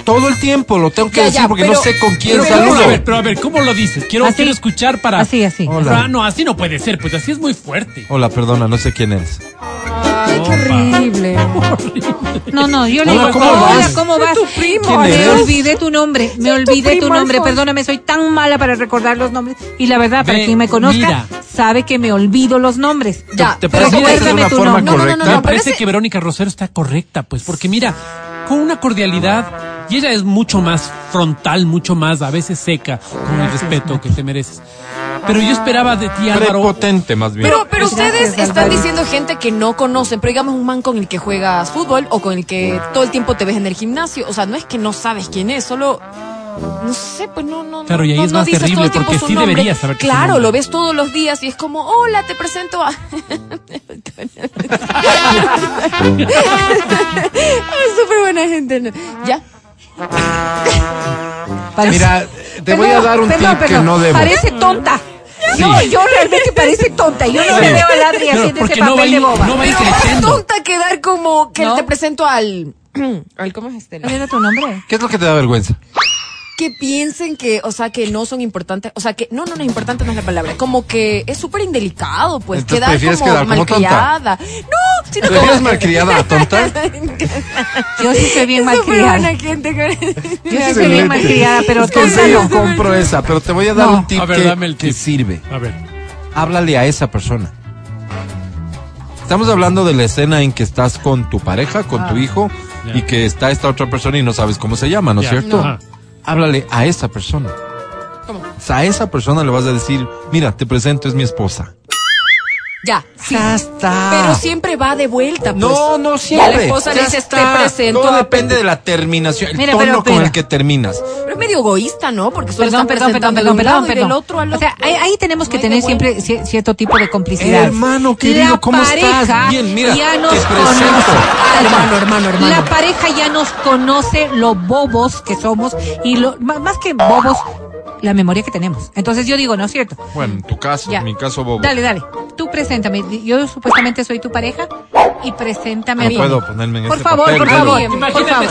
Todo el tiempo lo tengo que Ya, decir ya, porque pero- no sé con quién pero- saludo. Pero, a ver, pero a ver, ¿cómo lo dices? Quiero, Así. quiero escuchar para. Así, así. Hola. Ah, no, así no puede ser, pues así es muy fuerte. Hola, perdona, no sé quién eres. Ay, qué horrible. No, no, yo le Hola, digo, ¿cómo hola, vas? ¿cómo vas? tu primo, ¿Quién Me eres? olvidé tu nombre, me olvidé tu nombre, perdóname, soy tan mala para recordar los nombres. Y la verdad, para Ve, quien me conozca, mira. sabe que me olvido los nombres. Ya, ¿Te pero esa es recuérdame tu forma nombre. No, no, no, correcta? no, Me no, parece pero que Verónica Rosero está correcta, pues, porque mira, con una cordialidad, y ella es mucho más frontal, mucho más a veces seca, con el respeto que te mereces. Pero yo esperaba de ti, Álvaro. Prepotente, más bien. Pero, pero ustedes están diciendo gente que no conocen, pero digamos un man con el que juegas fútbol o con el que todo el tiempo te ves en el gimnasio. O sea, no es que no sabes quién es, solo no sé, pues no, no. Claro, no, y ahí no- es no más dices todo terrible, el tiempo porque su sí nombre. deberías saber Claro, lo ves todos los días y es como, hola, te presento a. ¿no? Ya. Mira, te voy a dar un perdón, tip que perdón. no debo. Parece tonta. Yo, yo realmente parece tonta. Yo no le veo a Adri Claro, haciendo ese no va, papel de boba. no va Pero más tonta que dar como que ¿No? te presento al. al ¿Cómo es este? ¿Cuál era tu nombre? ¿Qué es lo que te da vergüenza? Que piensen que, o sea, que no son importantes, o sea, que no, no, no, importante no es la palabra, como que es súper indelicado, pues, Entonces, quedar ¿prefieres como quedar como tonta? malcriada. No, sino ¿Prefieres como... malcriada a tonta? Yo sí soy bien Es malcriada. gente, Yo sí soy bien malcriada, pero Es tonta serio no. compro esa, pero te voy a dar No. un tip, A ver, que, dame el que tip. sirve. A ver. Háblale a esa persona. Estamos hablando de la escena en que estás con tu pareja, con tu hijo, Ya. y que está esta otra persona y no sabes cómo se llama, ¿no es cierto? Ajá. Háblale a esa persona. ¿Cómo? O sea, a esa persona le vas a decir, mira, te presento, es mi esposa. Ya, sí. Ya está. Pero siempre va de vuelta, pues. No, no Y siempre. la esposa le Ya dices, está. te presento. Todo depende de la terminación, el Mira, tono pero con el que terminas. Pero es medio egoísta, ¿no? Porque solo Perdón, están perdón, perdón, perdón, perdón, y del otro al O sea, ahí, ahí tenemos que No tener siempre ci- cierto tipo de complicidad. Hermano querido, La ¿cómo estás? Bien, mira, ya te nos presento. conoce. Hermano, hermano, hermano. La pareja ya nos conoce lo bobos que somos y lo más que bobos, la memoria que tenemos. Entonces yo digo, ¿no es cierto? Bueno, en tu caso, Ya. en mi caso, bobo. Dale, dale. Tú preséntame. Yo supuestamente soy tu pareja y preséntame No a mí. puedo ponerme en Por este favor, papel, por favor. Bien, Por Imagínate,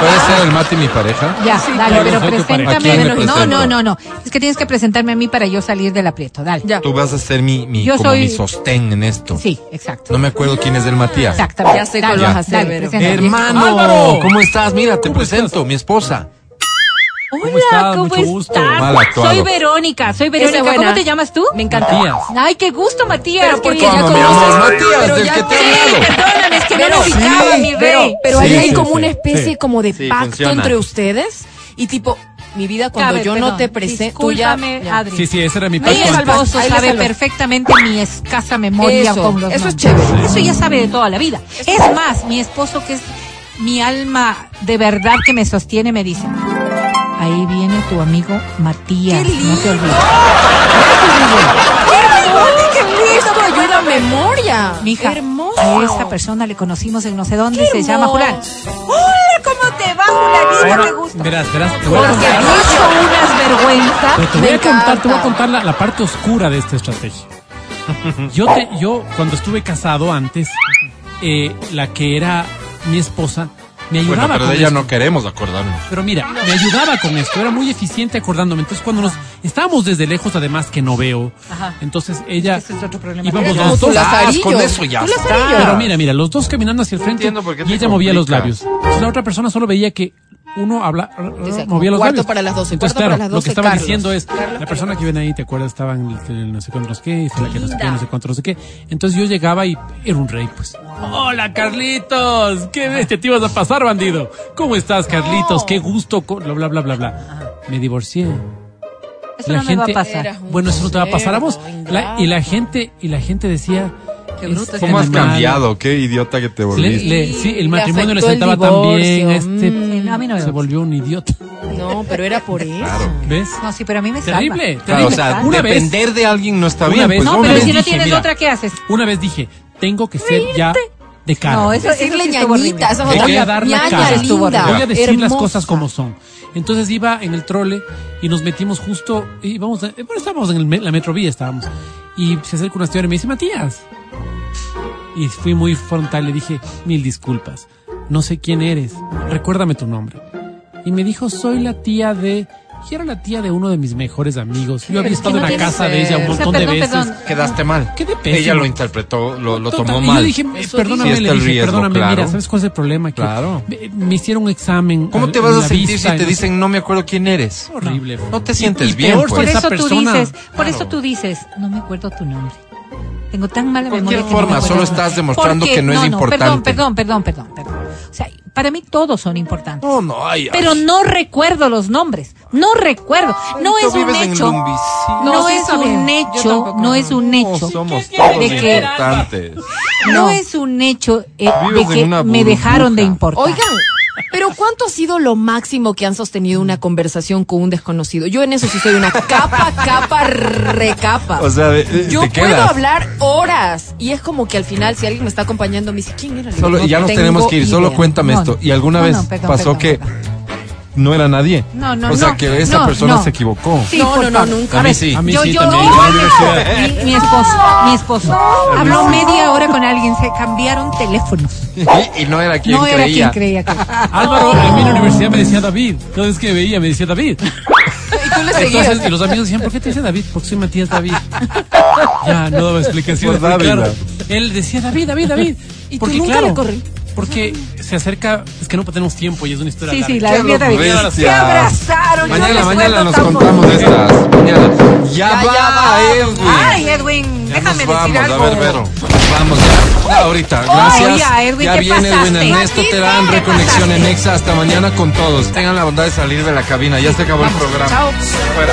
¿Puede ser el Mati mi pareja? Ya, dale, claro, pero soy tu pareja. ¿A quién preséntame. le No, presento? no, no, no. Es que tienes que presentarme a mí para yo salir del aprieto. Dale. Ya. Tú vas a ser mi, mi, Yo como soy- mi sostén en esto. Sí, exacto. No me acuerdo quién es el Matías. Exactamente. Ya sé cuál Dale, vas a hacer, dale, Vero. preséntame. Hermano, Álvaro. ¿cómo estás? Mira, te ¿Cómo presento, mi esposa. Hola, estás? ¿cómo Mucho gusto. estás? Soy Verónica, soy Verónica. ¿Cómo te llamas tú? Me encanta. Matías. Ay, qué gusto, Matías. Pero porque ya ¿Cómo, mi conoces- amor? Matías, pero del ya- que te perdóname, es que no lo ubicaba, sí, mi rey. pero Sí, ahí hay sí, como sí, una especie sí. como de Sí, pacto funciona. entre ustedes y tipo, mi vida cuando Cabe, yo perdón. no te presento, tú ya, ya. Adri. Sí, sí, ese era mi Mi esposo sabe perfectamente mi escasa memoria Eso, con los eso es chévere. Eso ya sabe de toda la vida. Es más, mi esposo que es mi alma de verdad que me sostiene me dice, ahí viene tu amigo Matías, ¡Qué no te lindo! olvides. ¡Qué lindo! ayuda a memoria. Mija, Hermoso. a esa persona le conocimos en no sé dónde, se llama. Julián. Hola, ¿cómo te va, Julanito? Qué gusto. Verás, verás. Te voy a Porque contar, dicho unas vergüenzas. pero te voy a contar, te voy a contar la, la parte oscura de esta estrategia. Yo, te, yo cuando estuve casado antes, eh, la que era mi esposa me ayudaba Bueno, pero con de ella esto. no queremos acordarnos. Pero mira, me ayudaba con esto, era muy eficiente acordándome. Entonces cuando nos estábamos desde lejos, además que no veo, Ajá. entonces ella Ese es otro problema. íbamos los dos. lazarillo. con eso ya está. Pero mira, mira, los dos caminando hacia el frente y ella movía los labios. Entonces la otra persona solo veía que uno habla, movía los cuarto labios. para las doce, Entonces, cuarto para claro, las lo que estaba Carlos. diciendo es, Carlos, la persona que viene ahí, ¿te acuerdas? Estaba en el, el no sé cuánto, no sé qué, y fue la que no sé qué, no sé cuánto, no sé qué. Entonces yo llegaba y era un rey, pues. Hola, Carlitos. Qué bestia te ibas a pasar, bandido. ¿Cómo estás, Carlitos? Qué gusto. Bla, bla, bla, bla, bla. Me divorcié. Eso la no me va a gente- pasar. Bueno, eso no te va a pasar a vos. La- y la gente, y la gente decía, Qué bruto es ¿Cómo has animal- cambiado? Qué idiota que te volviste. le- sí, el matrimonio le sentaba tan bien. Este Mm. Sí, no, a mí no me se volvió un idiota. No, pero era por eso. Claro. ¿Ves? No, sí, pero a mí me salva. Terrible, Claro, terrible. o sea, una vez, depender de alguien no está una bien. vez- pues, no, pero vez si no tienes mira, otra, ¿qué haces? una vez dije, tengo que ser ya de cara. No, eso, eso horrible. ñañita, esa es Voy a dar la cara. linda, Voy a decir las hermosa. cosas como son. Entonces iba en el trole y nos metimos justo, íbamos, a- eh, bueno, estábamos en el la metrovía, estábamos. Y se acerca una señora y me dice, Matías. Y fui muy frontal, le dije, mil disculpas. No sé quién eres. Recuérdame tu nombre. Y me dijo, soy la tía de... Y era la tía de uno de mis mejores amigos. Yo había estado no en la casa de ser. ella un O sea, montón de perdón, veces. perdón. Quedaste mal. Qué de pésimo. Ella lo interpretó, lo, lo Total, tomó y mal. Yo dije, Eso perdóname, le dije, riesgo, perdóname, mira, claro. ¿sabes cuál es el problema? Que Claro. me, me hicieron un examen. ¿Cómo te vas a sentir vista si y te no dicen no me acuerdo quién eres? horrible. No te Y- sientes y bien, peor pues. Por eso tú dices, por eso tú dices, no me acuerdo tu nombre. Tengo tan mala De memoria no me forma, solo estás demostrando Porque- que no es importante. Perdón, perdón, perdón, perdón, perdón. O sea, para mí todos son importantes. No, no, ay, ay. Pero no recuerdo los nombres. No recuerdo. No es un hecho. No, No, es un hecho, no es un No hecho. somos todos de que- importantes. No es un hecho eh, de que me dejaron de importar. Oigan, Pero ¿cuánto ha sido lo máximo que han sostenido una conversación con un desconocido? Yo en eso sí soy una capa, capa, recapa. O sea, de- de- Yo te puedo quedas. hablar horas y es como que al final si alguien me está acompañando me dice, ¿quién era? Le digo, Solo, "No ya nos tenemos que ir, solo idea". cuéntame No, esto. ¿Y alguna no, vez no, perdón, pasó perdón, que perdón. No era nadie? No, no, O sea, no. que esa No, persona no. se equivocó. Sí, No, no, no, nunca. A mí sí. A mí Yo, sí yo, también. no, universidad. mi, mi esposo, mi esposo. Habló media hora con alguien, se cambiaron teléfonos. y no era quien no era creía. quien creía que. Álvaro, a mí en la universidad me decía David. Cada vez que veía me decía David. Y tú le seguías. Entonces, y los amigos decían, ¿por qué te dice David? Porque soy Matías David. Ya, no daba explicaciones. Por muy Dávila. claro. Él decía David, David, David. Y tú porque, nunca claro, le corrí. Porque se acerca, es que no tenemos tiempo y es una historia Sí, larga. sí, la de ocurrencias. Se abrazaron. Mañana, mañana nos contamos de estas. Mañana. Ya, Ya, va, ya va. Edwin. Ay, Edwin, Ya déjame nos decir vamos, algo. a ver, Vero. Vamos ya. Ya, ahorita, gracias. ya, Edwin, ya ¿qué viene pasaste? Edwin Ernesto Terán, ¿qué Reconexión en? Exa. Hasta mañana con todos. Tengan la bondad de salir de la cabina. Ya se acabó el programa. Chao. Fuera.